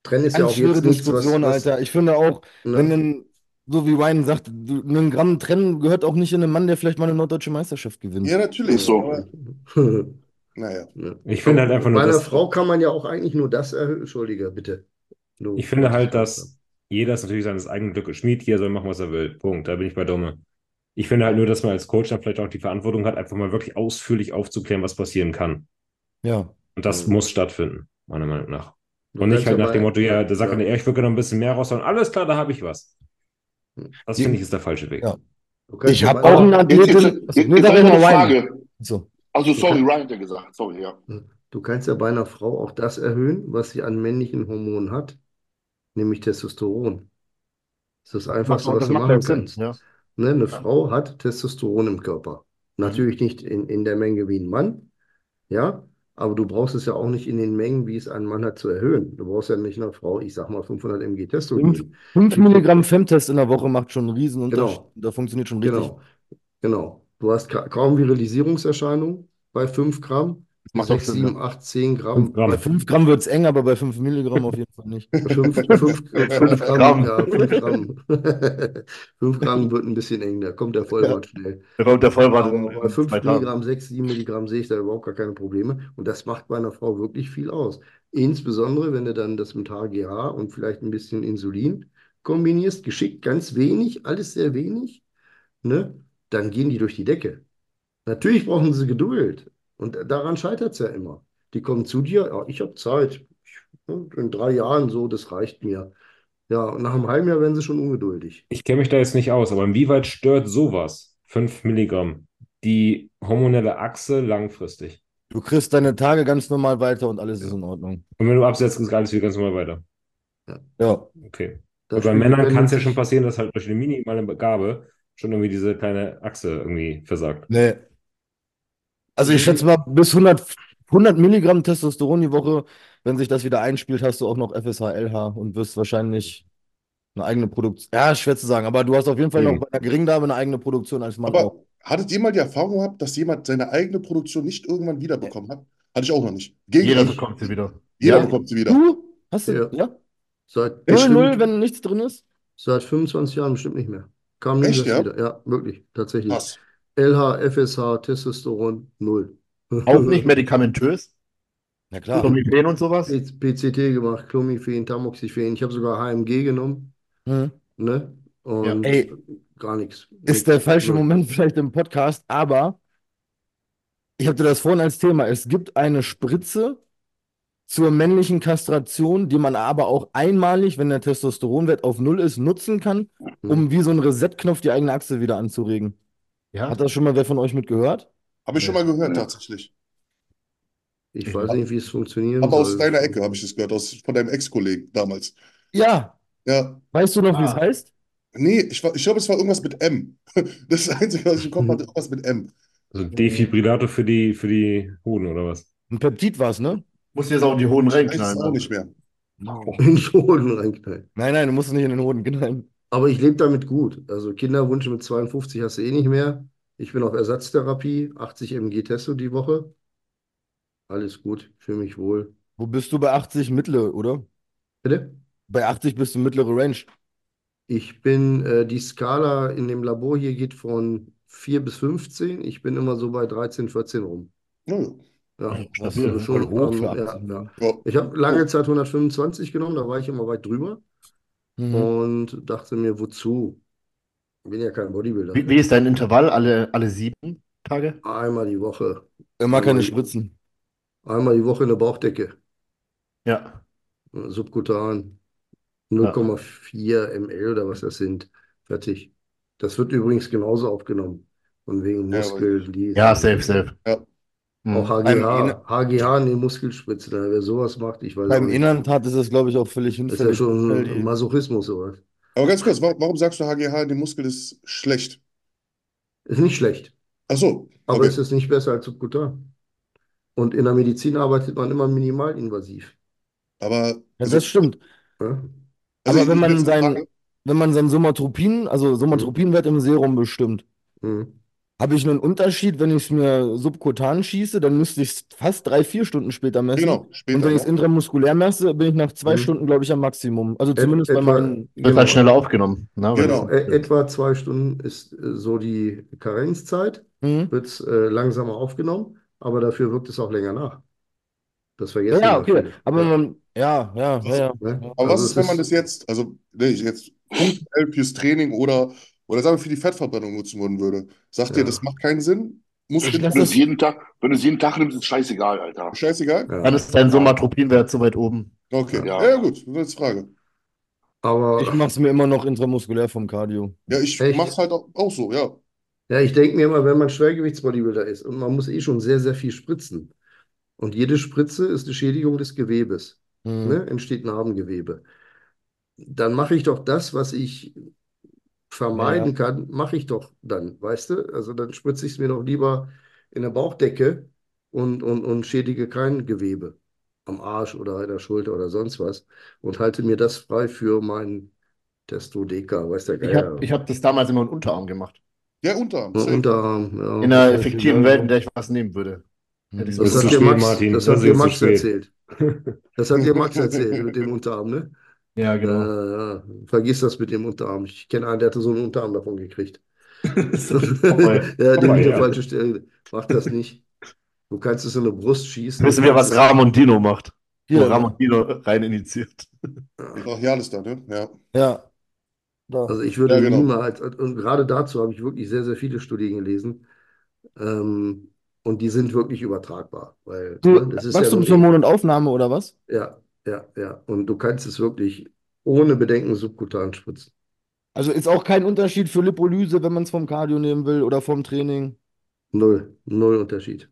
Trend ist ja auch schwere jetzt nichts, was, Diskussion, was Alter. Ich finde auch, ne? wenn ein, so wie Ryan sagt, ein Gramm trennen gehört auch nicht in einen Mann, der vielleicht mal eine norddeutsche Meisterschaft gewinnt. Ja, natürlich. Ist so. Naja. Ich finde halt einfach nur, Bei einer Frau kann man ja auch eigentlich nur das erhöhen. Entschuldige, bitte. Du- Ich finde halt, dass jeder ist natürlich seines eigenen Glückes Schmied, hier soll machen, was er will. Punkt. Da bin ich bei Dumme. Ich finde halt nur, dass man als Coach dann vielleicht auch die Verantwortung hat, einfach mal wirklich ausführlich aufzuklären, was passieren kann. Ja. Und das Mhm. muss stattfinden, meiner Meinung nach. Und nicht halt ja nach dem Motto, ja, der sagt ja. dann, ja, ich würde noch ein bisschen mehr raushauen. Alles klar, da habe ich was. Das Die- finde ich ist der falsche Weg. Ja. Du kannst Ich ja habe auch eine Ryan. Frage. So. Also, sorry, kann- Ryan hat ja gesagt. Sorry, ja. Du kannst ja bei einer Frau auch das erhöhen, was sie an männlichen Hormonen hat, nämlich Testosteron. Das ist das Einfachste, Macht- was das du machen ja kannst. Ja. Ne, eine Frau hat Testosteron im Körper. Natürlich nicht in, in der Menge wie ein Mann, ja, aber du brauchst es ja auch nicht in den Mengen, wie es ein Mann hat, zu erhöhen. Du brauchst ja nicht einer Frau, ich sag mal, 500 mg Testo Fünf, geben. fünf Milligramm Femtest in der Woche macht schon einen riesen Unterschied. Genau. Da funktioniert schon richtig. Genau, genau. Du hast ka kaum Virilisierungserscheinungen bei 5 Gramm. Das macht doch 6, Sinn. 7, 8, 10 Gramm. Fünf Gramm. Bei 5 Gramm wird es eng, aber bei 5 Milligramm auf jeden Fall nicht. 5, 5, 5 Gramm, Gramm. ja, 5 Gramm. 5 Gramm wird ein bisschen eng, da kommt der Vollbart schnell. Da kommt der Vollbart bei 5 zwei Tagen. Milligramm, 6, 7 Milligramm sehe ich da überhaupt gar keine Probleme. Und das macht bei einer Frau wirklich viel aus. Insbesondere, wenn du dann das mit HGH und vielleicht ein bisschen Insulin kombinierst, geschickt ganz wenig, alles sehr wenig, ne? Dann gehen die durch die Decke. Natürlich brauchen sie Geduld. Und daran scheitert es ja immer. Die kommen zu dir, ja, ich habe Zeit. Ich, in drei Jahren so, das reicht mir. Ja, und nach einem halben Jahr werden sie schon ungeduldig. Ich kenne mich da jetzt nicht aus, aber inwieweit stört sowas, 5 Milligramm, die hormonelle Achse langfristig? Du kriegst deine Tage ganz normal weiter und alles ist in Ordnung. Und wenn du absetzt, ist alles wieder ganz normal weiter. Ja. Okay. Da Und bei Männern kann es ja schon passieren, dass halt durch eine minimale Gabe schon irgendwie diese kleine Achse irgendwie versagt. Nee. Also ich schätze mal, bis 100, 100 Milligramm Testosteron die Woche, wenn sich das wieder einspielt, hast du auch noch FSH-LH und wirst wahrscheinlich eine eigene Produktion. Ja, schwer zu sagen, aber du hast auf jeden Fall noch Mhm. bei einer Geringdame eine eigene Produktion als Mann Aber auch. hattet ihr mal die Erfahrung gehabt, dass jemand seine eigene Produktion nicht irgendwann wiederbekommen hat? Hatte ich auch noch nicht. Gegen Jeder euch. bekommt sie wieder. Jeder Ja. bekommt sie wieder. Du? Hast du? Ja. Ja? Seit Null, null, wenn nichts drin ist? Seit 25 Jahren bestimmt nicht mehr. Kam nie Echt, ja? wieder. Ja, wirklich, tatsächlich. Krass. LH, FSH, Testosteron, null. Auch nicht medikamentös? Na klar. Clomiphen und sowas? PCT gemacht, Clomiphen, Tamoxifen. Ich habe sogar HMG genommen, Mhm. ne? Und Ey. gar nichts. Ist der falsche. Moment vielleicht im Podcast, aber ich hatte das vorhin als Thema. Es gibt eine Spritze zur männlichen Kastration, die man aber auch einmalig, wenn der Testosteronwert auf Null ist, nutzen kann, um wie so ein Reset-Knopf die eigene Achse wieder anzuregen. Ja. Hat das schon mal wer von euch mit gehört? Habe ich schon mal gehört, tatsächlich. Ich weiß nicht, wie es funktionieren Aber aus soll. deiner Ecke habe ich das gehört, aus, von deinem Ex-Kollegen damals. Ja. Ja. Weißt du noch, wie es Ah. heißt? Nee, ich, war- ich glaube, es war irgendwas mit M. Das ist das Einzige, was ich im Kopf hatte, irgendwas mit M. Also Defibrillator für die, für die Hoden oder was? Ein Peptid war es, ne? Musst du jetzt auch in die hohen Ich weiß es reinknallen. auch dann. nicht mehr. in den Hoden reinknallen. Nein, nein, du musst es nicht in den Hoden knallen. Aber ich lebe damit gut. Also Kinderwunsch mit 52 hast du eh nicht mehr. Ich bin auf Ersatztherapie, 80 mg Testo die Woche. Alles gut, fühle mich wohl. Wo bist du bei 80 mittlere, oder? Bitte? Bei 80 bist du mittlere Range. Ich bin, äh, die Skala in dem Labor hier geht von 4 bis 15. Ich bin immer so bei 13, 14 rum. Ja, ja. Das ist also schon, hoch ähm, ja, 80. ja. Ja. Ich habe lange Zeit 125 genommen, da war ich immer weit drüber Mhm. und dachte mir, wozu? Ich bin ja kein Bodybuilder. Wie, wie ist dein Intervall? Alle, alle sieben Tage? Einmal die Woche. Immer keine Aber- Spritzen. Einmal die Woche eine Bauchdecke. Ja. Subkutan. 0,4 ml oder was das sind. Fertig. Das wird übrigens genauso aufgenommen. Von wegen Ja, Muskel, die Ja, safe, safe. Ja. Auch HGH, HGH in die Muskelspitze. Da, wer sowas macht, ich weiß auch Beim nicht. Inlantat ist es, glaube ich, auch völlig Das ist ja hinfällig. schon ein Masochismus, sowas. Aber ganz kurz, warum, sagst du, HGH in dem Muskel ist schlecht? Ist nicht schlecht, Ach so, aber okay. es ist nicht besser als Subkutan. Und in der Medizin arbeitet man immer minimalinvasiv. Aber Ja, also, das stimmt. Ja? also Aber ich- wenn ich man sein- fragen, Wenn man sein Somatropin, also Somatropinwert im Serum bestimmt, Mhm. Habe ich einen Unterschied, wenn ich es mir subkutan schieße, dann müsste ich es fast drei, vier Stunden später messen. Genau, Und später. wenn ich es ne? intramuskulär messe, bin ich nach zwei Mhm. Stunden, glaube ich, am Maximum. Also Et- zumindest bei etwa- meinen. Wird halt schneller aufgenommen. Ne? Genau. es- E- Etwa zwei Stunden ist äh, so die Karenzzeit, Mhm. wird es äh, langsamer aufgenommen, aber dafür wirkt es auch länger nach. Das vergessen Ja, immer okay. viele. Aber Ja. man, ja, ja, ja, ja. Ne? Aber was Also ist, es wenn man das jetzt, also nee, jetzt punktuell fürs Training oder, oder sagen wir für die Fettverbrennung nutzen wollen würde? Sagt Ja. ihr, das macht keinen Sinn? Muskeln, Ich Wenn du das- es jeden Tag, wenn du es jeden Tag nimmst, ist scheißegal, Alter. scheißegal? Ja. Dann ist dein Somatropinwert so weit oben. Okay. Ja. Ja, gut, das ist jetzt Frage. Aber Ich mache es mir immer noch intramuskulär vom Cardio. Ja, ich Echt? mach's halt auch, auch so, ja. Ja, ich denke mir immer, wenn man Schwergewichtsbodybuilder ist und man muss eh schon sehr, sehr viel spritzen. Und jede Spritze ist eine Schädigung des Gewebes. Mhm. Ne? Entsteht Narbengewebe. Dann mache ich doch das, was ich vermeiden kann, mache ich doch dann, weißt du? Also dann spritze ich es mir doch lieber in der Bauchdecke und, und, und schädige kein Gewebe am Arsch oder in der Schulter oder sonst was und halte mir das frei für meinen Testodeka, weiß der Ich habe ich hab das damals immer im Unterarm gemacht. Ja, Unterarm. Ja. Unterarm, ja. In einer effektiven egal. Welt, in der ich was nehmen würde. Hätte ich Mhm. Das Das hat dir Max, Martin. das Das hat dir Max erzählt. Das hat dir Max erzählt mit dem Unterarm, ne? Ja, genau. Äh, vergiss das mit dem Unterarm. Ich kenne einen, der hatte so einen Unterarm davon gekriegt. Ja, der Vorbei, liegt ja. auf falsche Stelle. Mach das nicht. Du kannst es in eine Brust schießen. Wissen wir, was Ramon Dino macht? Hier, Ramon Dino rein initiiert. Brachialis da, ne? Ja. ja. Da. Also ich würde Ja, genau. niemals, und gerade dazu habe ich wirklich sehr, sehr viele Studien gelesen. Ähm, und die sind wirklich übertragbar. Weil Du, ne, das ist ja nur- Wachstumshormon und Aufnahme oder was? Ja, ja, ja. Und du kannst es wirklich ohne Bedenken subkutan spritzen. Also ist auch kein Unterschied für Lipolyse, wenn man es vom Cardio nehmen will oder vom Training. Null, null Unterschied.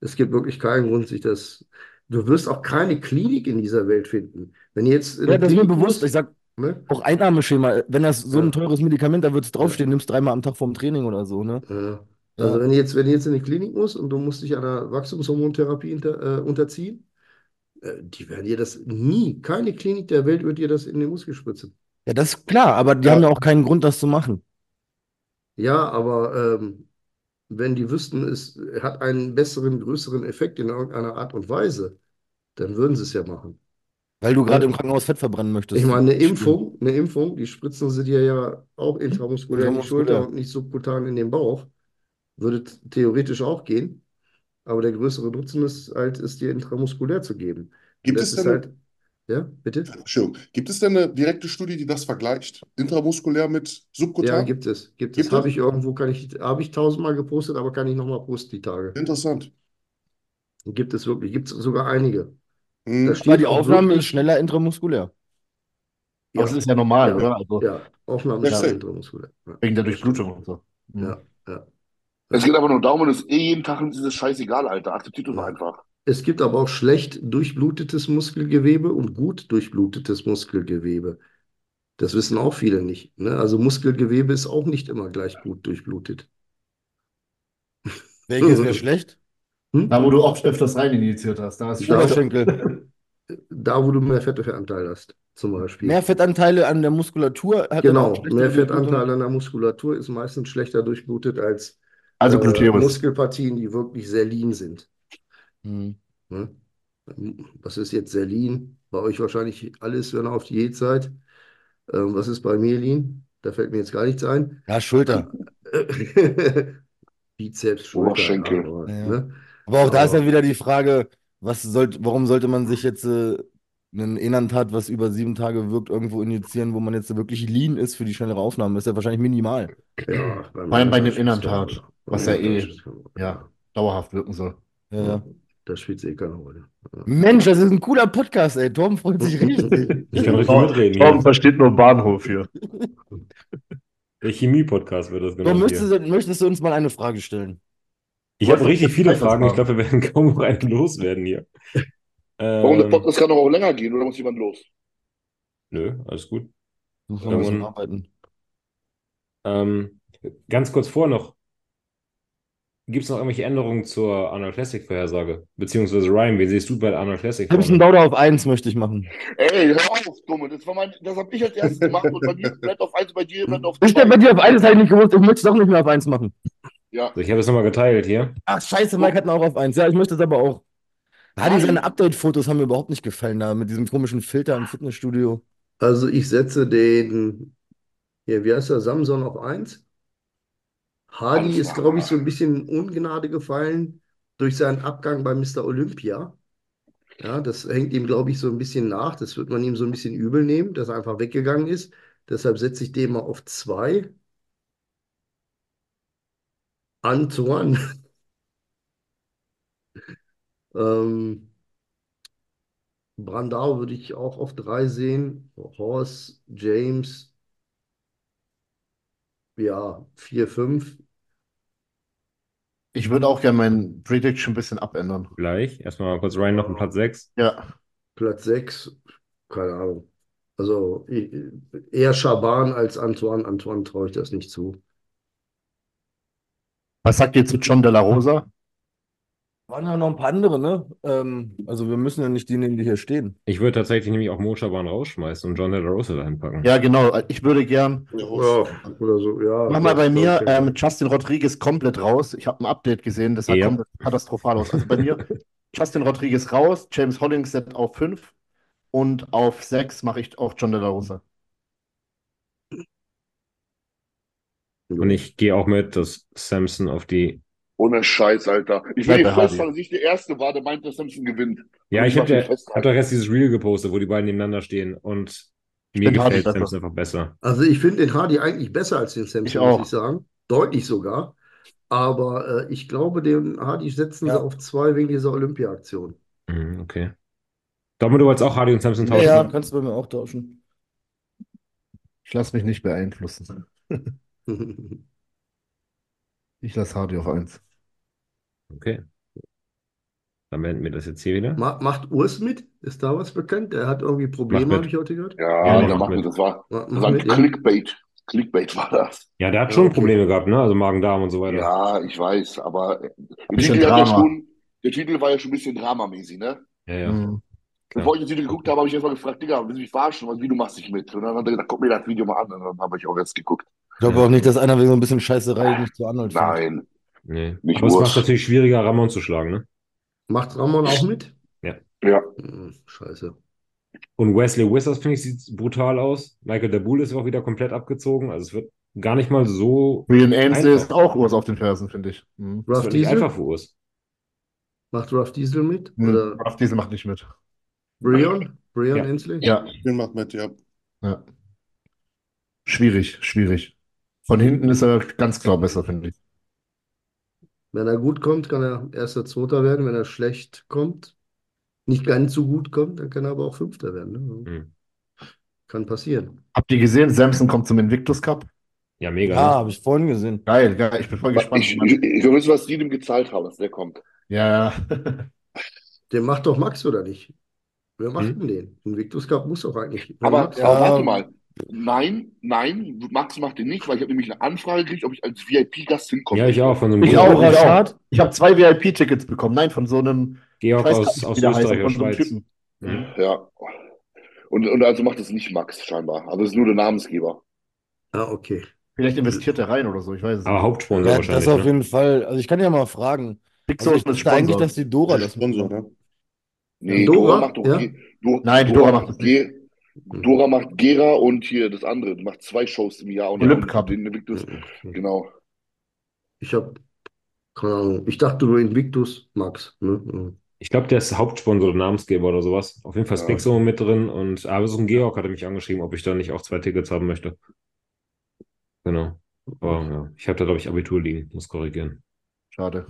Es gibt wirklich keinen Grund, sich das. Du wirst auch keine Klinik in dieser Welt finden. Wenn jetzt in Ja, das ist mir Klinik bewusst. Ich sag ne? auch Einnahmeschema. Wenn das so ein Ja. teures Medikament, da wird es draufstehen, nimmst dreimal am Tag vorm Training oder so, ne? Ja. Also Ja. wenn ihr jetzt, wenn ihr jetzt in die Klinik musst und du musst dich einer Wachstumshormontherapie unter, äh, unterziehen, die werden dir das nie, keine Klinik der Welt wird dir das in den Muskel spritzen. Ja, das ist klar, aber die Ja. haben ja auch keinen Grund, das zu machen. Ja, aber ähm, wenn die wüssten, es hat einen besseren, größeren Effekt in irgendeiner Art und Weise, dann würden sie es ja machen. Weil du gerade im Krankenhaus Fett verbrennen möchtest. Ich meine, eine. Impfung, eine Impfung, die spritzen sie dir ja auch intramuskulär in die. Schulter und nicht subkutan in den Bauch. Würde theoretisch auch gehen. Aber der größere Nutzen ist halt, es dir intramuskulär zu geben. Gibt das es denn, halt, ja, bitte? Entschuldigung, gibt es denn eine direkte Studie, die das vergleicht? Intramuskulär mit Ja, subkutan? gibt es. Gibt es. Gibt Habe es? ich irgendwo, kann ich, habe ich tausendmal gepostet, aber kann ich nochmal posten die Tage. Interessant. Gibt es wirklich, gibt es sogar einige. Hm. Da Aber die Aufnahme wirklich- ist schneller intramuskulär. Ja, Das ist ja normal, Ja. oder? Also ja, Aufnahme Ja, ist safe. intramuskulär. Ja. wegen der Durchblutung und so. Mhm. Ja, ja. Es geht aber nur darum, und es ist eh jeden Tag uns dieses scheißegal, Alter. Akzeptiert Ja. einfach. Es gibt aber auch schlecht durchblutetes Muskelgewebe und gut durchblutetes Muskelgewebe. Das wissen auch viele nicht. Ne? Also Muskelgewebe ist auch nicht immer gleich gut durchblutet. Welches wäre schlecht? Hm? Da, wo du auch öfters rein injiziert hast, da ist. Oberschenkel. Da, wo du mehr Fettanteil hast, zum Beispiel. Mehr Fettanteile an der Muskulatur hat Genau, mehr Durchblutung. Fettanteil an der Muskulatur ist meistens schlechter durchblutet als Also äh, Gluteus. Muskelpartien, die wirklich sehr lean sind. Hm. Ne? Was ist jetzt sehr lean? Bei euch wahrscheinlich alles, wenn ihr auf Diät seid. Ähm, was ist bei mir lean? Da fällt mir jetzt gar nichts ein. Ja, Schulter. Bizeps, Schulter. Oberschenkel. aber, Ja. ne? Aber auch da ist dann wieder die Frage, was sollte, warum sollte man sich jetzt äh, einen Enantat, was über sieben Tage wirkt, irgendwo injizieren, wo man jetzt wirklich lean ist für die schnellere Aufnahme? Das ist ja wahrscheinlich minimal. Ja, Vor allem bei keine Rolle. was ja eh- ja. dauerhaft wirken soll. Ja, ja. Da spielt es eh keine Rolle. Ja. Mensch, das ist ein cooler Podcast, ey. Torben freut sich richtig. Ich kann richtig mitreden Tom hier. versteht nur Bahnhof hier. Der Chemie-Podcast wird das Torben, genannt möchtest, hier. du, möchtest du uns mal eine Frage stellen? Ich habe richtig viele Fragen. Ich glaube, wir werden kaum noch eine loswerden hier. Warum der Ähm, Podcast kann doch auch länger gehen, oder muss jemand los? nö, alles gut. Muss noch ein bisschen arbeiten. Ähm, ganz kurz vor noch. Gibt es noch irgendwelche Änderungen zur Arnold Classic-Vorhersage? Beziehungsweise Ryan, wen siehst du bei der Arnold Classic Simpson vorne? Dauder auf 1 möchte ich machen. Ey, hör auf, Dumme. Das, war mein, das habe ich als erstes gemacht und bei dir bleibt auf eins, bei dir bleibt auf Ich stehe bei dir auf 1, das habe ich nicht gewusst. Ich möchte es auch nicht mehr auf 1 machen. Ja, Also ich habe es nochmal geteilt hier. Ach, scheiße, Mike hat ihn auch auf 1. Ja, ich möchte es aber auch. Ah, die, seine Update-Fotos haben mir überhaupt nicht gefallen da mit diesem komischen Filter im Fitnessstudio. Also ich setze den, ja, wie heißt der, Samson auf 1. Hardy ist, glaube ich, so ein bisschen in Ungnade gefallen durch seinen Abgang bei Mr. Olympia. Ja, das hängt ihm, glaube ich, so ein bisschen nach. Das wird man ihm so ein bisschen übel nehmen, dass er einfach weggegangen ist. Deshalb setze ich den mal auf 2. Antoine. Ähm, Brandao würde ich auch auf 3 sehen. Horst, James, ja, 4, 5. Ich würde auch gerne meinen Prediction ein bisschen abändern. Gleich. Erstmal mal kurz Ryan noch einen Platz 6. Ja. Platz 6, keine Ahnung. Also eher Schaban als Antoine. Antoine traue ich das nicht zu. Was sagt ihr zu John De La Rosa? Waren ja noch ein paar andere, ne? Ähm, also wir müssen ja nicht die nehmen, die hier stehen. Ich würde tatsächlich nämlich auch Mo Shaban rausschmeißen und John De La Rosa dahin packen. Ja, genau. Ich würde gern. Ja, oder so, ja. Mach mal bei mir das- ähm, Justin Rodriguez komplett raus. Ich habe ein Update gesehen, das sah Ja. komplett katastrophal aus. Also bei mir Justin Rodriguez raus, James Hollingshead auf 5 und auf 6 mache ich auch John De La Rosa. Und ich gehe auch mit, dass Samson auf die. Ohne Scheiß, Alter. Ich will bei dir fest, Hardy. weil ich der Erste war, der meinte, dass Samson gewinnt. Ja, Und ich ich habe ja, hab doch erst dieses Reel gepostet, wo die beiden nebeneinander stehen und mir gefällt. Samson einfach besser. Also ich finde den Hardy eigentlich besser als den Ich Samson, auch. muss ich sagen. Deutlich sogar. Aber äh, ich glaube, den Hardy setzen Ja. sie auf 2 wegen dieser Olympia-Aktion. Mhm, okay. Domme, du wolltest auch Hardy und Samson Ja, tauschen? ja, kannst du bei mir auch tauschen. Ich lasse mich nicht beeinflussen. Ich lasse Hardy auf 1. Okay. Dann beenden wir das jetzt hier wieder. Ma- Macht Urs mit? Ist da was bekannt? Der hat irgendwie Probleme, habe ich heute gehört. Ja, Ja, der mach macht mit. mit. Das war, Ma- das war ein mit, ja. Clickbait. Clickbait war das. Ja, der hat Ja, schon okay. Probleme gehabt, ne? Also Magen-Darm und so weiter. Ja, ich weiß, aber der Bisschen Titel, ja schon, der Titel war ja schon ein bisschen dramamäßig, ne? Ja, ja. Mhm. Bevor ich den Titel geguckt habe, habe ich erstmal gefragt, Digga, willst du mich verarschen? Wie, du machst dich mit? Und dann hat er gesagt, guck mir das Video mal an. Und dann habe ich auch jetzt geguckt. Ich glaube auch nicht, dass einer wegen so ein bisschen Scheißerei nicht zu Arnold findet. Nein. Nee. Aber es macht natürlich schwieriger, Ramon zu schlagen, ne? Macht Ramon auch mit? Ja. Hm, scheiße. Und Wesley Wizards, finde ich, sieht brutal aus. Michael Dabul ist auch wieder komplett abgezogen. Also es wird gar nicht mal so Brian Ainsley ist auch Urs auf den Fersen, finde ich. Mhm. Es Ruff Diesel? einfach für Urs. Macht Ruff Diesel mit? Mhm. Oder Ruff Diesel macht nicht mit. Brian? Brian Ja. Ainsley? Ja, Den macht mit, ja. ja. Schwierig, schwierig. Von hinten ist er ganz klar besser, finde ich. Wenn er gut kommt, kann er erster, zweiter werden. Wenn er schlecht kommt, nicht ganz so gut kommt, dann kann er aber auch fünfter werden. Ne? Mhm. Kann passieren. Habt ihr gesehen, Samson kommt zum Invictus Cup? Ja, mega. Ja, habe ich vorhin gesehen. Geil, geil. Ich bin voll gespannt. Ich, ich, ich wissen, was die dem gezahlt haben, dass der kommt. Ja, Den macht doch Max, oder nicht? Wer macht Hm? denn den? Invictus Cup muss doch eigentlich. Aber Ja. warte mal. Nein, nein, Max macht den nicht, weil ich habe nämlich eine Anfrage gekriegt, ob ich als VIP-Gast hinkomme. Ja, ich auch. Von so einem Ich Georg, auch, ich auch. Ich habe zwei VIP-Tickets bekommen. Nein, von so einem, Georg weiß aus, nicht, aus Österreich, so einem Schweiz. Typen. Mhm. Ja. Und, und also macht es nicht Max scheinbar. Also es ist nur der Namensgeber. Ah, okay. Vielleicht investiert er rein oder so, ich weiß es Aber nicht. Hauptsponsor Ja, wahrscheinlich. das auf ne? jeden Fall. Also ich kann ja mal fragen. Also ich ist eigentlich, dass die Dora das Sponsor, ne? Nee, Dora? Dora, macht doch Ja? Ge- Do Nein, Dora macht das Ge Dora macht Gera und hier das andere. Die macht zwei Shows im Jahr und Olymp Cup. den Invictus. Genau. Ich habe keine Ahnung. Ich dachte nur Invictus Max. Ne? Ich glaube, der ist Hauptsponsor oder Namensgeber oder sowas. Auf jeden Fall ist Ja. Pixel mit drin. Und aber so ein Georg hatte mich angeschrieben, ob ich da nicht auch zwei Tickets haben möchte. Genau. Aber ja, ich habe da, glaube ich, Abitur liegen. Muss korrigieren. Schade.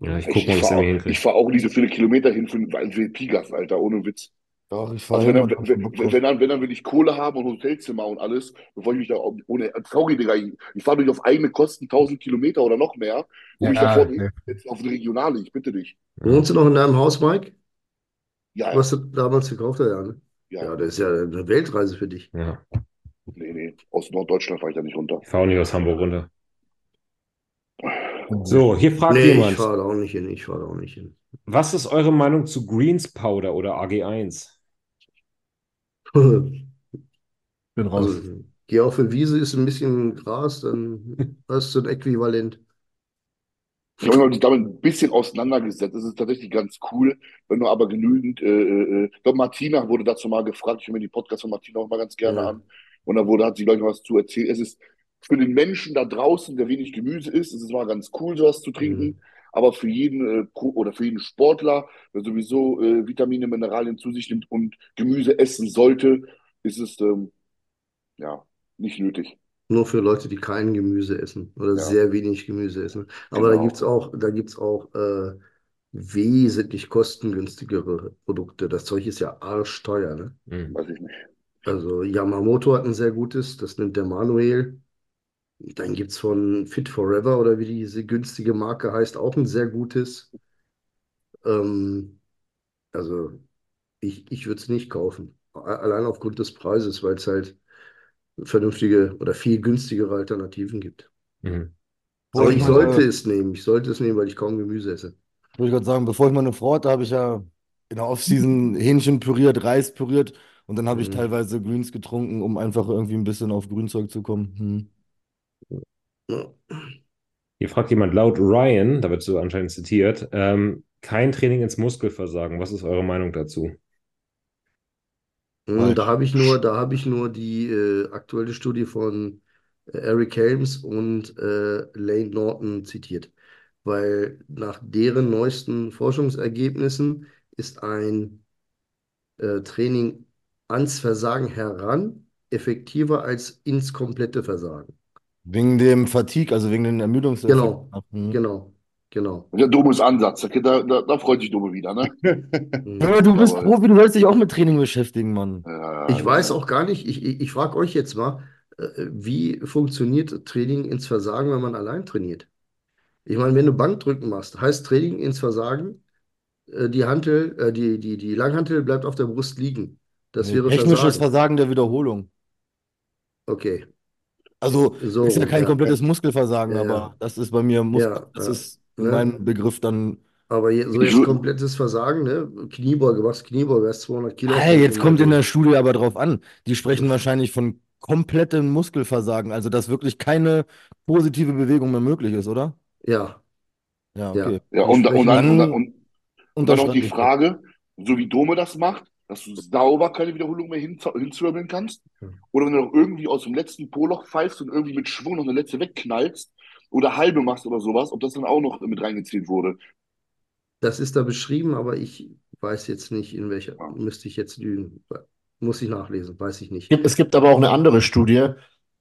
Ja, ich Ich, gucke mal, ich was er mir fahre ich hinkriegt. fahr auch nicht so viele Kilometer hin für einen VIP-Gast, Alter, ohne Witz. Doch, ich fahre Also wenn dann, wenn, wenn, dann, wenn dann will ich Kohle haben und Hotelzimmer und alles, bevor ich mich da ohne, sorry, Digga, ich, ich fahre durch auf eigene Kosten 1000 Kilometer oder noch mehr, um mich Ja, davor nee. jetzt auf eine Regionale, ich bitte dich. Wohnst du noch in deinem Haus, Mike? Ja, Was du damals gekauft hast, ja, ne? ja, Ja, das ist ja eine Weltreise für dich. Ja, nee, nee, aus Norddeutschland fahre ich da nicht runter. ich fahre auch nicht aus Hamburg runter. So, hier fragt Nee, ich jemand, fahre da auch nicht hin. Ich fahre da auch nicht hin. was ist eure Meinung zu Greens Powder oder AG1? Bin raus. Also, geh auf eine Wiese, ist ein bisschen Gras, dann hast du ein Äquivalent. Ich habe mich damit ein bisschen auseinandergesetzt. Das ist tatsächlich ganz cool, wenn du aber genügend, äh, äh, ich glaube, Martina wurde dazu mal gefragt, ich höre mir die Podcasts von Martina auch mal ganz gerne Ja. an. Und da wurde, hat sie, glaube ich, was zu erzählen. Es ist für den Menschen da draußen, der wenig Gemüse isst, ist es mal ganz cool, sowas zu trinken. Aber für jeden äh, oder für jeden Sportler, der sowieso äh, Vitamine, Mineralien zu sich nimmt und Gemüse essen sollte, ist es ähm, ja nicht nötig. Nur für Leute, die kein Gemüse essen oder Ja. sehr wenig Gemüse essen. Aber da Genau. gibt es auch, da gibt's auch äh, wesentlich kostengünstigere Produkte. Das Zeug ist ja arschteuer, ne? Hm. Weiß ich nicht. Also Yamamoto hat ein sehr gutes, das nimmt der Manuel. Dann gibt es von Fit Forever oder wie diese günstige Marke heißt, auch ein sehr gutes. Ähm, also ich, ich würde es nicht kaufen. Allein aufgrund des Preises, weil es halt vernünftige oder viel günstigere Alternativen gibt. Mhm. Aber ich meine- sollte es nehmen. Ich sollte es nehmen, weil ich kaum Gemüse esse. Wollte ich gerade sagen, bevor ich meine Frau hatte, habe ich ja in der Offseason Hähnchen püriert, Reis püriert und dann habe ich Mhm. teilweise Greens getrunken, um einfach irgendwie ein bisschen auf Grünzeug zu kommen. Hm. Hier fragt jemand laut Ryan, da wird so anscheinend zitiert, ähm, kein Training ins Muskelversagen. Was ist eure Meinung dazu? Hm, Da habe ich nur, da habe ich nur die äh, aktuelle Studie von äh, Eric Helms und äh, Lane Norton zitiert, weil nach deren neuesten Forschungsergebnissen ist ein äh, Training ans Versagen heran effektiver als ins komplette Versagen. Wegen dem Fatigue, also wegen den Ermüdungseffekten. Genau, Hm. genau, genau. Der dummes Ansatz. Da, da, da freut sich Dumme wieder, ne? Ja, du bist Jawohl. Profi, du sollst dich auch mit Training beschäftigen, Mann. Ja, Ich weiß auch gar nicht, ich, ich, ich frage euch jetzt mal, äh, wie funktioniert Training ins Versagen, wenn man allein trainiert? Ich meine, wenn du Bankdrücken machst, heißt Training ins Versagen, äh, die Hantel, äh, die, die, die Langhantel bleibt auf der Brust liegen. Das Nee, wäre Technisches Versagen. Versagen der Wiederholung. Okay, Also so, ist ja kein ja, komplettes Muskelversagen, Ja, aber das ist bei mir Muskel, Ja, das ja. ist Ne? mein Begriff dann. Aber je, so jetzt komplettes Versagen, ne? Kniebeuge, machst Kniebeuge, hast 200 Kilo. der jetzt kommt in Schulter. der Studie aber drauf an. Die sprechen wahrscheinlich von komplettem Muskelversagen, also dass wirklich keine positive Bewegung mehr möglich ist, oder? Ja, Ja, Ja. okay. Ja, und, und, und, und, und dann noch die. Frage, so wie Dome das macht, dass du sauber keine Wiederholung mehr hin, hinzwirbeln kannst. Oder wenn du noch irgendwie aus dem letzten Poloch pfeifst und irgendwie mit Schwung noch eine letzte wegknallst oder halbe machst oder sowas, ob das dann auch noch mit reingezählt wurde. Das ist da beschrieben, aber ich weiß jetzt nicht, in welcher. Müsste ich jetzt lügen. Muss ich nachlesen, weiß ich nicht. Es gibt aber auch eine andere Studie,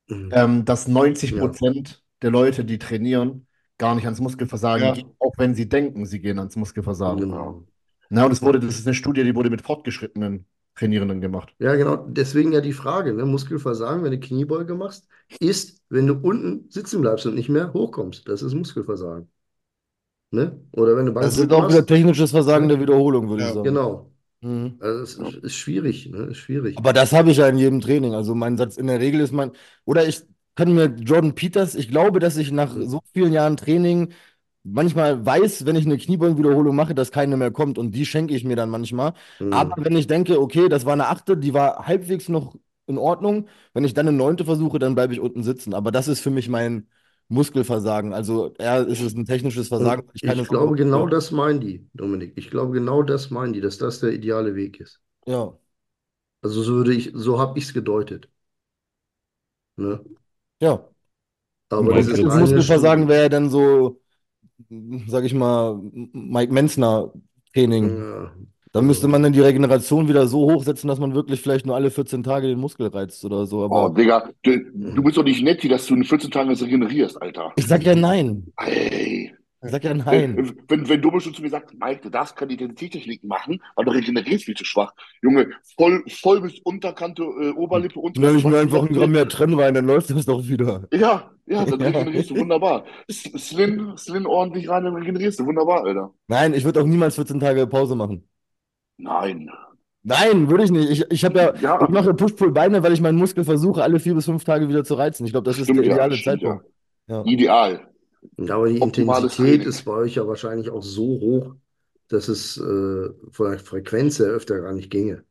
mhm. ähm, dass 90 Prozent ja. der Leute, die trainieren, gar nicht ans Muskelversagen ja. gehen, auch wenn sie denken, sie gehen ans Muskelversagen. Genau. Na, und es wurde, das ist eine Studie, die wurde mit fortgeschrittenen Trainierenden gemacht. Ja, genau. Deswegen ja die Frage, ne? Muskelversagen, wenn du Kniebeuge machst, ist, wenn du unten sitzen bleibst und nicht mehr hochkommst. Das ist Muskelversagen. Ne? Oder wenn du Das ist auch wieder technisches Versagen der Wiederholung, würde ja. ich sagen. Genau. Mhm. Also es ist, ist, schwierig, ne? Ist schwierig. Aber das habe ich ja in jedem Training. Also mein Satz in der Regel ist mein, oder ich kann mir Jordan Peters, ich glaube, dass ich nach so vielen Jahren Training manchmal weiß, wenn ich eine Kniebeugenwiederholung mache, dass keine mehr kommt und die schenke ich mir dann manchmal. Mhm. Aber wenn ich denke, okay, das war eine achte, die war halbwegs noch in Ordnung, wenn ich dann eine neunte versuche, dann bleibe ich unten sitzen. Aber das ist für mich mein Muskelversagen. Also eher ist es ein technisches Versagen. Ich, ich glaube, genau das meinen die, Dominik. Ich glaube, genau das meinen die, dass das der ideale Weg ist. Ja. Also so würde ich, so habe ich es gedeutet. Ne? Ja. Aber das Muskelversagen wäre ja dann so sag ich mal, Mike Menzner Training. Ja. Da müsste man dann die Regeneration wieder so hochsetzen, dass man wirklich vielleicht nur alle 14 Tage den Muskel reizt oder so. Aber oh, Digga, du, du bist doch nicht nett, dass du in 14 Tagen das regenerierst, Alter. Ich sag ja nein. Hey. Ich sag ja nein. Wenn, wenn, wenn du schon zu mir sagst, Mike, du darfst keine Identitätstechniken machen, weil du regenerierst viel zu schwach. Junge, voll, voll bis Unterkante, äh, Oberlippe, Unterkante. Wenn ich mir einfach ein Gramm mehr Trennwein, dann läuft das doch wieder. Ja, ja, dann regenerierst du wunderbar. Slim, Slim ordentlich rein, dann regenerierst du wunderbar, Alter. Nein, ich würde auch niemals 14 Tage Pause machen. Nein. Nein, würde ich nicht. Ich, ich habe ja, ja, ich mache Push-Pull-Beine, weil ich meinen Muskel versuche, alle vier bis fünf Tage wieder zu reizen. Ich glaube, das Stimmt, ist der ideale ja, Zeitpunkt. Ja. Ideal. Aber die Intensität Training. ist bei euch ja wahrscheinlich auch so hoch, dass es äh, von der Frequenz her öfter gar nicht ginge.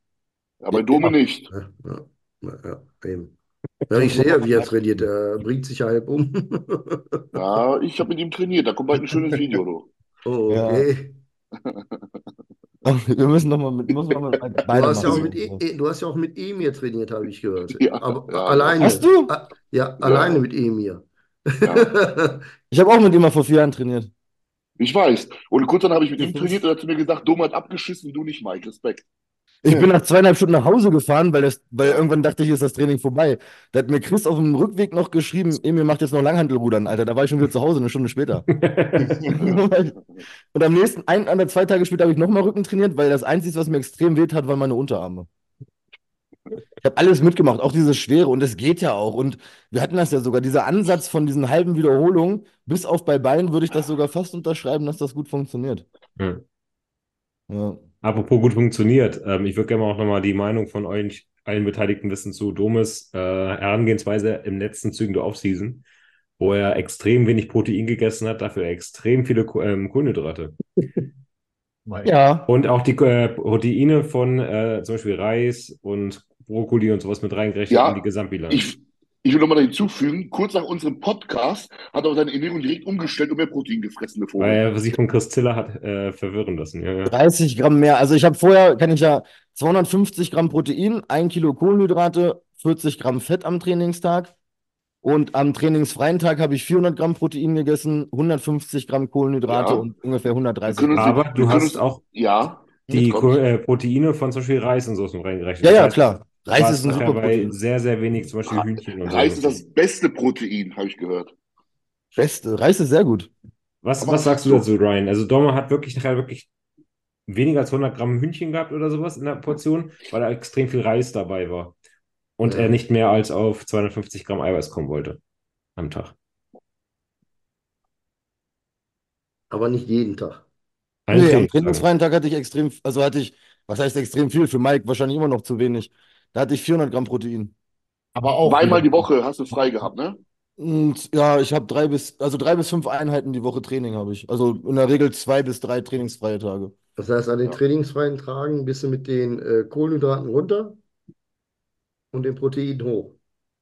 Aber Dome nicht. Ja, ja, ja, eben. Ja, ich sehe ja, wie er trainiert. Er bringt sich ja halb um. ja, ich habe mit ihm trainiert. Da kommt bald ein schönes Video. Du. Oh, okay. Wir müssen nochmal mit, muss noch mit du, hast ja auch mit e, du hast ja auch mit Emir trainiert, habe ich gehört. Ja, Aber ja. alleine. Hast du? Ja, ja, alleine mit Emir. Ja. ich habe auch mit ihm mal vor vier Jahren trainiert. Ich weiß. Und kurz dann habe ich mit ihm trainiert und er hat zu mir gesagt, Dom hat abgeschissen, du nicht, Mike. Respekt. Ich bin nach zweieinhalb Stunden nach Hause gefahren, weil, das, weil irgendwann dachte ich, ist das Training vorbei. Da hat mir Chris auf dem Rückweg noch geschrieben, Emil macht jetzt noch Langhantelrudern, Alter. Da war ich schon wieder zu Hause, eine Stunde später. und am nächsten, ein oder zwei Tage später habe ich nochmal Rücken trainiert, weil das Einzige, was mir extrem weht hat, waren meine Unterarme. Ich habe alles mitgemacht, auch diese Schwere und es geht ja auch. Und wir hatten das ja sogar, dieser Ansatz von diesen halben Wiederholungen, bis auf bei Beinen würde ich das sogar fast unterschreiben, dass das gut funktioniert. Hm. Ja. Apropos gut funktioniert, ähm, ich würde gerne auch nochmal die Meinung von euch allen Beteiligten wissen zu Domes äh, Herangehensweise im letzten Zügen der Offseason, wo er extrem wenig Protein gegessen hat, dafür extrem viele ähm, Kohlenhydrate. ja. Und auch die äh, Proteine von äh, zum Beispiel Reis und Brokkoli und sowas mit reingerechnet ja, in die Gesamtbilanz. Ich, ich will nochmal hinzufügen, kurz nach unserem Podcast hat er seine Ernährung direkt umgestellt und mehr Protein gefressen bevor. Weil er sich von Chris Ziller hat äh, verwirren lassen. Ja, ja. 30 Gramm mehr. Also ich habe vorher, kann ich ja 250 Gramm Protein, 1 Kilo Kohlenhydrate, 40 Gramm Fett am Trainingstag. Und am trainingsfreien Tag habe ich 400 Gramm Protein gegessen, 150 Gramm Kohlenhydrate ja. und ungefähr 130 Gramm. Aber du hast auch ja, die äh, Proteine von zum Beispiel Reis und so reingerechnet. Ja, ja, klar. Reis ist ein super Protein. sehr, sehr wenig, zum Beispiel Hühnchen und Reis so. ist das beste Protein, habe ich gehört. Beste. Reis ist sehr gut. Was, was sagst du dazu, Ryan? Also Dormer hat wirklich nachher wirklich weniger als 100 Gramm Hühnchen gehabt oder sowas in der Portion, weil da extrem viel Reis dabei war. Und ja. er nicht mehr als auf 250 Gramm Eiweiß kommen wollte am Tag. Aber nicht jeden Tag. Nee, am trainingsfreien Tag hatte ich extrem, also hatte ich, was heißt extrem viel? Für Mike wahrscheinlich immer noch zu wenig. Da hatte ich 400 Gramm Protein. Aber auch. Zweimal die Woche hast du frei gehabt, ne? Und ja, ich habe drei bis, also drei bis fünf Einheiten die Woche Training habe ich. Also in der Regel zwei bis drei trainingsfreie Tage. Das heißt, an den ja. trainingsfreien Tagen bist du mit den äh, Kohlenhydraten runter und den Protein hoch.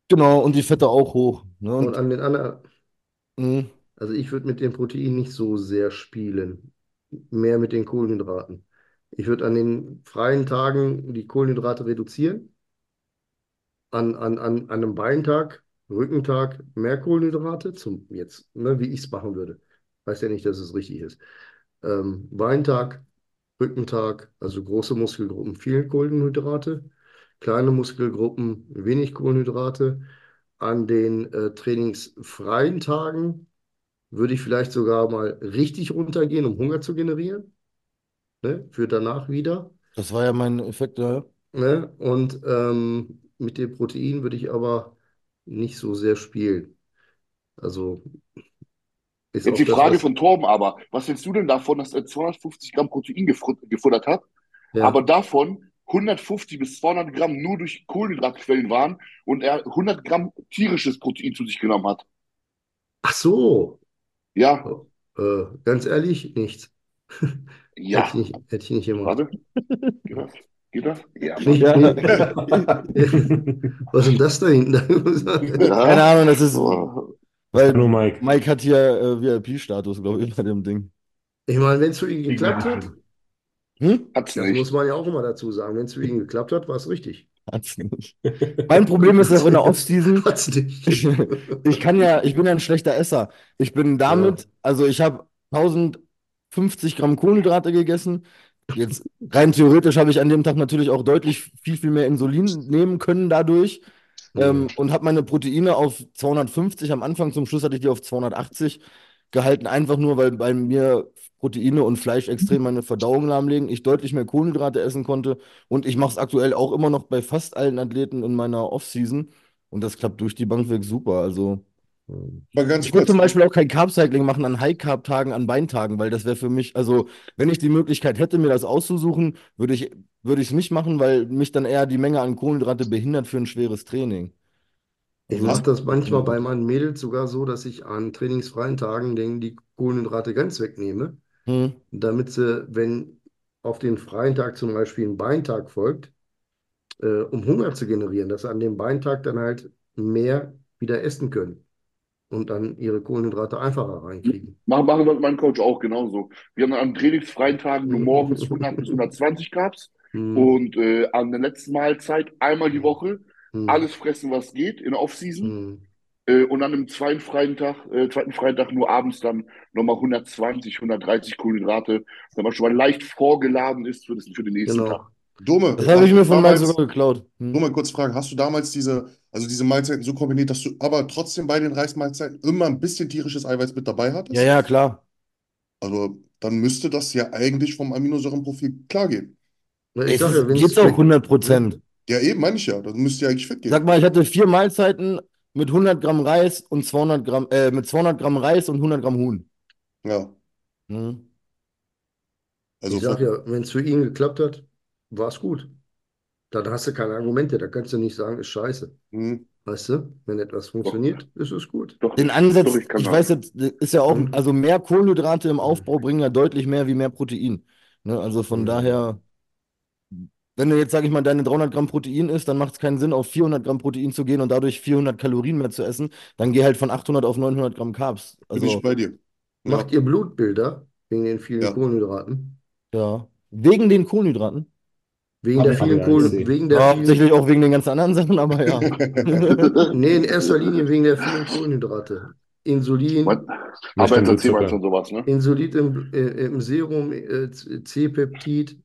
Genau, und die Fette auch hoch. Ne? Und, und, an den anderen. Mhm. Also ich würde mit den Proteinen nicht so sehr spielen. Mehr mit den Kohlenhydraten. Ich würde an den freien Tagen die Kohlenhydrate reduzieren. An, an, an, einem Beintag, Rückentag mehr Kohlenhydrate, zum jetzt, ne, wie ich es machen würde. Weiß ja nicht, dass es richtig ist. Ähm, Beintag, Rückentag, also große Muskelgruppen viel Kohlenhydrate, kleine Muskelgruppen wenig Kohlenhydrate. An den äh, trainingsfreien Tagen würde ich vielleicht sogar mal richtig runtergehen, um Hunger zu generieren. Ne? Für danach wieder. Das war ja mein Effekt, ja. Ne? Und ähm, mit dem Protein würde ich aber nicht so sehr spielen. Also ist Jetzt die das, Frage was, von Torben aber, was hältst du denn davon, dass er 250 Gramm Protein gefut- gefuttert hat, ja. aber davon 150 bis 200 Gramm nur durch Kohlenhydratquellen waren und er 100 Gramm tierisches Protein zu sich genommen hat? Ach so, Ja, äh, ganz ehrlich, nichts. Hätte ja. ich nicht, hätte ich nicht gemacht. Warte. Geht das? Ja, Ja. was ist denn das da hinten? Keine Ja. Ahnung, das ist, Oh. weil Hallo Mike. Mike hat hier äh, VIP-Status, glaube ich, bei dem Ding. Ich meine, wenn es für ihn geklappt hat, Hm? Hat's das nicht. muss man ja auch immer dazu sagen, wenn es für ihn geklappt hat, war es richtig. Hat's nicht. Mein Problem ist auch in der Offseason, Hat's nicht. ich kann ja, ich bin ja ein schlechter Esser. Ich bin damit, also ich habe 1050 Gramm Kohlenhydrate gegessen. Jetzt rein theoretisch habe ich an dem Tag natürlich auch deutlich viel, viel mehr Insulin nehmen können dadurch. Ähm, und habe meine Proteine auf 250 am Anfang, zum Schluss hatte ich die auf 280 gehalten, einfach nur, weil bei mir Proteine und Fleisch extrem meine Verdauung lahmlegen, ich deutlich mehr Kohlenhydrate essen konnte und ich mache es aktuell auch immer noch bei fast allen Athleten in meiner Off-Season und das klappt durch die Bank weg super. Also Mal ganz ich würde zum Beispiel auch kein Carb-Cycling machen an High-Carb-Tagen, an Beintagen, weil das wäre für mich, also wenn ich die Möglichkeit hätte, mir das auszusuchen, würde ich würde es nicht machen, weil mich dann eher die Menge an Kohlenhydrate behindert für ein schweres Training. Ich Also- mache das manchmal bei meinen Mädels sogar so, dass ich an trainingsfreien Tagen denen die Kohlenhydrate ganz wegnehme, Hm. damit sie, wenn auf den freien Tag zum Beispiel ein Beintag folgt, äh, um Hunger zu generieren, dass sie an dem Beintag dann halt mehr wieder essen können und dann ihre Kohlenhydrate einfacher reinkriegen. Machen, machen wir mit meinem Coach auch genauso. Wir haben an trainingsfreien Tagen nur morgens 100 bis 120 Carbs Hm, und äh, an der letzten Mahlzeit einmal die Woche hm, alles fressen, was geht in Off-Season. hm. Äh, und dann im zweiten freien Tag, äh, zweiten freien Tag nur abends dann nochmal 120, 130 Kohlenhydrate, wenn man schon mal leicht vorgeladen ist für, das, für den nächsten Genau. Tag. Dome, Das habe ich mir von damals, sogar geklaut. Hm. nur mal kurz fragen, hast du damals diese, also diese Mahlzeiten so kombiniert, dass du aber trotzdem bei den Reismahlzeiten immer ein bisschen tierisches Eiweiß mit dabei hattest? Ja, ja, klar. Also dann müsste das ja eigentlich vom Aminosäurenprofil klar gehen. Ich ist, wenn es auch 100 Prozent. Ja, eben, meine ich ja. Das müsste ja eigentlich fit gehen. Sag mal, ich hatte vier Mahlzeiten mit 100 Gramm Reis und 200 Gramm, äh, mit 200 Gramm Reis und 100 Gramm Huhn. Ja, Hm. also Ich sag ja, wenn es für ihn geklappt hat, war es gut. Dann hast du keine Argumente, da kannst du nicht sagen, ist scheiße. hm, Weißt du, wenn etwas funktioniert, ist es gut. Doch, Den Ansatz, doch, ich ich weiß jetzt, ist ja auch, Mhm. also mehr Kohlenhydrate im Aufbau bringen ja deutlich mehr wie mehr Protein. Ne? Also von Mhm. daher, wenn du jetzt, sag ich mal, deine 300 Gramm Protein isst, dann macht es keinen Sinn, auf 400 Gramm Protein zu gehen und dadurch 400 Kalorien mehr zu essen. Dann geh halt von 800 auf 900 Gramm Carbs. bin ich Also, bei dir. Ja. Macht ihr Blutbilder wegen den vielen Ja. Kohlenhydraten? ja. Wegen den Kohlenhydraten. Wegen der vielen gesehen. wegen der Ja, vielen, hauptsächlich auch wegen den ganzen anderen Sachen, aber ja. nee, in erster Linie wegen der vielen Kohlenhydrate. Insulin, Ja, aber mal Blutzucker. jetzt von sowas, ne? Insulin im, äh, im Serum, äh, C-Peptid.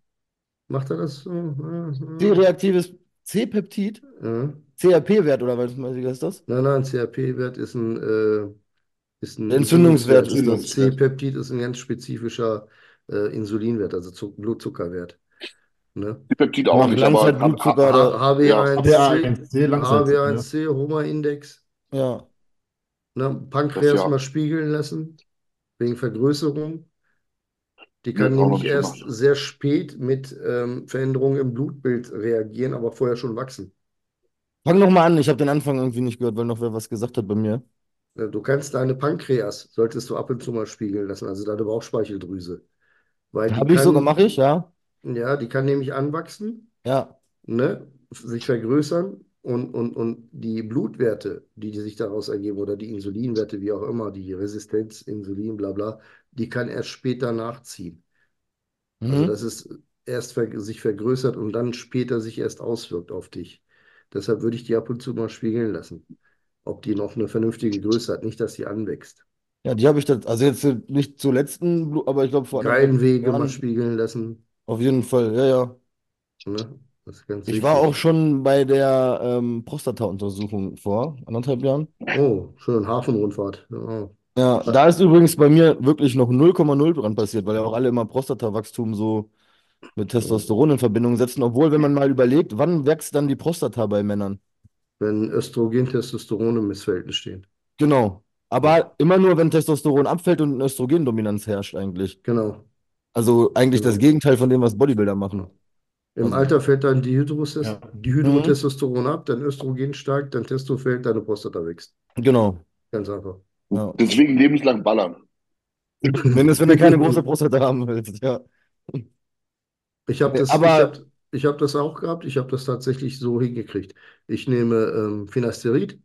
Macht er das so? Ja, ja. C-reaktives C-Peptid, Ja. CRP-Wert oder was was ist das? Nein, nein, CRP-Wert ist ein, äh, ist ein Entzündungswert ist das. Entzündungswert. C-Peptid ist ein ganz spezifischer äh, Insulinwert, also Zu Blutzuckerwert. Ne? Die Peptid auch nicht, aber Langzeitblutzucker oder. HbA1c, HbA1c, Langzeit, HbA1c, Homa-Index, Ja. ne? Pankreas Das ja. mal spiegeln lassen, wegen Vergrößerung. Die kann noch nämlich erst gemacht. sehr spät mit ähm, Veränderungen im Blutbild reagieren, aber vorher schon wachsen. Fang noch mal an, ich habe den Anfang irgendwie nicht gehört, weil noch wer was gesagt hat bei mir. Du kannst deine Pankreas, solltest du ab und zu mal spiegeln lassen, also deine Bauchspeicheldrüse. Weil Habe ich kann, sogar, mache ich, ja. Ja, die kann nämlich anwachsen, Ja. ne, sich vergrößern und, und, und die Blutwerte, die, die sich daraus ergeben, oder die Insulinwerte, wie auch immer, die Resistenz, Insulin, bla bla, die kann erst später nachziehen. Also Mhm. das ist erst ver sich vergrößert und dann später sich erst auswirkt auf dich. Deshalb würde ich die ab und zu mal spiegeln lassen, ob die noch eine vernünftige Größe hat, nicht, dass sie anwächst. Ja, die habe ich dann, also jetzt nicht zur letzten, Blu- aber ich glaube vor anderthalb Reihenwege mal Jahren. spiegeln lassen. Auf jeden Fall, ja, ja. Ne? Das ist ganz Ich war wichtig. auch schon bei der ähm, Prostata-Untersuchung vor anderthalb Jahren. Oh, schön, Hafenrundfahrt. Ja. Ja, da ist übrigens bei mir wirklich noch 0,0 dran passiert, weil ja auch alle immer Prostatawachstum so mit Testosteron in Verbindung setzen. Obwohl, wenn man mal überlegt, wann wächst dann die Prostata bei Männern? Wenn Östrogen, Testosteron im Missverhältnis stehen. Genau. Aber immer nur, wenn Testosteron abfällt und eine Östrogendominanz herrscht eigentlich. Genau. Also eigentlich das. Gegenteil von dem, was Bodybuilder machen. Im Also- Alter fällt dann Dihydroses Ja. Dihydrotestosteron ab, dann Östrogen steigt, dann Testo fällt, deine Prostata wächst. Genau. Ganz einfach. Ja. Deswegen lebenslang ballern. Mindestens, wenn du keine große Prostata haben willst, ja. Ich habe das, aber- ich hab, ich hab das auch gehabt. Ich habe das tatsächlich so hingekriegt. Ich nehme ähm, Finasterid,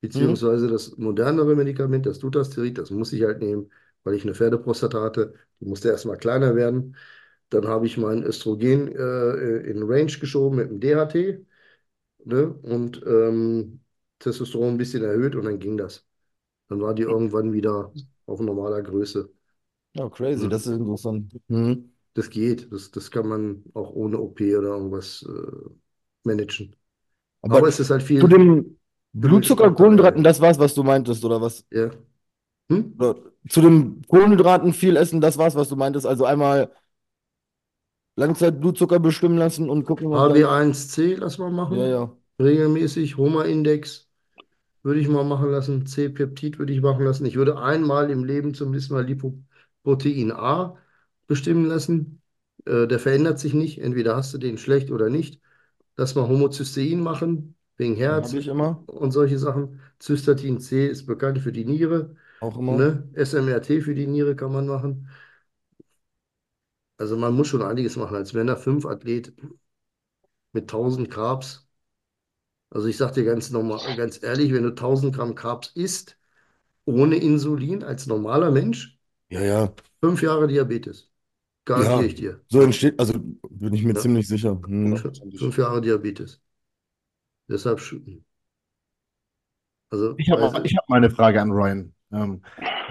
beziehungsweise das modernere Medikament, das Dutasterid, das muss ich halt nehmen, weil ich eine Pferdeprostata hatte. Die musste erstmal kleiner werden. Dann habe ich mein Östrogen äh, in Range geschoben mit dem DHT ne? und ähm, Testosteron ein bisschen erhöht und dann ging das. Dann war die irgendwann wieder auf normaler Größe. Ja, crazy, Ja. das ist interessant. Mhm. Das geht. Das, das kann man auch ohne OP oder irgendwas äh, managen. Aber Aber es ist halt viel. zu dem Blutzucker, Kohlenhydraten, das war's, was du meintest, oder was? Ja. Hm? Zu dem Kohlenhydraten viel essen, das war's, was du meintest. Also einmal Langzeitblutzucker bestimmen lassen und gucken, ob dann, HB1C, lass mal machen. ja, ja. Regelmäßig. Homa-Index würde ich mal machen lassen. C-Peptid würde ich machen lassen. Ich würde einmal im Leben zumindest mal Lipoprotein A bestimmen lassen. Äh, der verändert sich nicht. Entweder hast du den schlecht oder nicht. Lass mal Homozystein machen, wegen Herz ich immer, und solche Sachen. Cystatin C ist bekannt für die Niere. Auch immer. Ne? SMRT für die Niere kann man machen. Also man muss schon einiges machen. Als Männer 5 Athlet mit 1000 Carbs. Also ich sage dir ganz normal, ganz ehrlich, wenn du 1000 Gramm Carbs isst, ohne Insulin als normaler Mensch, Ja, ja. fünf Jahre Diabetes. Garantiere Ja. ich dir. So entsteht, also bin ich mir Ja. ziemlich sicher. Mhm. Fünf Jahre Diabetes. Deshalb schütten. Also, Ich habe also, ich hab mal eine Frage an Ryan. Ähm,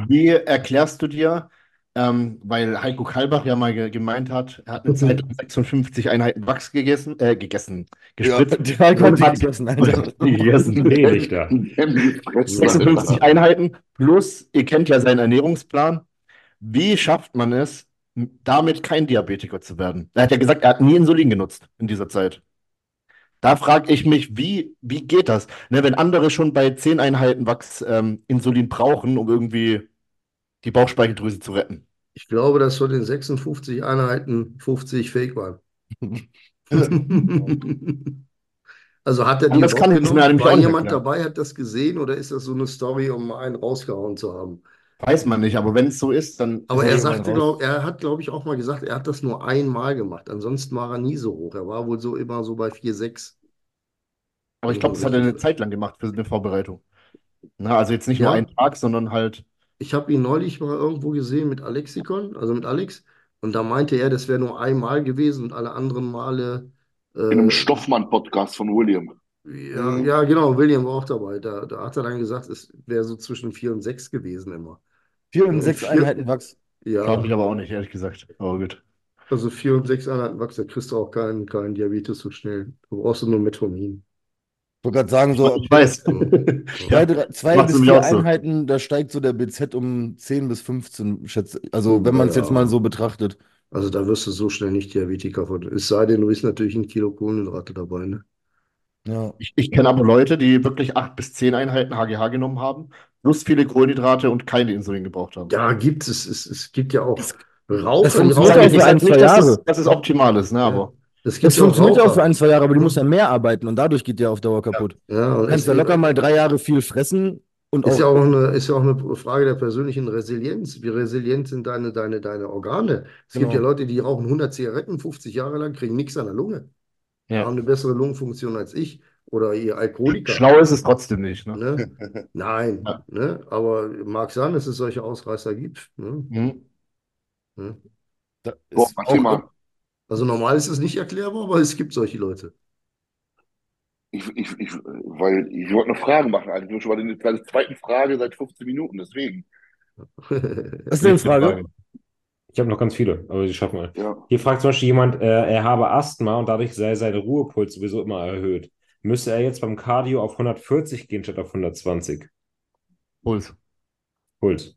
wie erklärst du dir, ähm, weil Heiko Kalbach ja mal ge gemeint hat, er hat eine Zeit lang 56 Einheiten Wachs gegessen, äh, gegessen, Ja, gespritzt. die Heiko hat hat- gegessen, Alter. Gegessen, wenig da. 56 Einheiten plus, ihr kennt ja seinen Ernährungsplan. Wie schafft man es, damit kein Diabetiker zu werden? Er hat ja gesagt, er hat nie Insulin genutzt in dieser Zeit. Da frage ich mich, wie, wie geht das? Ne, wenn andere schon bei 10 Einheiten Wachs ähm, Insulin brauchen, um irgendwie die Bauchspeicheldrüse zu retten. ich glaube, dass von den 56 Einheiten 50 Fake waren. Also hat er die Anders kann nämlich War jemand dabei, hat das gesehen oder ist das so eine Story, um einen rausgehauen zu haben? Weiß man nicht, aber wenn es so ist, dann Aber er sagte, glaub, er hat, glaube ich, auch mal gesagt, er hat das nur einmal gemacht. Ansonsten war er nie so hoch. Er war wohl so immer so bei 4, 6. Aber ich glaube, das hat er eine Zeit lang gemacht für eine Vorbereitung. Na, also jetzt nicht nur Ja. einen Tag, sondern halt. Ich habe ihn neulich mal irgendwo gesehen mit Alexikon, also mit Alex. Und da meinte er, das wäre nur einmal gewesen und alle anderen Male. In einem Äh, Stoffmann-Podcast von William. ja, Mhm. ja, genau, William war auch dabei. Da, da hat er dann gesagt, es wäre so zwischen 4 und 6 gewesen immer. Vier und Und sechs vier- Einheiten Wachs. Ja, Glaube ich aber auch nicht, ehrlich gesagt. Aber gut. also 4 und 6 Einheiten Wachs, da kriegst du auch keinen, keinen Diabetes so schnell. Du brauchst nur Metformin. Ich wollte gerade sagen, so Ich weiß. zwei, drei, zwei bis vier auch so. Einheiten, da steigt so der BZ um 10 bis 15, schätze. Also wenn man es jetzt ja. mal so betrachtet. Also da wirst du so schnell nicht Diabetiker von. Es sei denn, du bist natürlich ein Kilo Kohlenhydrate dabei, ne? Ja. Ich, ich kenne aber Leute, die wirklich acht bis zehn Einheiten HGH genommen haben, plus viele Kohlenhydrate und keine Insulin gebraucht haben. Ja, gibt es. Es, es gibt ja auch funktioniert rauchen. auch Ich für ein, zwei dass es, Jahre. dass es optimal ist, ne? Aber Es gibt Das ja auch funktioniert ja auch für ein, zwei Jahre, aber die muss ja mehr arbeiten und dadurch geht der auf Dauer kaputt. Ja, Du und kannst ja locker mal drei Jahre viel fressen und ist ja auch. auch eine, ist ja auch eine Frage der persönlichen Resilienz. Wie resilient sind deine, deine, deine Organe? Es gibt Genau. ja Leute, die rauchen 100 Zigaretten 50 Jahre lang, kriegen nichts an der Lunge, Ja. haben eine bessere Lungenfunktion als ich oder ihr Alkoholiker. schlau ist es trotzdem nicht. Ne? Ne? Nein, Ja. ne? Aber mag sein, dass es solche Ausreißer gibt. Ne? Mhm. Ne? Da Boah, auch, mal. Also normal ist es nicht erklärbar, aber es gibt solche Leute. Ich, ich, ich, weil ich wollte eine Frage machen, eigentlich nur schon mal bei der zweiten Frage seit 15 Minuten, deswegen. Was ist denn die Frage? Ich habe noch ganz viele, aber die schaffen wir. Ja. Hier fragt zum Beispiel jemand, äh, er habe Asthma und dadurch sei sein Ruhepuls sowieso immer erhöht. Müsste er jetzt beim Cardio auf 140 gehen statt auf 120? Puls. Puls.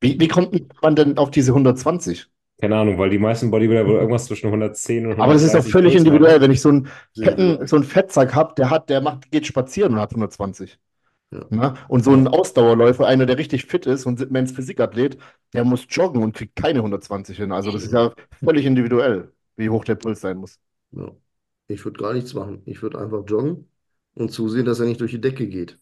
Wie, wie kommt man denn auf diese 120? Keine Ahnung, weil die meisten Bodybuilder wohl irgendwas zwischen 110 und Aber das ist doch 130 völlig Puls individuell. haben. Wenn ich so einen, fetten, so einen Fettsack habe, der hat, der macht, geht spazieren und hat 120. Ja. Ne? Und so ein Ausdauerläufer, einer, der richtig fit ist und Men's Physikathlet, der muss joggen und kriegt keine 120 hin. Also das ist ja völlig individuell, wie hoch der Puls sein muss. Ja. Ich würde gar nichts machen. Ich würde einfach joggen und zusehen, dass er nicht durch die Decke geht.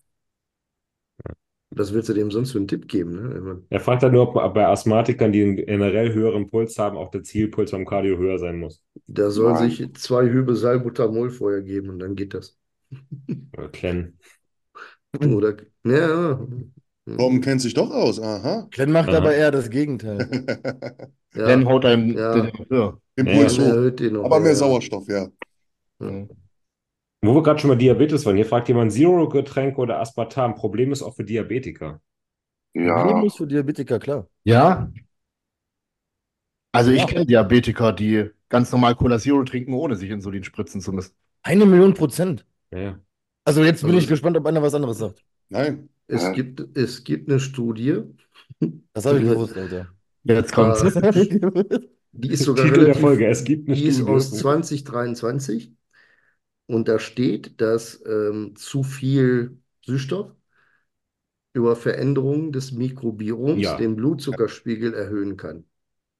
Was willst du dem sonst für einen Tipp geben? Ne? Er fragt dann nur, ob bei Asthmatikern, die einen generell höheren Puls haben, auch der Zielpuls beim Cardio höher sein muss. Da soll Nein. sich zwei Hübe Salbutamol vorher geben und dann geht das. Oder Clen. Oder, ja, ja. Tom kennt sich doch aus, aha. Glenn macht Aha. aber eher das Gegenteil. Ja, haut einem Ja. den höher. Impuls dann hoch. erhöht den noch. Aber mehr ja. Sauerstoff, ja. Ja. Wo wir gerade schon bei Diabetes waren, hier fragt jemand Zero-Getränke oder Aspartam. Problem ist auch für Diabetiker. Ja. Ist für Diabetiker, klar. Ja. Also ich Ja. kenne Diabetiker, die ganz normal Cola Zero trinken, ohne sich Insulin spritzen zu müssen. Eine Million Prozent. Ja, ja. Also jetzt bin Also- ich gespannt, ob einer was anderes sagt. Nein. Es Ja. gibt, es gibt eine Studie, Das habe ich gewusst, Alter. Jetzt kommt's. Ah. die ist sogar Titel der relativ, Folge, es gibt eine die ist Studie. aus 2023 und da steht, dass ähm, zu viel Süßstoff über Veränderungen des Mikrobioms Ja. den Blutzuckerspiegel erhöhen kann.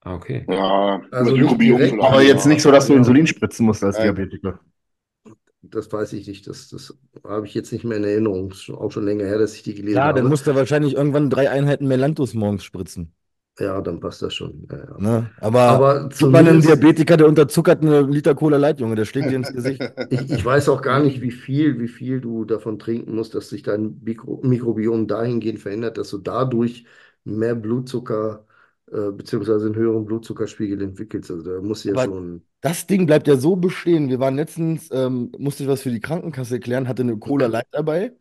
Ah, okay. Ja, Also das Mikrobiom direkt. Aber jetzt nicht so, dass du Ja. Insulin spritzen musst als. Diabetiker. Das weiß ich nicht, das, das habe ich jetzt nicht mehr in Erinnerung. Ist schon- auch schon länger her, dass ich die gelesen Ja, habe. dann musst du wahrscheinlich irgendwann drei Einheiten Melantus morgens spritzen. Ja, dann passt das schon. Ja, ja. Ne? Aber, Aber einen zumindest, Diabetiker, der unterzuckert eine Liter Cola Light, Junge, der schlägt dir ins Gesicht. ich, ich weiß auch gar nicht, wie viel, wie viel du davon trinken musst, dass sich dein Mikro Mikrobiom dahingehend verändert, dass du dadurch mehr Blutzucker äh, beziehungsweise einen höheren Blutzuckerspiegel entwickelst. Also da muss ja schon. Das Ding bleibt ja so bestehen. Wir waren letztens, ähm, musste ich was für die Krankenkasse erklären, hatte eine Cola Light dabei.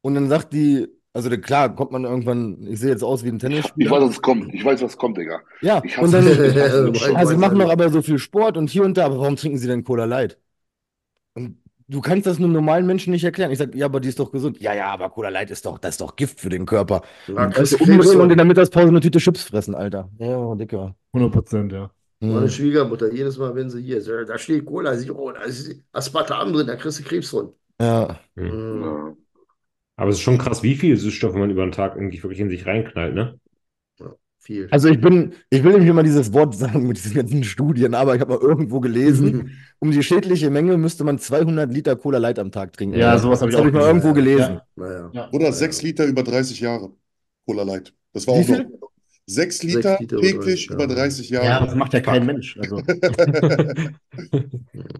Und dann sagt die, also da- klar, kommt man irgendwann, ich sehe jetzt aus wie ein Ich Tennisspieler. weiß, was kommt. Ich weiß, was kommt, Digga. Ja, Ich und dann, ich also weiß machen doch aber so viel Sport und hier und da, aber warum trinken sie denn Cola Light? Und du kannst das einem normalen Menschen nicht erklären. Ich sage, ja, aber die ist doch gesund. Ja, ja, aber Cola Light ist doch, das ist doch Gift für den Körper. Ja, Und also und in der Mittagspause eine Tüte Chips fressen, Alter. Ja, Dicker. 100 Prozent, ja. meine Mhm. Schwiegermutter, jedes Mal, wenn sie hier ist, da steht Cola, sie, oh, da ist Aspartam drin, da kriegst du Krebs von. Ja. Hm. Mhm. Ja. Aber es ist schon krass, wie viel Süßstoffe man über den Tag irgendwie wirklich in sich reinknallt, ne? Viel. Also ich bin, ich will nicht immer dieses Wort sagen mit diesen ganzen Studien, aber ich habe mal irgendwo gelesen, um die schädliche Menge müsste man 200 Liter Cola Light am Tag trinken. Ja, sowas habe ich das habe auch ich mal irgendwo gelesen. Naja. Ja. Oder Ja. sechs Liter über 30 Jahre. Cola Light. Das war Wie auch noch. Sechs Liter Liter über täglich 30 über Jahre. 30 Ja, Jahre. das macht ja kein Mensch. Also,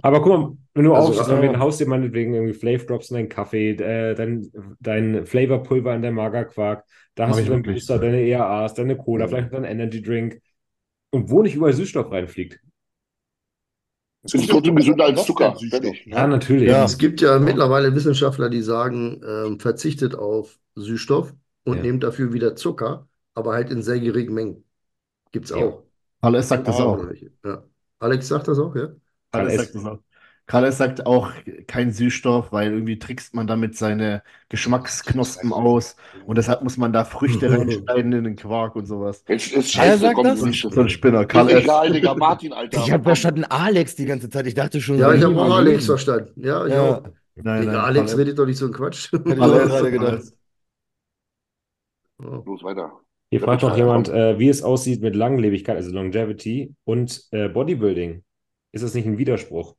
Aber guck mal, wenn du Also, aufstehst, äh, dann haust dir meinetwegen irgendwie Flav Drops in deinen Kaffee, äh, dein, dein Flavorpulver in dein Magerquark, da hast du deinen. Booster, deine ERAs, deine Cola, Ja. vielleicht noch deinen Energy Drink. Und wo nicht überall Süßstoff reinfliegt. Es Ist trotzdem gesünder als Zucker. Fertig. Ja, natürlich. Ja. Es gibt ja mittlerweile Wissenschaftler, die sagen, ähm, verzichtet auf Süßstoff und Ja. nehmt dafür wieder Zucker, aber halt in sehr geringen Mengen. Gibt's Ja. auch. Karl S. sagt das auch. Ja. Alex sagt das auch, ja? Karl Karl S. S. sagt das auch. Karl S. sagt auch kein Süßstoff, weil irgendwie trickst man damit seine Geschmacksknospen aus und deshalb muss man da Früchte reinschneiden in den Quark und sowas. Jetzt ist scheiße, sagt komm, das? So ein Spinner, Karl ist S. egal, Digga. Martin, Alter. Ich habe verstanden Alex die ganze Zeit. Ich dachte schon, Ja, ich habe auch Alex verstanden. Ja, ich Ja. auch. Nein, Digga, nein, Alex Karl S. redet doch nicht so einen Quatsch. Hätte ich gerade gedacht. Los, weiter. Hier fragt noch total. jemand, äh, wie es aussieht mit Langlebigkeit, also Longevity und äh, Bodybuilding. Ist das nicht ein Widerspruch?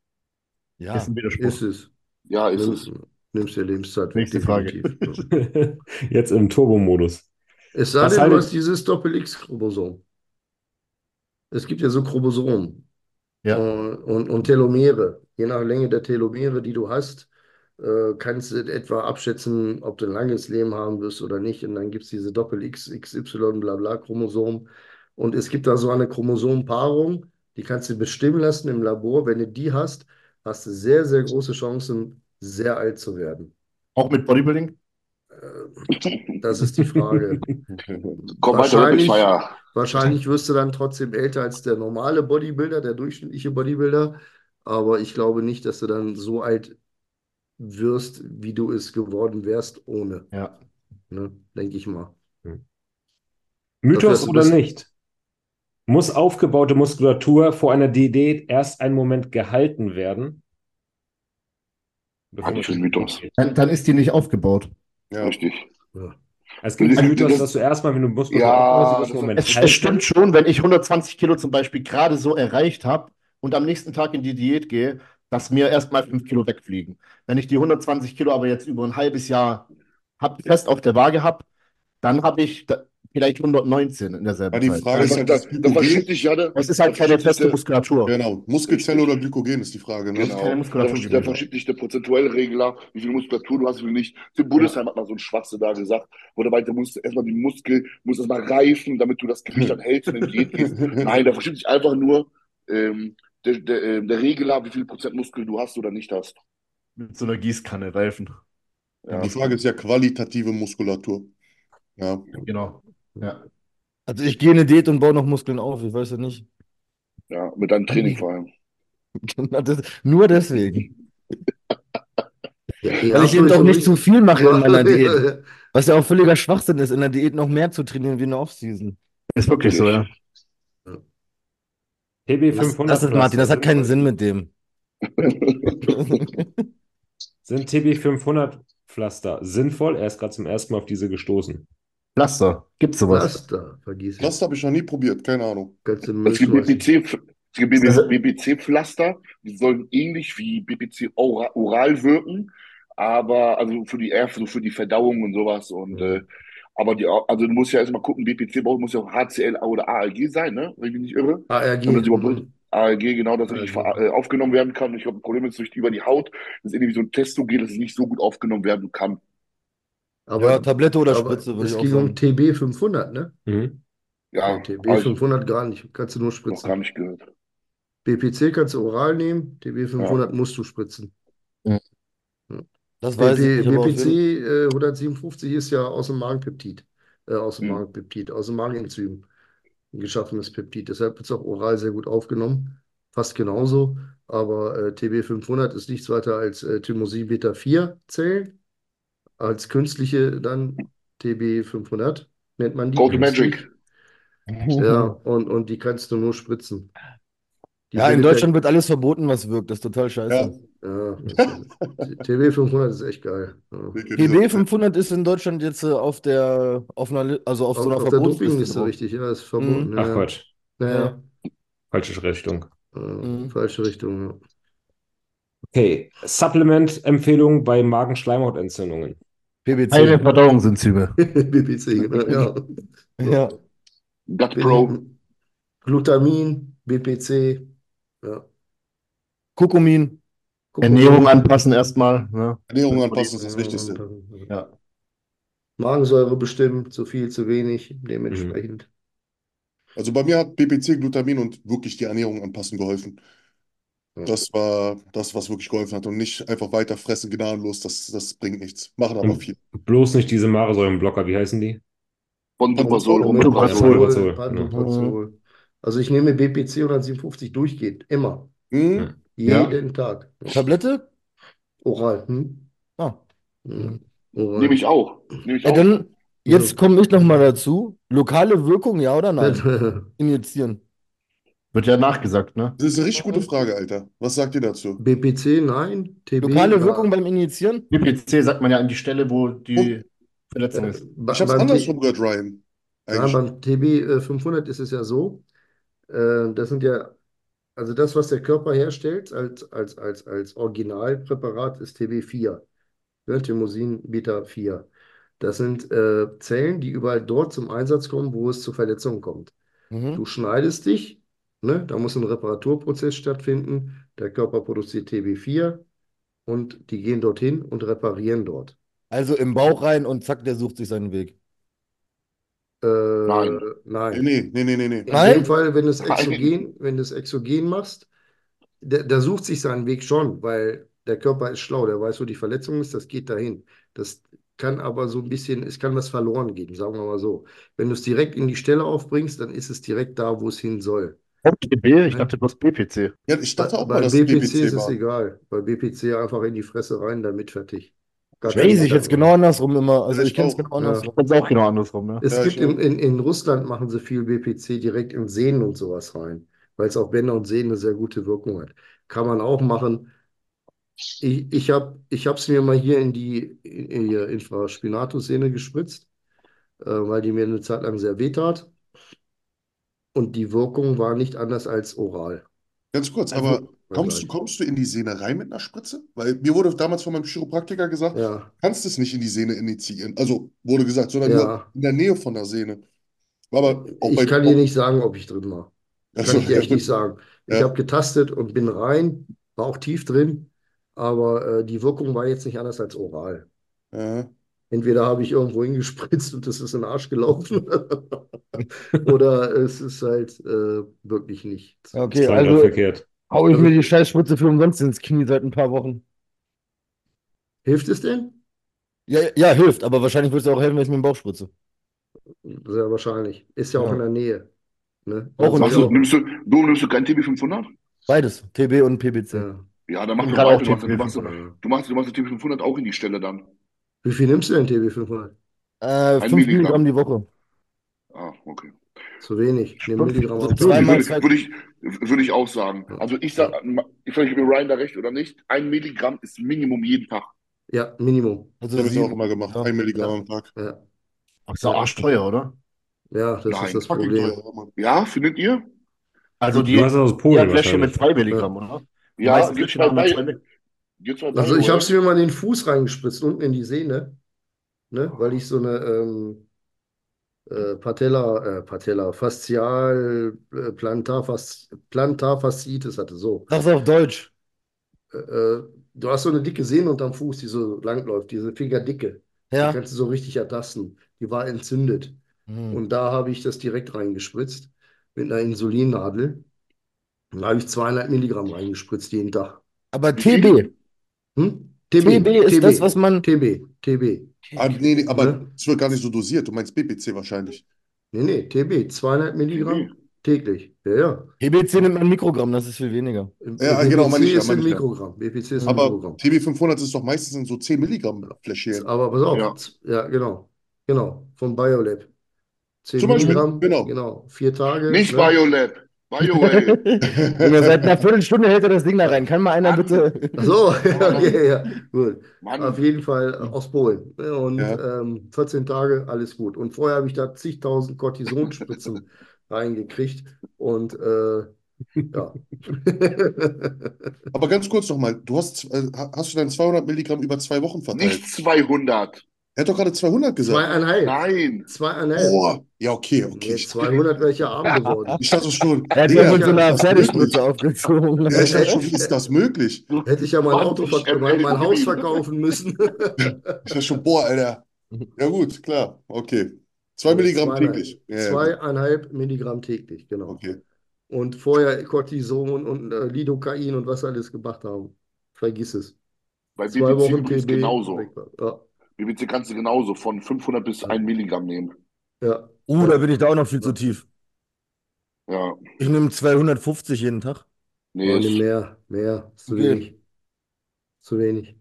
Ja. Ist ein Widerspruch. Ist es. Ja, ist es. Nimm, nimmst dir Lebenszeit Nächste Frage. Jetzt im Turbo-Modus. Es sei Was denn, du hast dieses Doppel-X-Chromosom. Es gibt ja so Chromosomen Ja. und, und, und Telomere. Je nach Länge der Telomere, die du hast, äh, kannst du etwa abschätzen, ob du ein langes Leben haben wirst oder nicht. Und dann gibt es diese Doppel-X, XY, bla bla Chromosom. Und es gibt da so eine Chromosompaarung, Die kannst du bestimmen lassen im Labor. Wenn du die hast, hast du sehr, sehr große Chancen, sehr alt zu werden. Auch mit Bodybuilding? Äh, das ist die Frage. Komm weiter, Rapid Fire. Wahrscheinlich wirst du dann trotzdem älter als der normale Bodybuilder, der durchschnittliche Bodybuilder. Aber ich glaube nicht, dass du dann so alt wirst, wie du es geworden wärst ohne. Ja. Ne, denke ich mal. Mythos oder nicht? Muss aufgebaute Muskulatur vor einer Diät erst einen Moment gehalten werden? Ich Mythos. Dann, dann ist die nicht aufgebaut. Ja. Richtig. Ja. Es gibt Das- den Mythos, das- dass du erstmal, wenn du Muskulatur Ja, aufbaust, du das- einen Moment Es, es stimmt schon, wenn ich 120 Kilo zum Beispiel gerade so erreicht habe und am nächsten Tag in die Diät gehe, dass mir erstmal 5 Kilo wegfliegen. Wenn ich die 120 Kilo aber jetzt über ein halbes Jahr hab, fest auf der Waage habe, dann habe ich da, vielleicht 119 in derselben Ja, die Zeit. Frage Das, ist halt das, das das ja. ne? Es ist halt keine feste der- Muskulatur. Genau. Muskelzelle oder Glykogen ist die Frage. Ne? Das ist keine Genau. Muskulatur Da, da verschiebt sich der prozentuelle Regler, wie viel Muskulatur du hast, wie viel nicht. Tim Buddesheim hat mal so einen Schwachsinn da gesagt, wo der meinte, musst erstmal die Muskel, musst erstmal reifen, damit du das Gewicht dann hältst und Diät gehst. Nein, da verschiebt sich einfach nur ähm, der, der, äh, der Regler, wie viel Prozent Muskel du hast oder nicht hast. Mit so einer Gießkanne reifen. Ja. Die Frage ist ja qualitative Muskulatur. Ja. Genau. Ja. Also ich gehe in eine Diät und baue noch Muskeln auf, ich weiß ja nicht. Ja, mit deinem Training vor allem. Das, nur deswegen. Ja, Weil ich eben doch nicht zu viel mache in meiner Diät. Was ja auch völliger Schwachsinn ist, in der Diät noch mehr zu trainieren wie in der Offseason. Ist wirklich so, ja. TB Das, 500 das ist Martin, das hat keinen Sinn mit dem. Sind TB 500 Pflaster sinnvoll? Er ist gerade zum ersten Mal auf diese gestoßen. Pflaster. Gibt's sowas? Pflaster, vergiss es. Das habe ich noch nie probiert, keine Ahnung. Es gibt Also- BPC-Pflaster, die sollen ähnlich wie ora- oral wirken, aber also für die eher für, für die Verdauung und sowas und äh, aber die also du musst ja erstmal gucken, BPC braucht muss ja auch HCl oder ALG sein, ne? Wenn ich mich nicht irre. ARG. Und das überhaupt mhm. ALG, genau, dass ALG. ver- äh, aufgenommen werden kann. Ich glaube, ein Problem ist durch über die Haut, das ist irgendwie so ein Testogen, dass es nicht so gut aufgenommen werden kann. Aber, Ja, Tablette oder Spritze, würde es ich auch ging um sagen. TB 500, ne? Mhm. Ja, TB also, 500 gar nicht. Kannst du nur noch gar spritzen. nicht gehört. BPC kannst du oral nehmen, TB 500 musst du spritzen. Das weiß ich BP, nicht, BPC äh, 157 ist ja aus dem Magenpeptid, äh, aus dem Hm. Magenpeptid, aus dem Magenenzym ein geschaffenes Peptid. Deshalb wird es auch oral sehr gut aufgenommen, fast genauso. Aber äh, TB 500 ist nichts weiter als äh, Thymosin Beta 4 Zellen, als künstliche dann TB 500 nennt man die. Cold künstlich. Magic. Ja, und, und die kannst du nur spritzen. Ja, in Deutschland wird alles verboten, was wirkt. Das ist total scheiße. Ja, TB 500 ist echt geil. Ja. PB 500 ist in Deutschland jetzt äh, auf der, auf einer, also auf Auf, so einer auf der Verbotsliste richtig, ja, ist verboten. Mhm. Ja, Ach ja. Quatsch. Ja, ja. Falsche Richtung. Mhm. Falsche Richtung. Ja. Okay. Supplement-Empfehlung bei Magenschleimhautentzündungen. PBC. Keine Verdauungsenzyme. BBC, ja. Ja. Gut Pro. Glutamin, BPC, ja. Kurkumin. Ernährung anpassen erstmal. Ne? Ernährung anpassen ist das Wichtigste. Ja. Magensäure bestimmen, zu viel, zu wenig, dementsprechend. Also bei mir hat BPC, Glutamin und wirklich die Ernährung anpassen geholfen. Ja. Das war das, was wirklich geholfen hat. Und nicht einfach weiter fressen, gnadenlos, das, das bringt nichts. Machen aber Und viel. bloß nicht diese Magensäurenblocker, wie heißen die? Von Dupasol, genau. Pantoprazol. Also ich nehme BPC 157 durchgehend, immer, Hm? Ja. jeden Tag. Tablette? Oral. Hm? Ah. Hm. Oral. Nehme ich auch. Nehme ich Ja, auch. dann, jetzt komme ich nochmal dazu. Lokale Wirkung, ja oder nein? Injizieren. Wird ja nachgesagt, ne? Das ist eine richtig gute Frage, Alter. Was sagt ihr dazu? BPC, nein. TB, Lokale ja. Wirkung beim Injizieren? BPC sagt man ja an die Stelle, wo die Verletzung ist. Ba- Ich habe es andersrum gehört, Ryan. Ja, Eigentlich. beim TB äh, 500 ist es ja so, äh, das sind ja, also das, was der Körper herstellt als, als, als, als Originalpräparat, ist TB4, ne, Thymosin Beta 4. Das sind äh, Zellen, die überall dort zum Einsatz kommen, wo es zu Verletzungen kommt. Mhm. Du schneidest dich, ne, da muss ein Reparaturprozess stattfinden, der Körper produziert TB4 und die gehen dorthin und reparieren dort. Also im Bauch rein und zack, der sucht sich seinen Weg. Äh, Nein. nein. Nee, nee, nee, nee, nee. In Nein? dem Fall, wenn du es Nein. exogen, wenn du es exogen machst, der, der sucht sich seinen Weg schon, weil der Körper ist schlau, der weiß, wo die Verletzung ist, das geht dahin. Das kann aber so ein bisschen, es kann was verloren gehen, sagen wir mal so. Wenn du es direkt in die Stelle aufbringst, dann ist es direkt da, wo es hin soll. TB? Ich dachte, du hast BPC. Ja, ich dachte auch Bei mal, dass BPC es ist BBC es war. egal. Bei BPC einfach in die Fresse rein, damit fertig. Gar Ich ich jetzt genau andersrum immer. Also Ja, ich ich kenne es auch. genau Ja. andersrum. Das ist auch genau andersrum, ja. Es Ja, gibt ich im, in, in Russland machen sie viel BPC direkt in Sehnen und sowas rein, weil es auch Bänder und Sehnen eine sehr gute Wirkung hat. Kann man auch machen. Ich, ich habe ich es mir mal hier in die in die Infraspinatus-Sehne gespritzt, äh, weil die mir eine Zeit lang sehr wehtat. Und die Wirkung war nicht anders als oral. Ganz kurz, Also, aber kommst du, kommst du in die Sehne rein mit einer Spritze? Weil mir wurde damals von meinem Chiropraktiker gesagt, Ja, kannst es nicht in die Sehne initiieren. Also wurde gesagt, sondern nur ja. in der Nähe von der Sehne. War aber auch Ich bei kann dir nicht sagen, ob ich drin war. Achso, Kann ich dir echt nicht sagen. Ich Ja. habe getastet und bin rein, war auch tief drin, aber äh, die Wirkung war jetzt nicht anders als oral. Ja. Entweder habe ich irgendwo hingespritzt und das ist in den Arsch gelaufen, oder es ist halt äh, wirklich nichts. Ja, Okay, also verkehrt. Hau ich Also- mir die Scheißspritze für umsonst ins Knie seit ein paar Wochen. Hilft es denn? Ja, ja, hilft, aber wahrscheinlich würde es auch helfen, wenn ich mir den Bauch spritze. Sehr wahrscheinlich. Ist ja auch Ja. in der Nähe. Ne? Auch in Also Machst du, auch- nimmst du, du nimmst du kein TB 500? Beides, TB und PBC. ja. Ja, dann mach du gerade auch beide. Du machst, du, machst, 500. du, machst, du machst TB 500 auch in die Stelle dann. Wie viel nimmst du denn TB 500? Äh, 5 Milligramm. Milligramm die Woche. Ah, okay. Zu wenig. Fünf- Milligramm so am zwei- Tag. Zweimal Würde, zwei- würde, ich, würde ich auch sagen. Also ich sag, ich weiß nicht, ob Ryan da recht oder nicht. Ein Milligramm ist Minimum jeden Tag. Ja, Minimum. Also Das habe ich auch immer gemacht. Ja. Ein Milligramm am Tag. Ja, Ist doch arschteuer, oder? ja das Nein, ist das Problem. teuer. Ja, findet ihr? Also die, aus die Fläschchen mit wahrscheinlich. 2 Milligramm, oder? Die Ja, meisten gibt's bei, bei, gibt's bei Also ich habe es mir mal in den Fuß reingespritzt, unten in die Sehne, ne, weil ich so eine ähm, äh, Patella, äh, Patella, Faszial, äh, Plantarfas, Plantarfasziitis hatte, so. Sag's auf Deutsch. Äh, äh, du hast so eine dicke Sehne unterm Fuß, die so langläuft, diese Fingerdicke. Die Ja. kannst du so richtig ertasten. Die war entzündet. Hm. Und da habe ich das direkt reingespritzt mit einer Insulinnadel. Und da habe ich zweieinhalb Milligramm reingespritzt jeden Tag. Aber? TB. Hm? TB ist das, was man. TB, TB. Ah, nee, nee, aber Ne? es wird gar nicht so dosiert. Du meinst BPC wahrscheinlich. Nee, nee, TB, zweieinhalb Milligramm täglich. Ja, ja. TBC nimmt man Mikrogramm, das ist viel weniger. Ja, BPC genau, meine ich ja, ist meine ja. Mikrogramm. BPC ist Aber Mikrogramm. TB 500 ist doch meistens in so 10 Milligramm Fläschchen. Aber pass auf. Ja. Ja, genau. Genau. Vom Biolab. 10 Zum Beispiel, Milligramm. genau. Genau. Vier Tage. Nicht ne? Biolab, BioWay. Junge, seit einer Viertelstunde hält er das Ding da rein. Kann mal einer Mann. bitte. Ach so, okay, ja. Gut. Mann, Auf jeden Fall aus Polen. Und Ja. ähm, 14 Tage, alles gut. Und vorher habe ich da zigtausend Cortisonspritzen reingekriegt. Und äh, ja. Aber ganz kurz nochmal, du hast, äh, hast du deinen 200 Milligramm über zwei Wochen verteilt? nicht 200. Er hat doch gerade 200 gesagt. Zweieinhalb. Nein. Zweieinhalb. Boah, ja, okay, okay. Nee, 200 wäre ich ja arm geworden. Ich dachte schon, Er hat ja mit so einer ist das Pferdespritze möglich? aufgezogen. Ja, ich dachte schon, wie ist das möglich? Hätte ich ja mein Auto, 20 verk mein, mein Haus verkaufen müssen. Ich dachte schon, boah, Alter. Ja gut, klar, okay. Zwei Milligramm Zweieinhalb. täglich. Ja. Zweieinhalb Milligramm täglich, genau. Okay. Und vorher Cortison und äh, Lidocain und was alles gemacht haben. Vergiss es. Bei Zwei Wochen TB. genauso. Ja, BBC kannst du genauso von 500 bis 1 Milligramm nehmen. ja. Uh, da bin ich da auch noch viel zu tief. Ja, Ich nehme 250 jeden Tag. nee, Oh, nee, mehr, mehr. Ist zu Okay. wenig. Zu wenig.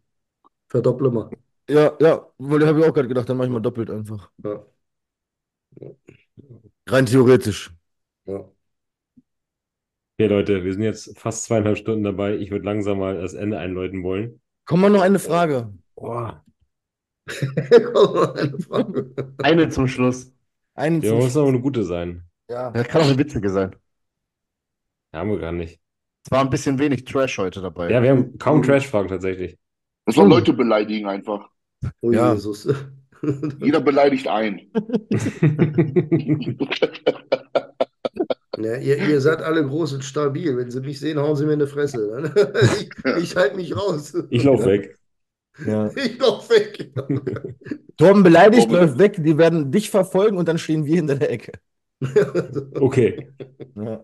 Verdopple mal. Ja, ja, weil da habe ich auch gerade gedacht, dann mache ich mal doppelt einfach. Ja. Rein theoretisch. Ja. Okay, Leute, wir sind jetzt fast zweieinhalb Stunden dabei. Ich würde langsam mal das Ende einläuten wollen. Komm mal noch eine Frage. Boah, eine. Eine zum Schluss. Einen der zum muss aber eine gute sein. Ja. Das kann auch eine witzige sein. Haben wir gar nicht. Es war ein bisschen wenig Trash heute dabei. Ja, wir haben kaum Trash-Fragen tatsächlich. das war Leute beleidigen einfach. Oh Ja. Jesus. Jeder beleidigt einen. Ja, ihr, ihr seid alle groß und stabil. Wenn sie mich sehen, hauen sie mir in die Fresse. ich ich halte mich raus. Ich laufe weg. Ja. Ich lauf weg. Torben beleidigt, Torben. läuft weg, die werden dich verfolgen und dann stehen wir hinter der Ecke. Okay. Ja.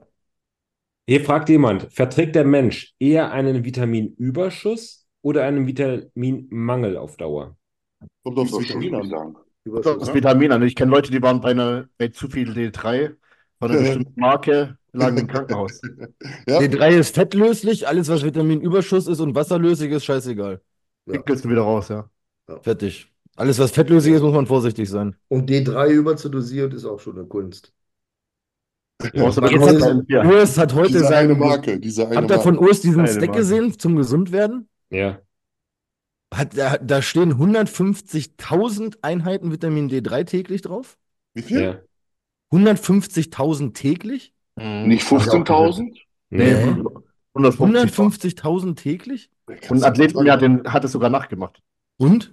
Hier fragt jemand, verträgt der Mensch eher einen Vitaminüberschuss oder einen Vitaminmangel auf Dauer? Kommt auf Das Vitamin an. sagen. Überschuss. Das Vitamin an. Ich kenne Leute, die waren bei, einer, bei zu viel D3 von einer bestimmten Marke, lagen im Krankenhaus. Ja? D3 ist fettlöslich, alles was Vitaminüberschuss ist und wasserlöslich ist scheißegal. Pickelst du wieder raus, ja. Fertig. Alles was fettlöslich ist, muss man vorsichtig sein. Und D3 überzudosieren ist auch schon eine Kunst. Urs hat heute Diese eine seinen. Marke, diese eine Habt ihr von Urs diesen Eine Snack Marke. gesehen zum Gesundwerden? Ja. Hat, da, da stehen 150.000 Einheiten Vitamin D3 täglich drauf. Wie viel? Ja. 150.000 täglich? Nicht 15.000? Nee. Nee. 150. 150.000 täglich? Und ein Athlet von mir hat, den, hat es sogar nachgemacht. Und?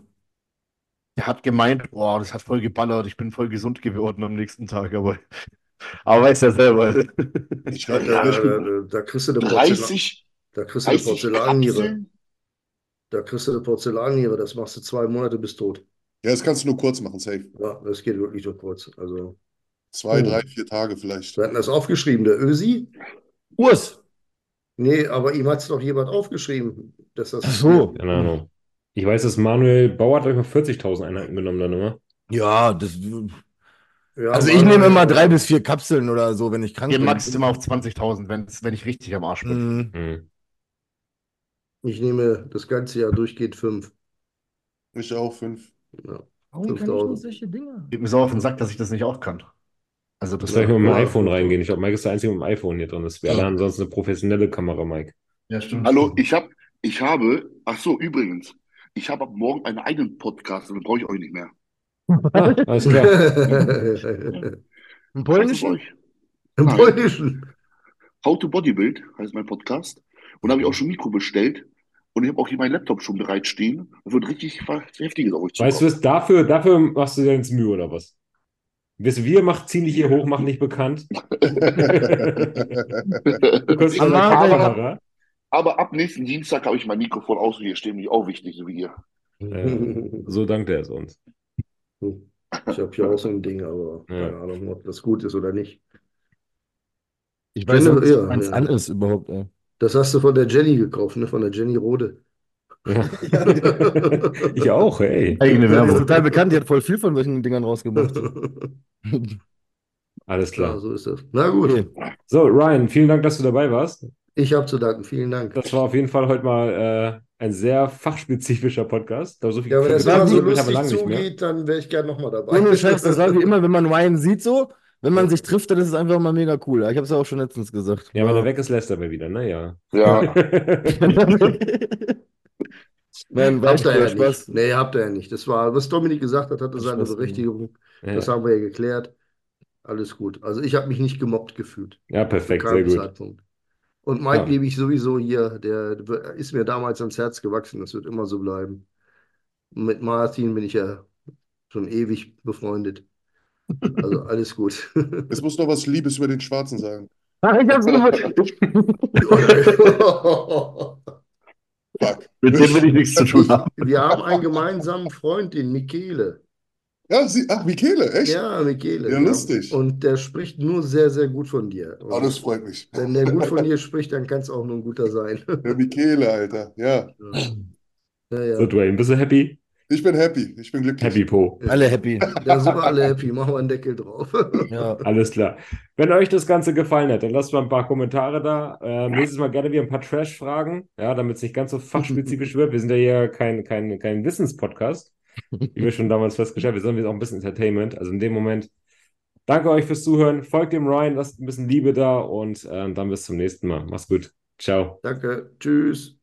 Der hat gemeint, boah, das hat voll geballert, ich bin voll gesund geworden am nächsten Tag, aber, aber weiß ja selber. Ich Da, schreibe da, ja, da, da kriegst du eine Porzellan, 30, da kriegst du eine 30 Porzellanniere. Da kriegst du eine Porzellanniere, das machst du zwei Monate bis tot. ja, das kannst du nur kurz machen, safe. Ja, das geht wirklich so kurz. Also, Zwei, Oh. drei, vier Tage vielleicht. wir hatten das aufgeschrieben, der Ösi. Urs! Nee, aber ihm hat es doch jemand aufgeschrieben, dass das. Ach so. Keine Ahnung. Ich weiß, dass Manuel Bauer hat euch mal 40.000 Einheiten genommen dann immer. Ja, das. Ja, Also ich nehme immer drei bis vier Kapseln oder so, wenn ich krank bin. maximal auf 20.000, wenn, wenn ich richtig am Arsch bin. Mhm. Hm. Ich nehme das ganze Jahr durchgehend fünf. Ich auch fünf. Ja. Warum kann ich 5000? nur solche Dinge? Geht mir so auf den Sack, dass ich das nicht auch kann. Also das Soll ich mal mit dem iPhone reingehen? Ich glaube, Mike ist der Einzige mit dem iPhone hier drin. Das wäre Ja. ansonsten eine professionelle Kamera, Mike. Ja, stimmt. Hallo, ich habe, ich habe, ach so, übrigens, ich habe ab morgen einen eigenen Podcast, dann brauche ich euch nicht mehr. Ah, alles klar. Ist polnischen? euch? Im. Polnischen. How to Bodybuild heißt mein Podcast. Und da habe ich auch schon Mikro bestellt. Und ich habe auch hier meinen Laptop schon bereitstehen. Da wird richtig Heftiges auf euch Weißt du zukommen. was, dafür, dafür machst du dir jetzt Mühe oder was? Wisst wir macht ziemlich hier hoch, macht nicht bekannt. Aber-. Aber ab nächsten Dienstag habe ich mein Mikrofon aus. Hier stehen mich auch wichtig, so wie ihr. Äh, so dankt er es uns. Ich habe hier auch so ein Ding, aber Ja. keine Ahnung, ob das gut ist oder nicht. Ich weiß Ja, nicht, was ja, ja. an ist überhaupt, ey. Das hast du von der Jenny gekauft, ne? Von der Jenny Rode. Ja. Ich auch, ey. Eigene Die ist Werbung. total bekannt, die hat voll viel von solchen Dingern rausgemacht. Alles Klar, klar. so ist das. Na gut, Okay. So, Ryan, vielen Dank, dass du dabei warst. ich habe zu danken. Vielen Dank. Das war auf jeden Fall heute mal äh, ein sehr fachspezifischer Podcast. Da so viel Ja, wenn das immer so lustig zugeht, dann wäre ich gern nochmal dabei. Ohne Scheiß, das war wie immer, wenn man Ryan sieht so, wenn man sich trifft, dann ist es einfach mal mega cool. Ich habe es ja auch schon letztens gesagt. Ja, wenn er weg ist, lässt er mir wieder, ne? Ja. Ja, Nein, war Habt ihr ja Spaß. nicht. Nee, habt ihr ja nicht. Das war, was Dominik gesagt hat, hatte Hat seine. Berechtigung. Ja, Das haben wir ja geklärt. Alles gut. Also ich habe mich nicht gemobbt gefühlt. ja, perfekt, sehr keinem gut. Zeitpunkt. Und Mike Ja. liebe ich sowieso hier. Der ist mir damals ans Herz gewachsen. Das wird immer so bleiben. Mit Martin bin ich ja schon ewig befreundet. Also alles gut. Jetzt muss noch was Liebes über den Schwarzen sagen. Ach, ich hab's Fuck. Mit dem will ich nichts zu tun haben. Wir haben einen gemeinsamen Freund, den Michele. Ja, sie, ach, Michele, echt? Ja, Michele. Ja, Wir lustig. haben- Und der spricht nur sehr, sehr gut von dir. Oh, das freut mich. Wenn der gut von dir spricht, dann kann es auch nur ein guter sein. Der Michele, Alter. Ja, Ja, ja. So, Dwayne, bist du happy? Ich bin happy. Ich bin glücklich. Happy Po. Alle happy. Da sind wir alle happy. Machen wir einen Deckel drauf. Ja. Alles klar. Wenn euch das Ganze gefallen hat, dann lasst mal ein paar Kommentare da. Ähm, nächstes Mal gerne wieder ein paar Trash-Fragen, ja, damit es nicht ganz so fachspezifisch wird. Wir sind ja hier kein, kein, kein Wissenspodcast, wie wir schon damals festgestellt haben. Wir sind auch ein bisschen Entertainment. Also in dem Moment, danke euch fürs Zuhören. Folgt dem Ryan, lasst ein bisschen Liebe da und ähm, dann bis zum nächsten Mal. Macht's gut. Ciao. Danke. Tschüss.